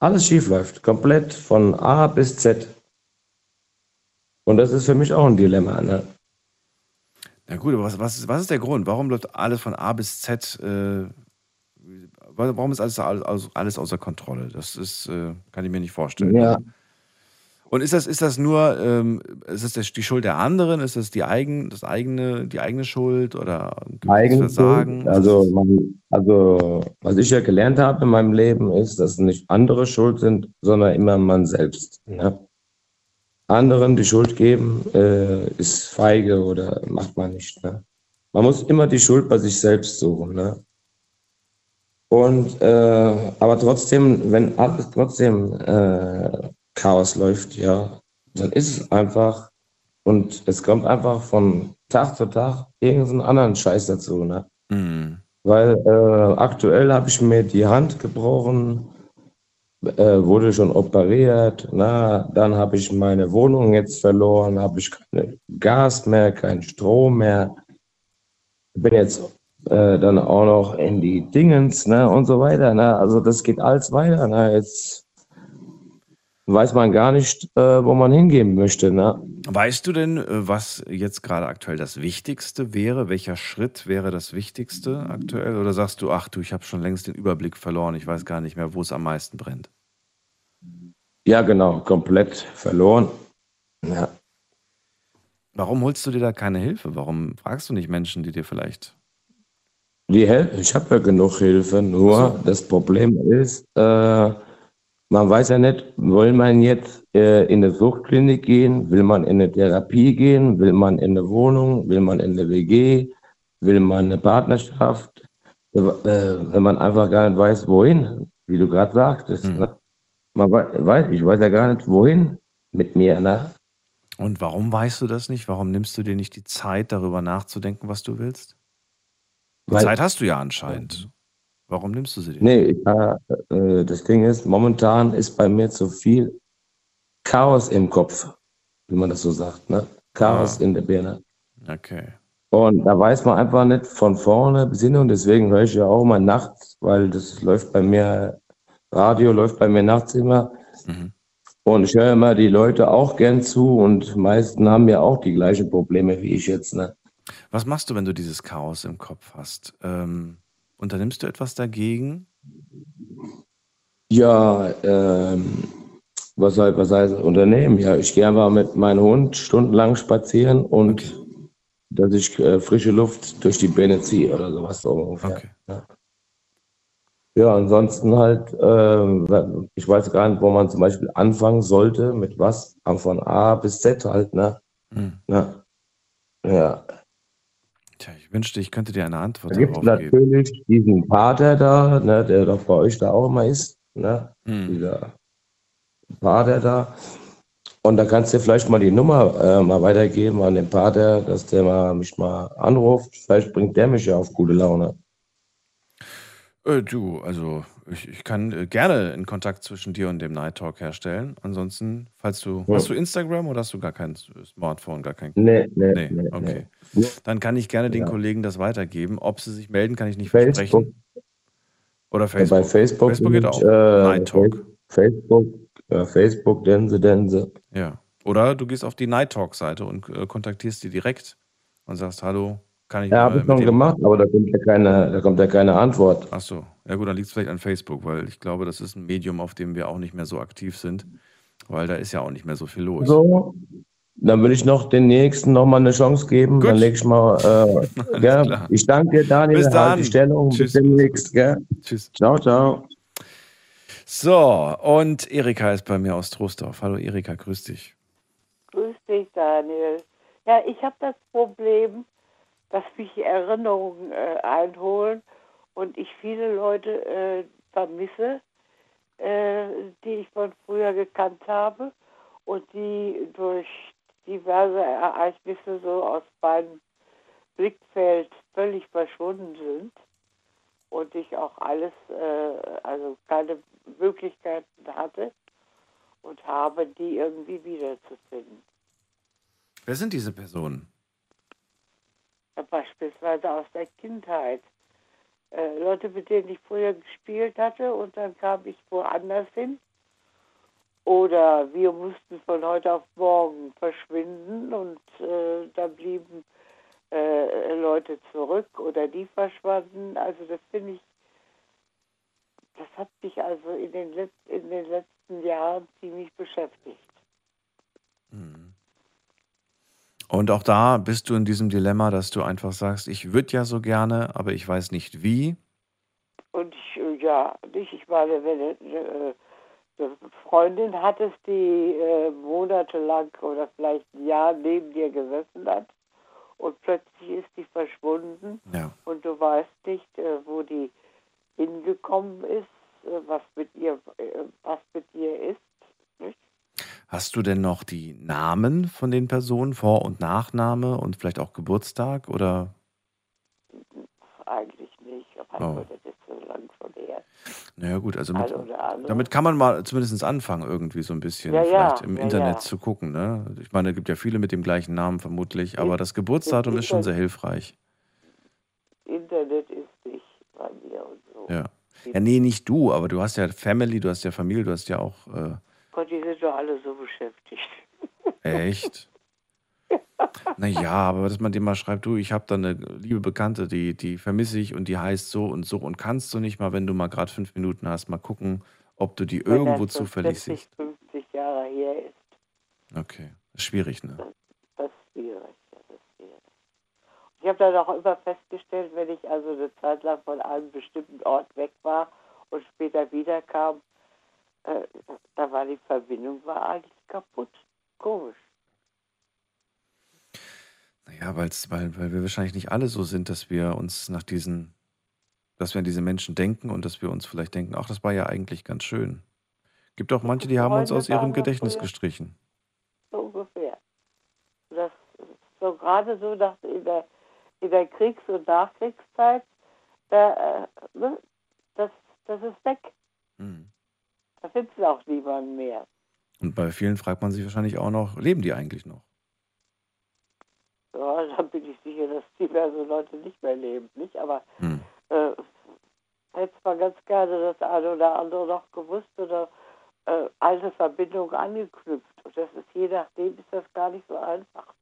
alles schief läuft, komplett von A bis Z. Und das ist für mich auch ein Dilemma. Ne? Na gut, aber was, was, ist, was ist der Grund? Warum läuft alles von A bis Z? Äh, warum ist alles, alles, alles außer Kontrolle? Das ist, äh, kann ich mir nicht vorstellen. Ja. Und ist das, ist das nur, ähm, ist das die Schuld der anderen? Ist das die, eigen, das eigene, die eigene Schuld oder ein gewisses Eigenschuld. Versagen? Also, man, also, was ich ja gelernt habe in meinem Leben, ist, dass nicht andere schuld sind, sondern immer man selbst. Ne? Anderen die Schuld geben, äh, ist feige oder macht man nicht. Ne? Man muss immer die Schuld bei sich selbst suchen. Ne? Und, äh, aber trotzdem, wenn alles trotzdem äh, Chaos läuft, ja, dann ist es einfach und es kommt einfach von Tag zu Tag irgendeinen anderen Scheiß dazu, ne? Mhm. Weil äh, aktuell habe ich mir die Hand gebrochen, äh, wurde schon operiert, na, dann habe ich meine Wohnung jetzt verloren, habe ich kein Gas mehr, kein Strom mehr. Bin jetzt äh, dann auch noch in die Dingens, ne, und so weiter, ne? Also das geht alles weiter, ne? Jetzt weiß man gar nicht, äh, wo man hingehen möchte, ne? Weißt du denn, äh, was jetzt gerade aktuell das Wichtigste wäre? Welcher Schritt wäre das Wichtigste aktuell? Oder sagst du, ach du, ich habe schon längst den Überblick verloren, ich weiß gar nicht mehr, wo es am meisten brennt? Ja, genau, komplett verloren. Ja. Warum holst du dir da keine Hilfe? Warum fragst du nicht Menschen, die dir vielleicht. Die Hel ich habe ja genug Hilfe, nur das Problem ist, äh, man weiß ja nicht, will man jetzt äh, in eine Suchtklinik gehen, will man in eine Therapie gehen, will man in eine Wohnung, will man in eine WG, will man eine Partnerschaft, äh, wenn man einfach gar nicht weiß, wohin, wie du gerade sagtest. Ne? Man wei- weiß, ich weiß ja gar nicht, wohin mit mir. Ne? Und warum weißt du das nicht? Warum nimmst du dir nicht die Zeit, darüber nachzudenken, was du willst? Weil- Zeit hast du ja anscheinend. Warum nimmst du sie dir? Nee, äh, das Ding ist, momentan ist bei mir zu viel Chaos im Kopf, wie man das so sagt, ne? Chaos Ah. in der Birne. Okay. Und da weiß man einfach nicht von vorne bis hin und deswegen höre ich ja auch mal nachts, weil das läuft bei mir, Radio läuft bei mir nachts immer. Mhm. Und ich höre immer die Leute auch gern zu und meisten haben ja auch die gleichen Probleme wie ich jetzt, ne? Was machst du, wenn du dieses Chaos im Kopf hast? Ähm, unternimmst du etwas dagegen? Ja, ähm, was soll, was heißt Unternehmen? Ja, ich gehe einfach mit meinem Hund stundenlang spazieren und dass ich äh, frische Luft durch die Beine ziehe oder sowas so ungefähr. Ja. ja, ansonsten halt, äh, ich weiß gar nicht, wo man zum Beispiel anfangen sollte, mit was, von A bis Z halt, ne? Hm. Ja. Ja. Ich wünschte, ich könnte dir eine Antwort Da gibt es darauf geben. natürlich diesen Pater da, ne, der doch bei euch da auch immer ist, ne? Hm. Dieser Pater da. Und da kannst du vielleicht mal die Nummer äh, mal weitergeben an den Pater, dass der mal, mich mal anruft. Vielleicht bringt der mich ja auf gute Laune. Äh, du, also ich, ich kann äh, gerne einen Kontakt zwischen dir und dem Night Talk herstellen. Ansonsten, falls du. Ja. Hast du Instagram oder hast du gar kein Smartphone, gar kein. Nee, nee, nee, okay. nee. Dann kann ich gerne den Ja. Kollegen das weitergeben. Ob sie sich melden, kann ich nicht Facebook. versprechen. Oder Ja, Facebook. bei Facebook, Facebook geht auch. äh, Night Talk. Facebook, ja, Facebook, Dense, Dense. Ja. Oder du gehst auf die Night Talk-Seite und äh, kontaktierst die direkt und sagst, hallo, kann ich Ja, habe ich schon gemacht, aber da kommt ja keine, da kommt ja keine Antwort. Ach so. Ja gut, dann liegt es vielleicht an Facebook, weil ich glaube, das ist ein Medium, auf dem wir auch nicht mehr so aktiv sind, weil da ist ja auch nicht mehr so viel los. So, dann will ich noch den nächsten noch mal eine Chance geben. Dann leg ich mal. Äh, klar. Ich danke dir, Daniel. Bis halt dann. die Stellung. Tschüss. Bis demnächst. Gell? Tschüss. Ciao, ciao. So, und Erika ist bei mir aus Trostorf. Hallo Erika, grüß dich. Grüß dich, Daniel. Ja, ich habe das Problem, dass mich Erinnerungen äh, einholen und ich viele Leute äh, vermisse, äh, die ich von früher gekannt habe und die durch diverse Ereignisse so aus meinem Blickfeld völlig verschwunden sind und ich auch alles, äh, also keine Möglichkeiten hatte und habe, die irgendwie wiederzufinden. Wer sind diese Personen? Ja, beispielsweise aus der Kindheit. Äh, Leute, mit denen ich früher gespielt hatte und dann kam ich woanders hin. Oder wir mussten von heute auf morgen verschwinden und äh, da blieben äh, Leute zurück oder die verschwanden. Also das finde ich, das hat mich also in den, Letz in den letzten Jahren ziemlich beschäftigt. Und auch da bist du in diesem Dilemma, dass du einfach sagst, ich würde ja so gerne, aber ich weiß nicht wie. Und ich, äh, ja, nicht, ich meine, wenn du äh, eine Freundin hattest, die äh, monatelang oder vielleicht ein Jahr neben dir gesessen hat und plötzlich ist die verschwunden Ja. und du weißt nicht, äh, wo die hingekommen ist, äh, was mit ihr, äh, was mit ihr ist. Nicht? Hast du denn noch die Namen von den Personen, Vor- und Nachname und vielleicht auch Geburtstag oder? Eigentlich nicht, Oh. das ist so lang von her. Naja gut, also mit, andere. damit kann man mal zumindest anfangen, irgendwie so ein bisschen Ja, ja, vielleicht im ja, Internet ja. zu gucken. Ne? Ich meine, es gibt ja viele mit dem gleichen Namen vermutlich, aber das Geburtsdatum ist schon sehr hilfreich. Internet ist nicht bei mir und so. Ja. Ja, nee, nicht du, aber du hast ja Family, du hast ja Familie, du hast ja auch äh, Gott, die sind doch alle so beschäftigt. Echt? Naja, aber dass man dir mal schreibt, du, ich habe da eine liebe Bekannte, die, die vermisse ich und die heißt so und so und kannst du nicht mal, wenn du mal gerade fünf Minuten hast, mal gucken, ob du die Wenn irgendwo das zufällig 40, siehst. 50 Jahre her ist, Okay, ist schwierig, ne? das ist schwierig. Das ist schwierig. Ich habe dann auch immer festgestellt, wenn ich also eine Zeit lang von einem bestimmten Ort weg war und später wiederkam, äh, da war die Verbindung war eigentlich kaputt. Komisch. Naja, weil's, weil, weil wir wahrscheinlich nicht alle so sind, dass wir uns nach diesen, dass wir an diese Menschen denken und dass wir uns vielleicht denken, ach, das war ja eigentlich ganz schön. Gibt auch manche, die haben uns aus ihrem Gedächtnis früher. gestrichen. So ungefähr. Das ist so gerade so nach, in, der, in der Kriegs- und Nachkriegszeit da, äh, ne, das, das ist weg. Mhm. Da du auch niemanden mehr. Und bei vielen fragt man sich wahrscheinlich auch noch, leben die eigentlich noch? Ja, da bin ich sicher, dass diverse Leute nicht mehr leben, nicht? Aber Hm. äh, hätte mal ganz gerne das eine oder andere noch gewusst oder äh, alte Verbindungen angeknüpft. Und das ist je nachdem ist das gar nicht so einfach.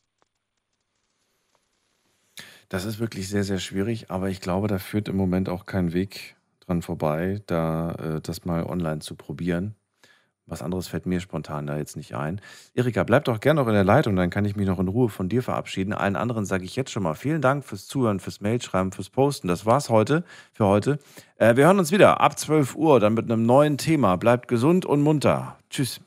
Das ist wirklich sehr, sehr schwierig, aber ich glaube, da führt im Moment auch kein Weg dran vorbei, da äh, das mal online zu probieren. Was anderes fällt mir spontan da jetzt nicht ein. Erika, bleib doch gerne noch in der Leitung, dann kann ich mich noch in Ruhe von dir verabschieden. Allen anderen sage ich jetzt schon mal vielen Dank fürs Zuhören, fürs Mailschreiben, fürs Posten. Das war's heute für heute. Äh, wir hören uns wieder ab 12 Uhr, dann mit einem neuen Thema. Bleibt gesund und munter. Tschüss.